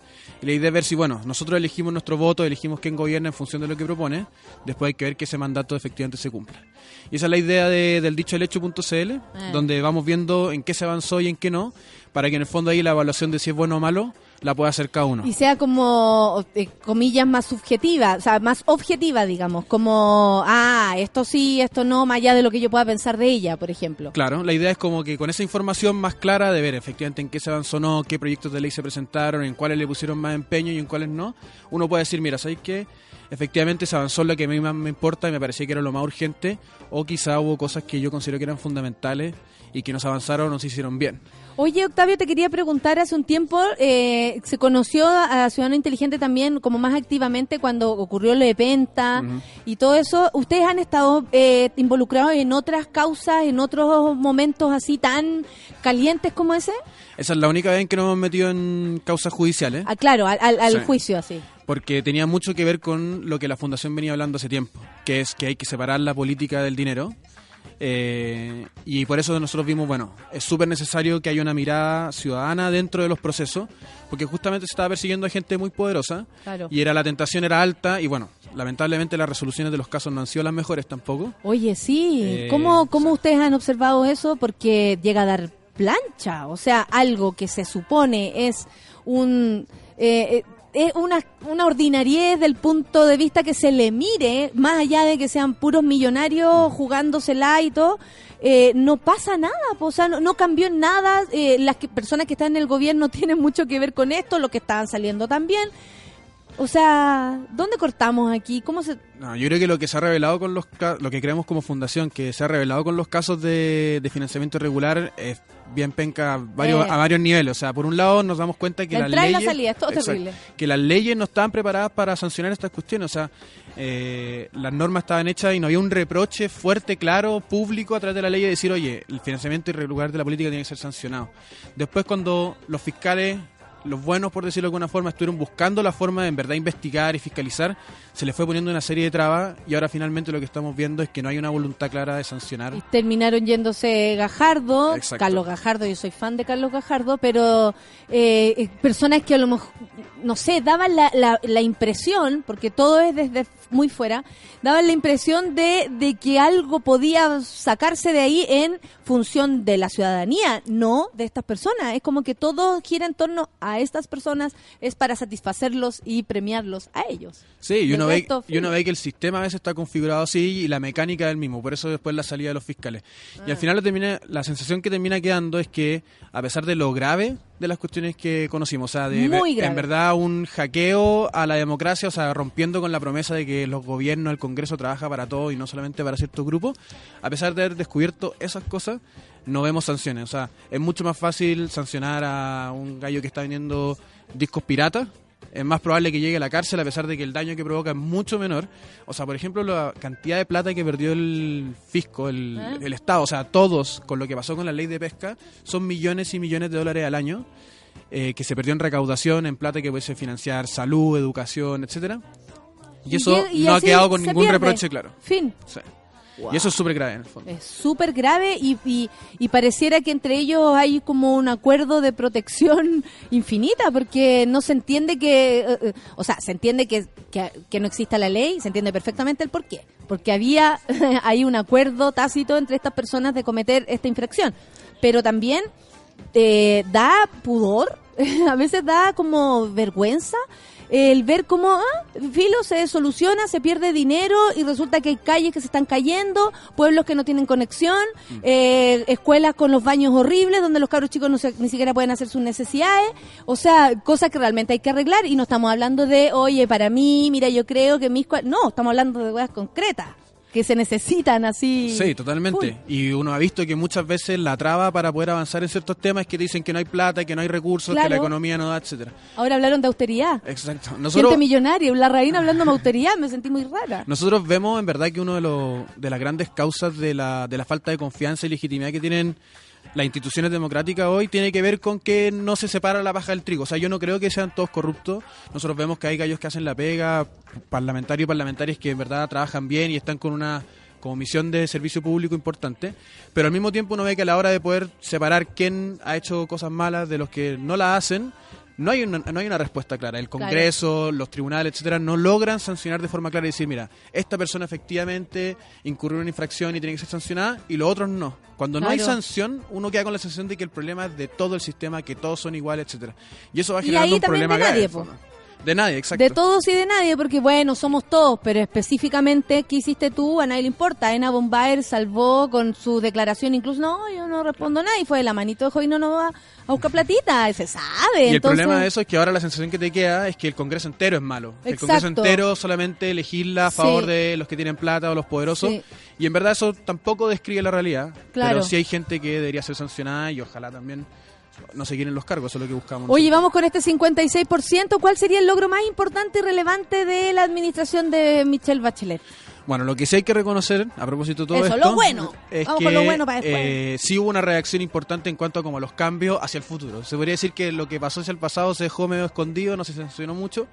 Speaker 11: Y la idea es ver si, bueno, nosotros elegimos nuestro voto, elegimos quién gobierna en función de lo que propone, después hay que ver que ese mandato efectivamente se cumpla. Y esa es la idea de- del dicho el hecho.cl, donde vamos viendo en qué se avanzó y en qué no, para que en el fondo ahí la evaluación de si es bueno o malo la pueda hacer cada uno.
Speaker 1: Y sea como, eh, comillas, más subjetiva, o sea, más objetiva, digamos, como, ah, esto sí, esto no, más allá de lo que yo pueda pensar de ella, por ejemplo.
Speaker 11: Claro, la idea es como que con esa información más clara de ver efectivamente en qué se avanzó o no, qué proyectos de ley se presentaron, en cuáles le pusieron más empeño y en cuáles no, uno puede decir, mira, ¿sabes qué? Efectivamente se avanzó en lo que a mí más me importa y me parecía que era lo más urgente, o quizá hubo cosas que yo considero que eran fundamentales y que no se avanzaron o no se hicieron bien.
Speaker 1: Oye, Octavio, te quería preguntar, hace un tiempo eh, se conoció a Ciudadano Inteligente también como más activamente cuando ocurrió lo de Penta y todo eso. ¿Ustedes han estado eh, involucrados en otras causas, en otros momentos así tan calientes como ese?
Speaker 11: Esa es la única vez en que nos hemos metido en causas judiciales.
Speaker 1: Ah, claro, al, al- al
Speaker 11: Sí.
Speaker 1: juicio así.
Speaker 11: porque tenía mucho que ver con lo que la fundación venía hablando hace tiempo, que es que hay que separar la política del dinero. Eh, y por eso nosotros vimos, bueno, es súper necesario que haya una mirada ciudadana dentro de los procesos, porque justamente se estaba persiguiendo a gente muy poderosa
Speaker 1: Claro.
Speaker 11: y era la tentación era alta y bueno, lamentablemente las resoluciones de los casos no han sido las mejores tampoco.
Speaker 1: Oye, sí.
Speaker 11: Eh,
Speaker 1: ¿Cómo, ¿Cómo ustedes han observado eso? Porque llega a dar plancha. O sea, algo que se supone es un... eh, eh, es una, una ordinariez del punto de vista que se le mire, más allá de que sean puros millonarios jugándosela y todo, eh, no pasa nada, po, o sea, no, no cambió nada, eh, las que- personas que están en el gobierno tienen mucho que ver con esto, lo que estaban saliendo también. O sea, ¿dónde cortamos aquí? ¿Cómo se...?
Speaker 11: No, yo creo que lo que se ha revelado con los lo que creemos como fundación, que se ha revelado con los casos de, de financiamiento irregular es bien penca a varios,
Speaker 1: Eh.
Speaker 11: a varios niveles. O sea, por un lado nos damos cuenta que
Speaker 1: La
Speaker 11: las
Speaker 1: la
Speaker 11: leyes...
Speaker 1: salida, es todo
Speaker 11: Exacto.
Speaker 1: terrible.
Speaker 11: que las leyes no estaban preparadas para sancionar estas cuestiones. O sea, eh, las normas estaban hechas y no había un reproche fuerte, claro, público a través de la ley de decir, oye, el financiamiento irregular de la política tiene que ser sancionado. Después cuando los fiscales los buenos, por decirlo de alguna forma, estuvieron buscando la forma de en verdad investigar y fiscalizar, se les fue poniendo una serie de trabas y ahora finalmente lo que estamos viendo es que no hay una voluntad clara de sancionar.
Speaker 1: Y terminaron yéndose Gajardo,
Speaker 11: Exacto.
Speaker 1: Carlos Gajardo, yo soy fan de Carlos Gajardo, pero eh, eh, personas que a lo mejor, no sé, daban la, la, la impresión, porque todo es desde muy fuera, daban la impresión de, de que algo podía sacarse de ahí en función de la ciudadanía, no de estas personas. Es como que todo gira en torno a estas personas, es para satisfacerlos y premiarlos a ellos.
Speaker 11: Sí, y uno, ve, y uno ve que el sistema a veces está configurado así y la mecánica del mismo, por eso después la salida de los fiscales. Y al
Speaker 1: Ah.
Speaker 11: final lo termina, la sensación que termina quedando es que, a pesar de lo grave de las cuestiones que conocimos, o sea, de
Speaker 1: Muy grave.
Speaker 11: en verdad un hackeo a la democracia, o sea, rompiendo con la promesa de que los gobiernos, el Congreso trabaja para todos y no solamente para ciertos grupos, a pesar de haber descubierto esas cosas, no vemos sanciones. O sea, es mucho más fácil sancionar a un gallo que está vendiendo discos piratas es más probable que llegue a la cárcel a pesar de que el daño que provoca es mucho menor. O sea, por ejemplo, la cantidad de plata que perdió el fisco, el,
Speaker 1: ¿Eh?
Speaker 11: el Estado, o sea, todos con lo que pasó con la ley de pesca, son millones y millones de dólares al año eh, que se perdió en recaudación, en plata que puede financiar salud, educación, etcétera. Y eso
Speaker 1: y
Speaker 11: no ha quedado con ningún
Speaker 1: pierde.
Speaker 11: reproche, claro.
Speaker 1: Fin.
Speaker 11: Sí. Y eso es súper grave en el fondo.
Speaker 1: Es súper grave y, y, y pareciera que entre ellos hay como un acuerdo de protección infinita porque no se entiende que, eh, eh, o sea, se entiende que, que, que no exista la ley, se entiende perfectamente el por qué. Porque había hay un acuerdo tácito entre estas personas de cometer esta infracción. Pero también eh, da pudor, a veces da como vergüenza el ver cómo, ah, filo, se soluciona, se pierde dinero y resulta que hay calles que se están cayendo, pueblos que no tienen conexión, eh, escuelas con los baños horribles donde los cabros chicos no se- ni siquiera pueden hacer sus necesidades, o sea, cosas que realmente hay que arreglar. Y no estamos hablando de, oye, para mí, mira, yo creo que mis... cua-". No, estamos hablando de cosas concretas que se necesitan así.
Speaker 11: Sí, totalmente. Y uno ha visto que muchas veces la traba para poder avanzar en ciertos temas es que dicen que no hay plata, que no hay recursos, que la economía no da, etcétera.
Speaker 1: Ahora hablaron de austeridad.
Speaker 11: Exacto.
Speaker 1: Gente
Speaker 11: Nosotros,
Speaker 1: millonaria, la reina hablando de austeridad, me sentí muy rara.
Speaker 11: nosotros vemos en verdad que uno de, los, de las grandes causas de la, de la falta de confianza y legitimidad que tienen las instituciones democráticas hoy tiene que ver con que no se separa la paja del trigo. O sea, yo no creo que sean todos corruptos. Nosotros vemos que hay gallos que hacen la pega, parlamentarios y parlamentarias que en verdad trabajan bien y están con una como misión de servicio público importante, pero al mismo tiempo uno ve que a la hora de poder separar quién ha hecho cosas malas de los que no la hacen, no hay una, no hay una respuesta clara. El Congreso, los tribunales, etcétera, no logran sancionar de forma clara y decir, mira, esta persona efectivamente incurrió en una infracción y tiene que ser sancionada y los otros no. Cuando no hay sanción, uno queda con la sensación de que el problema es de todo el sistema, que todos son iguales, etcétera. Y eso va
Speaker 1: Y
Speaker 11: generando
Speaker 1: ahí
Speaker 11: un problema
Speaker 1: de
Speaker 11: grave,
Speaker 1: nadie,
Speaker 11: en
Speaker 1: po.
Speaker 11: De nadie, exacto.
Speaker 1: De todos y de nadie, porque bueno, somos todos, pero específicamente, ¿qué hiciste tú? A nadie le importa. Ena Bombaer salvó con su declaración, incluso, no, yo no respondo nada, y fue de la manito de Joy no va a buscar platita, se sabe.
Speaker 11: Y el problema de eso es que ahora la sensación que te queda es que el Congreso entero es malo. El. Congreso entero solamente legisla a favor
Speaker 1: Sí.
Speaker 11: de los que tienen plata o los poderosos.
Speaker 1: Sí.
Speaker 11: Y en verdad eso tampoco describe la realidad.
Speaker 1: Claro.
Speaker 11: Pero sí hay gente que debería ser sancionada y ojalá también no se quieren los cargos, eso es lo que buscamos.
Speaker 1: Oye,
Speaker 11: nosotros.
Speaker 1: vamos con este 56%. ¿Cuál sería el logro más importante y relevante de la administración de Michelle Bachelet?
Speaker 11: Bueno, lo que sí hay que reconocer, a propósito de todo
Speaker 1: Eso,
Speaker 11: esto,
Speaker 1: lo bueno.
Speaker 11: es
Speaker 1: Vamos
Speaker 11: que
Speaker 1: con lo bueno para después.
Speaker 11: eh, sí hubo una reacción importante en cuanto a como los cambios hacia el futuro. Se podría decir que lo que pasó hacia el pasado se dejó medio escondido, no se sancionó mucho,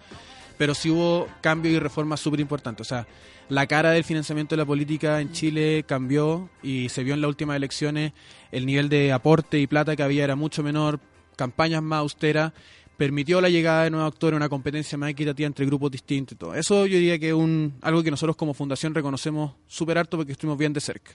Speaker 11: pero sí hubo cambios y reformas súper importantes. O sea, la cara del financiamiento de la política en Chile cambió y se vio en las últimas elecciones el nivel de aporte y plata que había era mucho menor, campañas más austeras, permitió la llegada de nuevos actores, una competencia más equitativa entre grupos distintos y todo. Eso yo diría que es un, algo que nosotros como fundación reconocemos súper harto porque estuvimos bien de cerca.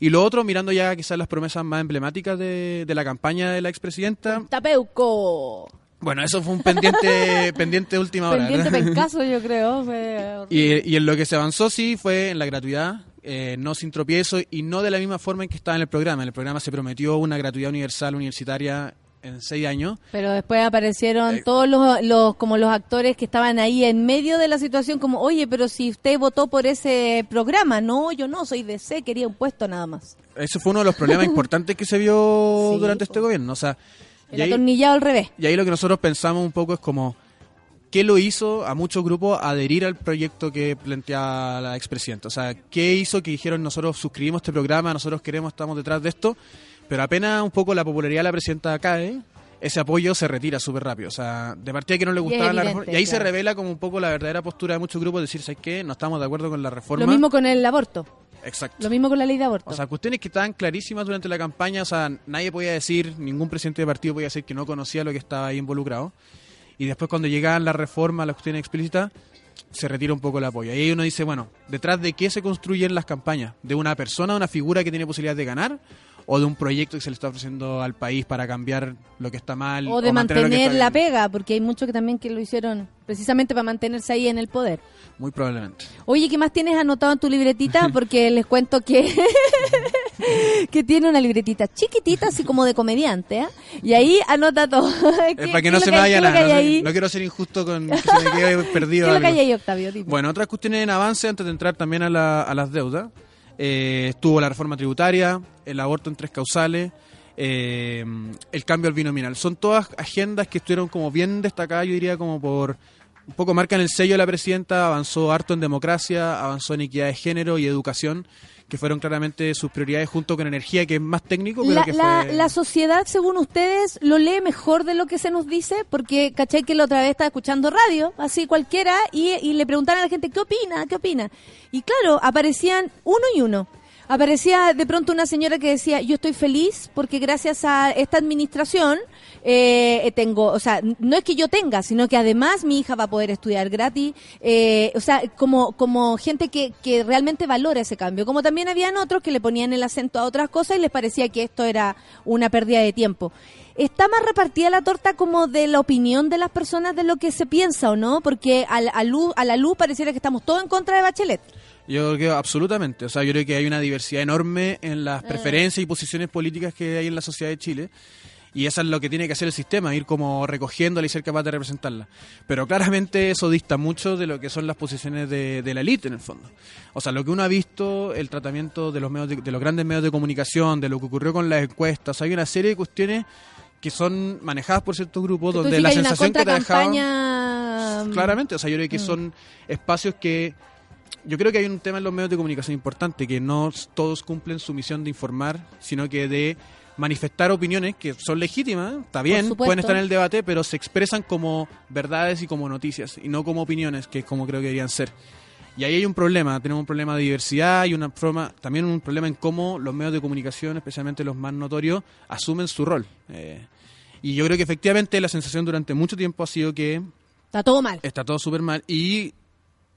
Speaker 11: Y lo otro, mirando ya quizás las promesas más emblemáticas de, de la campaña de la expresidenta,
Speaker 1: Tapeuco.
Speaker 11: Bueno, eso fue un pendiente pendiente de última hora.
Speaker 1: Pendiente pencaso, yo creo. fue
Speaker 11: Y, y en lo que se avanzó sí fue en la gratuidad, eh, no sin tropiezo y no de la misma forma en que estaba en el programa. En el programa se prometió una gratuidad universal universitaria en seis años.
Speaker 1: Pero después aparecieron
Speaker 11: Eh.
Speaker 1: todos los, los como los actores que estaban ahí en medio de la situación como, oye, pero si usted votó por ese programa, no, yo no, soy de C, quería un puesto nada más.
Speaker 11: Ese fue uno de los problemas importantes que se vio
Speaker 1: Sí,
Speaker 11: durante este gobierno. O sea,
Speaker 1: El
Speaker 11: y ahí,
Speaker 1: atornillado al revés.
Speaker 11: y ahí lo que nosotros pensamos un poco es como, ¿qué lo hizo a muchos grupos adherir al proyecto que plantea la expresidenta? O sea, ¿qué hizo que dijeron nosotros suscribimos este programa, nosotros queremos, estamos detrás de esto? Pero apenas un poco la popularidad de la presidenta cae, ese apoyo se retira súper rápido. O sea, de partida que no le gustaba la reforma. Y ahí se revela como un poco la verdadera postura de muchos grupos, decir, ¿sabes qué? No estamos de acuerdo con la reforma.
Speaker 1: Lo mismo con el aborto.
Speaker 11: Exacto.
Speaker 1: Lo mismo con la ley de aborto.
Speaker 11: O sea, cuestiones que estaban clarísimas durante la campaña, o sea, nadie podía decir, ningún presidente de partido podía decir que no conocía lo que estaba ahí involucrado. Y después cuando llegaban las reformas, las cuestiones explícitas, se retira un poco el apoyo. Y ahí uno dice, bueno, ¿detrás de qué se construyen las campañas? ¿De una persona, una figura que tiene posibilidad de ganar? ¿O de un proyecto que se le está ofreciendo al país para cambiar lo que está mal?
Speaker 1: o de
Speaker 11: mantener
Speaker 1: la pega, porque hay muchos que también que lo hicieron precisamente para mantenerse ahí en el poder.
Speaker 11: Muy probablemente.
Speaker 1: Oye, ¿qué más tienes anotado en tu libretita? Porque les cuento que que tiene una libretita chiquitita, así como de comediante, ¿eh? Y ahí anota todo. ¿Qué-
Speaker 11: Es para que no se me vaya nada. No, quiero ser injusto con que se me quede perdido.
Speaker 1: ¿Qué es lo que hay ahí, Octavio? Dime.
Speaker 11: Bueno, otras cuestiones en avance antes de entrar también a, la- a las deudas. Eh, estuvo la reforma tributaria, el aborto en tres causales, eh, el cambio al binominal. Son todas agendas que estuvieron como bien destacadas, yo diría como por un poco marcan el sello de la presidenta, avanzó harto en democracia, avanzó en equidad de género y educación, que fueron claramente sus prioridades junto con energía, que es más técnico, pero
Speaker 1: La,
Speaker 11: que
Speaker 1: la-
Speaker 11: fue...
Speaker 1: la sociedad, según ustedes, lo lee mejor de lo que se nos dice, porque caché que la otra vez estaba escuchando radio, así cualquiera, y, y le preguntaban a la gente, ¿qué opina? ¿Qué opina? Y claro, aparecían uno y uno. Aparecía de pronto una señora que decía, yo estoy feliz porque gracias a esta administración eh, tengo, o sea, no es que yo tenga, sino que además mi hija va a poder estudiar gratis, eh, o sea, como, como gente que, que realmente valora ese cambio. Como también habían otros que le ponían el acento a otras cosas y les parecía que esto era una pérdida de tiempo. ¿Está más repartida la torta como de la opinión de las personas de lo que se piensa o no? Porque a, a a la luz pareciera que estamos todos en contra de Bachelet.
Speaker 11: Yo creo absolutamente. O sea, yo creo que hay una diversidad enorme en las
Speaker 1: Ah.
Speaker 11: preferencias y posiciones políticas que hay en la sociedad de Chile. Y eso es lo que tiene que hacer el sistema, ir como recogiéndola y ser capaz de representarla. Pero claramente eso dista mucho de lo que son las posiciones de, de la élite en el fondo. O sea, lo que uno ha visto, el tratamiento de los medios de, de los grandes medios de comunicación, de lo que ocurrió con las encuestas, hay una serie de cuestiones que son manejadas por ciertos grupos donde la sensación que te
Speaker 1: contracampaña...
Speaker 11: claramente, o sea, yo creo que
Speaker 1: Mm.
Speaker 11: son espacios que yo creo que hay un tema en los medios de comunicación importante, que no todos cumplen su misión de informar, sino que de manifestar opiniones que son legítimas, está bien, pueden estar en el debate, pero se expresan como verdades y como noticias, y no como opiniones, que es como creo que deberían ser. Y ahí hay un problema, tenemos un problema de diversidad y una forma, también un problema en cómo los medios de comunicación, especialmente los más notorios, asumen su rol. Eh, y yo creo que efectivamente la sensación durante mucho tiempo ha sido que
Speaker 1: Está todo mal.
Speaker 11: está todo súper mal y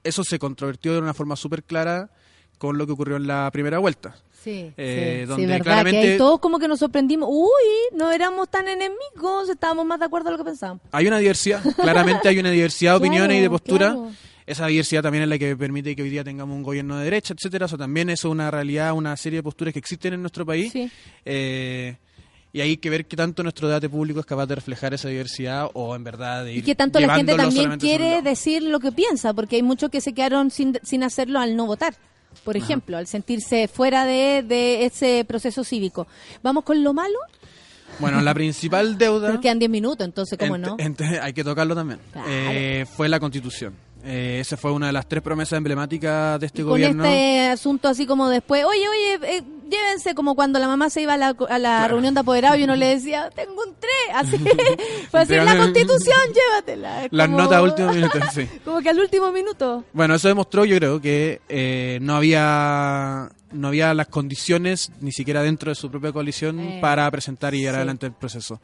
Speaker 11: eso se controvertió de una forma súper clara con lo que ocurrió en la primera vuelta.
Speaker 1: Sí,
Speaker 11: Eh,
Speaker 1: sí,
Speaker 11: donde
Speaker 1: sí, verdad,
Speaker 11: claramente-
Speaker 1: que ahí todos como que nos sorprendimos. Uy, no éramos tan enemigos, estábamos más de acuerdo a lo que pensábamos.
Speaker 11: Hay una diversidad, claramente hay una diversidad de
Speaker 1: Claro,
Speaker 11: opiniones y de postura.
Speaker 1: claro.
Speaker 11: Esa diversidad también es la que permite que hoy día tengamos un gobierno de derecha, etcétera. O sea, también eso es una realidad, una serie de posturas que existen en nuestro país.
Speaker 1: Sí.
Speaker 11: Eh, y hay que ver qué tanto nuestro debate público es capaz de reflejar esa diversidad o en verdad de ir
Speaker 1: Y que tanto la gente también quiere decir lo que piensa, porque hay muchos que se quedaron sin, sin hacerlo al no votar, por ejemplo, al sentirse fuera de, de ese proceso cívico. ¿Vamos con lo malo?
Speaker 11: Bueno, la principal deuda...
Speaker 1: Pero quedan 10 minutos, entonces, ¿cómo
Speaker 11: Ent-
Speaker 1: no?
Speaker 11: ent- hay que tocarlo también.
Speaker 1: Claro.
Speaker 11: Eh, fue la constitución. Eh, esa fue una de las tres promesas emblemáticas de este
Speaker 1: con
Speaker 11: gobierno.
Speaker 1: este asunto así como después, oye, oye, eh, llévense como cuando la mamá se iba a la, a la reunión de apoderados y uno le decía, tengo un 3, así, fue así, la constitución, llévatela.
Speaker 11: Las
Speaker 1: como-
Speaker 11: notas a último minuto, sí.
Speaker 1: Como que al último minuto.
Speaker 11: Bueno, eso demostró, yo creo, que eh, no había no había las condiciones, ni siquiera dentro de su propia coalición,
Speaker 1: Eh,
Speaker 11: para presentar y llevar
Speaker 1: sí.
Speaker 11: adelante el proceso.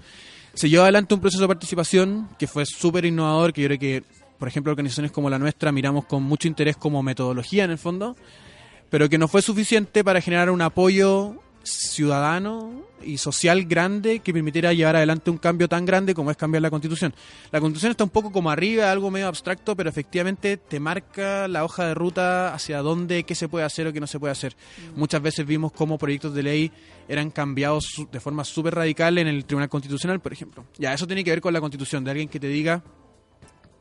Speaker 11: Se llevó adelante un proceso de participación que fue súper innovador, que yo creo que, por ejemplo, organizaciones como la nuestra miramos con mucho interés como metodología en el fondo, pero que no fue suficiente para generar un apoyo ciudadano y social grande que permitiera llevar adelante un cambio tan grande como es cambiar la constitución. La constitución está un poco como arriba, algo medio abstracto, pero efectivamente te marca la hoja de ruta hacia dónde, qué se puede hacer o qué no se puede hacer. Muchas veces vimos cómo proyectos de ley eran cambiados de forma súper radical en el Tribunal Constitucional, por ejemplo. Ya, eso tiene que ver con la constitución, de alguien que te diga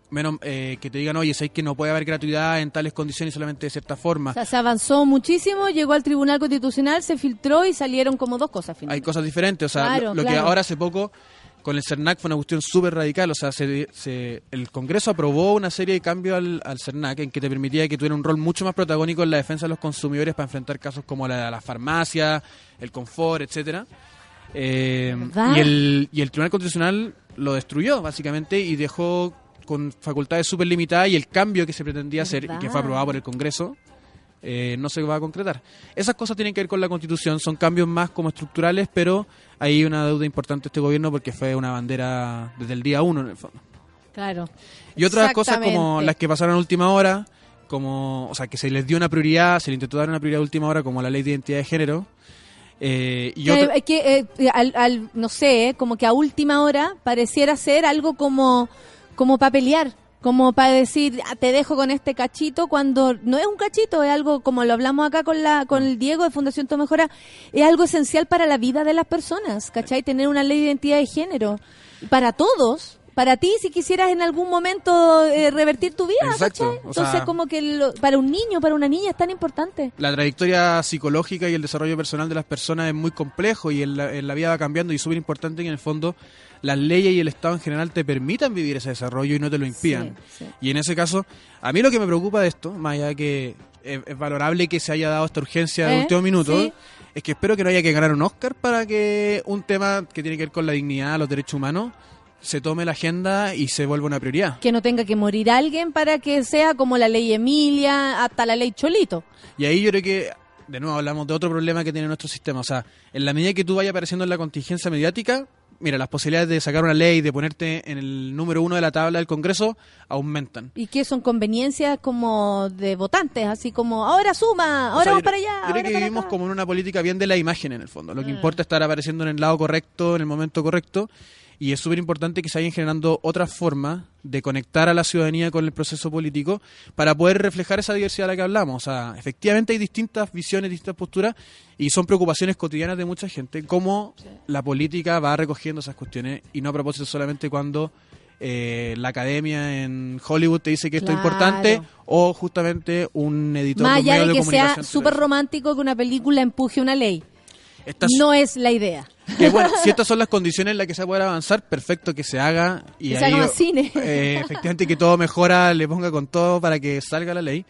Speaker 11: menos eh, que te digan, oye, sabes que no puede haber gratuidad en tales condiciones solamente de cierta forma.
Speaker 1: O sea, se avanzó muchísimo, llegó al Tribunal Constitucional, se filtró y salieron como dos cosas
Speaker 11: hay
Speaker 1: finalmente.
Speaker 11: cosas diferentes. O sea,
Speaker 1: Claro,
Speaker 11: lo, lo que ahora hace poco con el CERNAC fue una cuestión súper radical. O sea, se, se- el Congreso aprobó una serie de cambios al, al CERNAC en que te permitía que tuviera un rol mucho más protagónico en la defensa de los consumidores para enfrentar casos como la de la farmacia, el confort, etcétera. Eh, y, el, y el Tribunal Constitucional lo destruyó, básicamente, y dejó con facultades súper limitadas y el cambio que se pretendía hacer y que fue aprobado por el Congreso eh, no se va a concretar. Esas cosas tienen que ver con la Constitución, son cambios más como estructurales, pero hay una deuda importante este gobierno porque fue una bandera desde el día uno en el fondo.
Speaker 1: Claro.
Speaker 11: Y otras cosas como las que pasaron a última hora, como, o sea, que se les dio una prioridad, se le intentó dar una prioridad a última hora, como la ley de identidad de género. Eh, y otra-
Speaker 1: es que, eh, al, al- no sé, eh, como que a última hora pareciera ser algo como, como para pelear, como para decir, "Ah, te dejo con este cachito, cuando no es un cachito, es algo, como lo hablamos acá con la con el Diego de Fundación Tomejora, es algo esencial para la vida de las personas, ¿cachai? Tener una ley de identidad de género. Para todos. Para ti, si quisieras en algún momento eh, revertir tu vida,
Speaker 11: Exacto,
Speaker 1: Entonces,
Speaker 11: sea-
Speaker 1: como que lo- para un niño, para una niña es tan importante.
Speaker 11: la trayectoria psicológica y el desarrollo personal de las personas es muy complejo y en la, en la vida va cambiando y es súper importante que en el fondo las leyes y el Estado en general te permitan vivir ese desarrollo y no te lo impidan.
Speaker 1: Sí, sí.
Speaker 11: Y en ese caso, a mí lo que me preocupa de esto, más allá de que es, es valorable que se haya dado esta urgencia de
Speaker 1: ¿Eh?
Speaker 11: último minuto,
Speaker 1: Sí.
Speaker 11: es que espero que no haya que ganar un Oscar para que un tema que tiene que ver con la dignidad, los derechos humanos, se tome la agenda y se vuelva una prioridad.
Speaker 1: que no tenga que morir alguien para que sea como la ley Emilia, hasta la ley Cholito.
Speaker 11: Y ahí yo creo que, de nuevo, hablamos de otro problema que tiene nuestro sistema. O sea, en la medida que tú vayas apareciendo en la contingencia mediática, mira, las posibilidades de sacar una ley, de ponerte en el número uno de la tabla del Congreso, aumentan.
Speaker 1: Y que son conveniencias como de votantes, así como, ahora suma,
Speaker 11: O
Speaker 1: ahora
Speaker 11: sea,
Speaker 1: vamos
Speaker 11: yo-
Speaker 1: para allá.
Speaker 11: Yo creo que
Speaker 1: para
Speaker 11: vivimos
Speaker 1: acá.
Speaker 11: como en una política bien de la imagen en el fondo. Lo que
Speaker 1: Mm.
Speaker 11: importa es estar apareciendo en el lado correcto, en el momento correcto. Y es súper importante que se vayan generando otras formas de conectar a la ciudadanía con el proceso político para poder reflejar esa diversidad de la que hablamos. O sea, efectivamente hay distintas visiones, distintas posturas y son preocupaciones cotidianas de mucha gente. Cómo la política va recogiendo esas cuestiones y no a propósito solamente cuando eh, la academia en Hollywood te dice que esto es importante o justamente un editor
Speaker 1: Más allá de
Speaker 11: de
Speaker 1: que sea súper romántico que una película empuje una ley. No es la idea.
Speaker 11: Que bueno, si estas son las condiciones en las que se puede avanzar, perfecto que se haga y
Speaker 1: Que se haga más cine.
Speaker 11: eh, efectivamente que todo mejora, le ponga con todo para que salga la ley,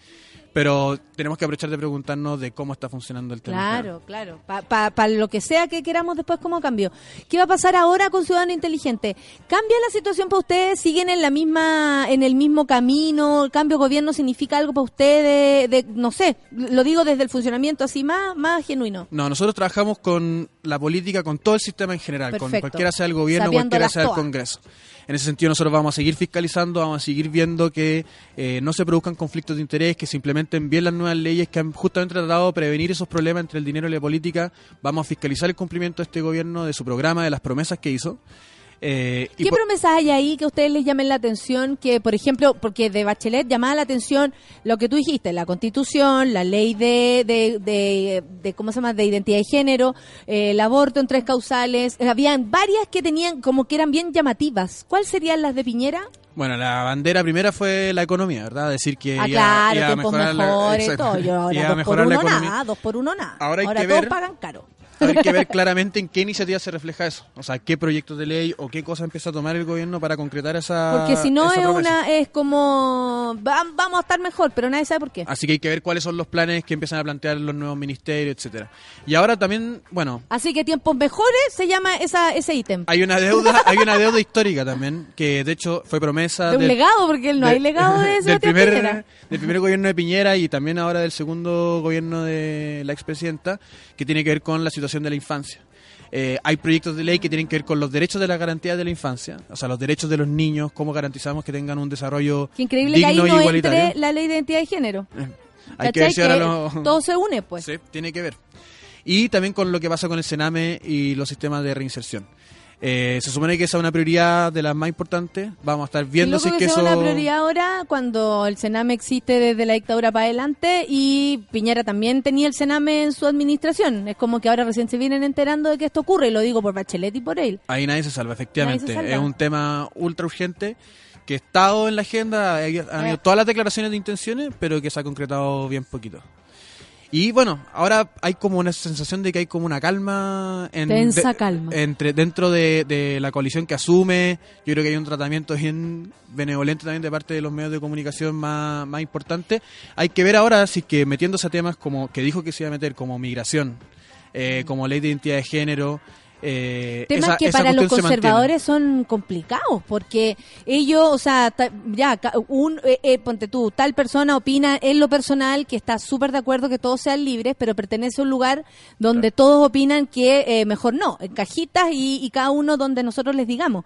Speaker 11: pero tenemos que aprovechar de preguntarnos de cómo está funcionando el tema.
Speaker 1: Claro, claro. Para lo que sea que queramos después como cambio. ¿Qué va a pasar ahora con Ciudadano Inteligente? ¿Cambia la situación para ustedes? ¿Siguen en la misma en el mismo camino? ¿El cambio de gobierno significa algo para ustedes? De, no sé, lo digo desde el funcionamiento así más, más genuino.
Speaker 11: No, nosotros trabajamos con la política, con todo el sistema en general, con
Speaker 1: Perfecto.
Speaker 11: cualquiera sea el gobierno,
Speaker 1: Sabiéndolas
Speaker 11: cualquiera sea el
Speaker 1: todas.
Speaker 11: En ese sentido nosotros vamos a seguir fiscalizando, vamos a seguir viendo que eh, no se produzcan conflictos de interés, que se implementen bien las nuevas leyes que han justamente tratado de prevenir esos problemas entre el dinero y la política. Vamos a fiscalizar el cumplimiento de este gobierno, de su programa, de las promesas que hizo. Eh,
Speaker 1: ¿Qué
Speaker 11: por-
Speaker 1: promesas hay ahí que a ustedes les llamen la atención? Que, por ejemplo, porque de Bachelet llamaba la atención lo que tú dijiste, la constitución, la ley de, de, de, de- ¿cómo se llama?, de identidad de género, eh, el aborto en tres causales. Eh, Habían varias que tenían como que eran bien llamativas. ¿Cuáles serían las de Piñera?
Speaker 11: Bueno, la bandera primera fue la economía, ¿verdad? Decir que
Speaker 1: ah,
Speaker 11: iba-
Speaker 1: claro,
Speaker 11: iba a la-
Speaker 1: mejores,
Speaker 11: exacto.
Speaker 1: todo. Yo, ahora
Speaker 11: Iba
Speaker 1: dos por
Speaker 11: la
Speaker 1: uno
Speaker 11: economía.
Speaker 1: nada, dos por uno nada.
Speaker 11: Ahora hay que
Speaker 1: todos
Speaker 11: ver-
Speaker 1: pagan caro.
Speaker 11: Hay que ver claramente en qué iniciativa se refleja eso. O sea, qué proyectos de ley o qué cosa empieza a tomar el gobierno para concretar esa.
Speaker 1: Porque si no es
Speaker 11: promesa.
Speaker 1: una, es como, va- vamos a estar mejor, pero nadie sabe por qué.
Speaker 11: Así que hay que ver cuáles son los planes que empiezan a plantear los nuevos ministerios, etcétera. Y ahora también, bueno,
Speaker 1: Así que tiempos mejores se llama esa, ese ítem.
Speaker 11: hay una deuda, hay una deuda histórica también, que de hecho fue promesa
Speaker 1: De un
Speaker 11: del-
Speaker 1: legado, porque no
Speaker 11: de-
Speaker 1: hay legado de
Speaker 11: del
Speaker 1: Sebastián
Speaker 11: primer,
Speaker 1: Piñera.
Speaker 11: del primer gobierno de Piñera y también ahora del segundo gobierno de la expresidenta, que tiene que ver con la situación de la infancia. Eh, hay proyectos de ley que tienen que ver con los derechos de la garantía de la infancia, o sea, los derechos de los niños, cómo garantizamos que tengan un desarrollo
Speaker 1: Qué increíble que ahí
Speaker 11: digno y igualitario.
Speaker 1: entre la ley de identidad de género.
Speaker 11: Hay que lo-
Speaker 1: Todo se une, pues.
Speaker 11: Sí, tiene que ver. Y también con lo que pasa con el Sename y los sistemas de reinserción. Eh, se supone que esa es una prioridad de las más importantes. Vamos a estar viendo si es que
Speaker 1: que
Speaker 11: eso...
Speaker 1: sea una prioridad ahora cuando el Sename existe desde la dictadura para adelante y Piñera también tenía el Sename en su administración. Es como que ahora recién se vienen enterando de que esto ocurre y lo digo por Bachelet y por él.
Speaker 11: Ahí nadie se salva, efectivamente.
Speaker 1: Nadie se salva.
Speaker 11: Es un tema ultra urgente que ha estado en la agenda, han habido todas las declaraciones de intenciones, pero que se ha concretado bien poquito. Y bueno, ahora hay como una sensación de que hay como una calma, en,
Speaker 1: Tensa
Speaker 11: de-
Speaker 1: calma.
Speaker 11: entre dentro de, de la coalición que asume. Yo creo que hay un tratamiento bien benevolente también de parte de los medios de comunicación más, más importante. Hay que ver ahora si que metiéndose a temas como que dijo que se iba a meter como migración, eh, como ley de identidad de género, eh,
Speaker 1: Temas
Speaker 11: esa-
Speaker 1: que
Speaker 11: esa
Speaker 1: para los conservadores son complicados, porque ellos, o sea, ta- ya, un, eh, eh, ponte tú, tal persona opina en lo personal que está súper de acuerdo que todos sean libres, pero pertenece a un lugar donde todos opinan que eh, mejor no, en cajitas y, y cada uno donde nosotros les digamos.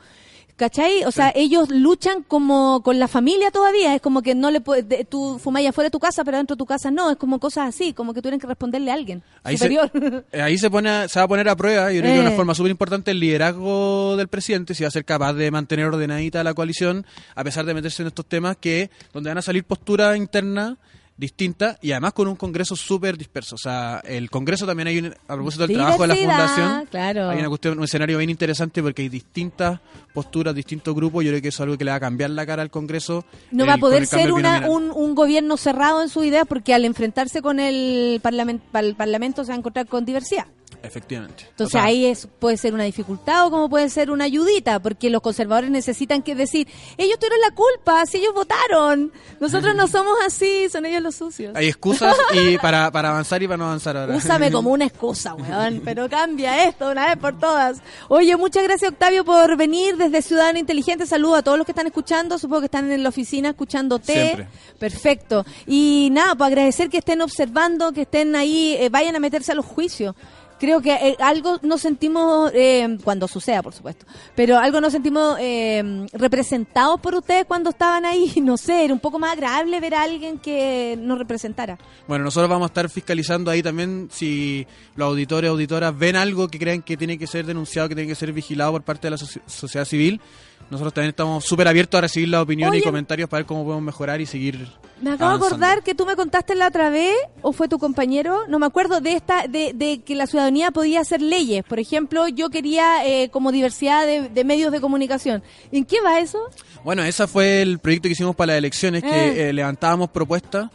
Speaker 1: ¿Cachai? O sea, ellos luchan como con la familia todavía. Es como que no le puedes. de- Tú fumáis afuera de tu casa, pero dentro de tu casa no. Es como cosas así, como que tuvieran que responderle a alguien
Speaker 11: Ahí se,
Speaker 1: superior.
Speaker 11: eh, ahí se pone a- se va a poner a prueba, yo creo que
Speaker 1: Eh.
Speaker 11: una forma súper importante el liderazgo del presidente, si va a ser capaz de mantener ordenadita la coalición, a pesar de meterse en estos temas que donde van a salir posturas internas distintas y además con un Congreso súper disperso. O sea, el Congreso también hay, un, a propósito del trabajo de la Fundación,
Speaker 1: claro.
Speaker 11: hay una cuestión, un escenario bien interesante porque hay distintas posturas, distintos grupos. Yo creo que eso es algo que le va a cambiar la cara al Congreso.
Speaker 1: No
Speaker 11: el-
Speaker 1: va a poder ser una, un, un gobierno cerrado en sus ideas porque al enfrentarse con el, parlament- el Parlamento se va a encontrar con diversidad.
Speaker 11: Efectivamente.
Speaker 1: Entonces
Speaker 11: O sea,
Speaker 1: ahí es, puede ser una dificultad o como puede ser una ayudita, porque los conservadores necesitan que decir, ellos tuvieron la culpa, si ellos votaron, nosotros no somos así, son ellos los sucios.
Speaker 11: Hay excusas y para, para avanzar y para no avanzar ahora.
Speaker 1: Úsame como una excusa, weón, pero cambia esto una vez por todas. Oye, muchas gracias Octavio por venir desde Ciudadano Inteligente. Saludos a todos los que están escuchando, supongo que están en la oficina escuchándote.
Speaker 11: Siempre.
Speaker 1: Perfecto. Y nada, pues agradecer que estén observando, que estén ahí, eh, vayan a meterse a los juicios. Creo que eh, algo nos sentimos, eh, cuando suceda, por supuesto, pero algo nos sentimos eh, representados por ustedes cuando estaban ahí. No sé, era un poco más agradable ver a alguien que nos representara.
Speaker 11: Bueno, nosotros vamos a estar fiscalizando ahí también si los auditores o auditoras ven algo que crean que tiene que ser denunciado, que tiene que ser vigilado por parte de la soci- sociedad civil. Nosotros también estamos súper abiertos a recibir las opiniones
Speaker 1: Oye.
Speaker 11: y comentarios para ver cómo podemos mejorar y seguir.
Speaker 1: Me acabo de acordar que tú me contaste la otra vez, o fue tu compañero, no me acuerdo, de esta, de, de que la ciudadanía podía hacer leyes. Por ejemplo, yo quería eh, como diversidad de, de medios de comunicación. ¿En qué va eso?
Speaker 11: Bueno, ese fue el proyecto que hicimos para las elecciones,
Speaker 1: Eh.
Speaker 11: que eh, levantábamos propuestas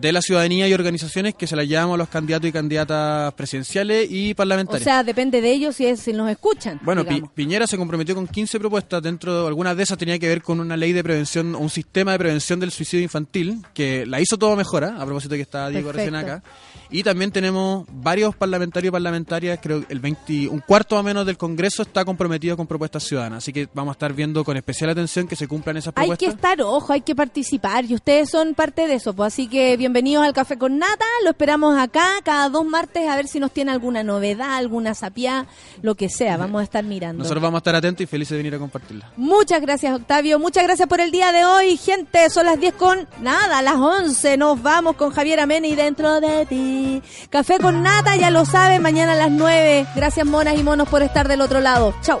Speaker 11: de la ciudadanía y organizaciones que se las llevamos a los candidatos y candidatas presidenciales y
Speaker 1: O
Speaker 11: parlamentarios.
Speaker 1: sea, depende de ellos si, es, si nos escuchan.
Speaker 11: Bueno, Pi-. Piñera se comprometió con 15 propuestas, dentro de algunas de esas tenía que ver con una ley de prevención, un sistema de prevención del suicidio infantil, que la hizo todo mejora, a propósito de que estaba Diego recién acá. Y también tenemos varios parlamentarios y parlamentarias, creo que el 20, un cuarto o menos del Congreso está comprometido con propuestas ciudadanas, así que vamos a estar viendo con especial atención que se cumplan esas
Speaker 1: Hay
Speaker 11: propuestas.
Speaker 1: que estar, ojo, hay que participar y ustedes son parte de eso. Pues así que bienvenidos al Café con Nata, lo esperamos acá cada dos martes a ver si nos tiene alguna novedad, alguna sapia, lo que sea, vamos a estar mirando.
Speaker 11: Nosotros vamos a estar atentos y felices de venir a compartirla.
Speaker 1: Muchas gracias, Octavio. Muchas gracias por el día de hoy, gente. Son las 10 con nada, las 11. Nos vamos con Javier Ameni dentro de ti. Café con nata, ya lo saben, mañana a las 9. Gracias, monas y monos, por estar del otro lado. Chau.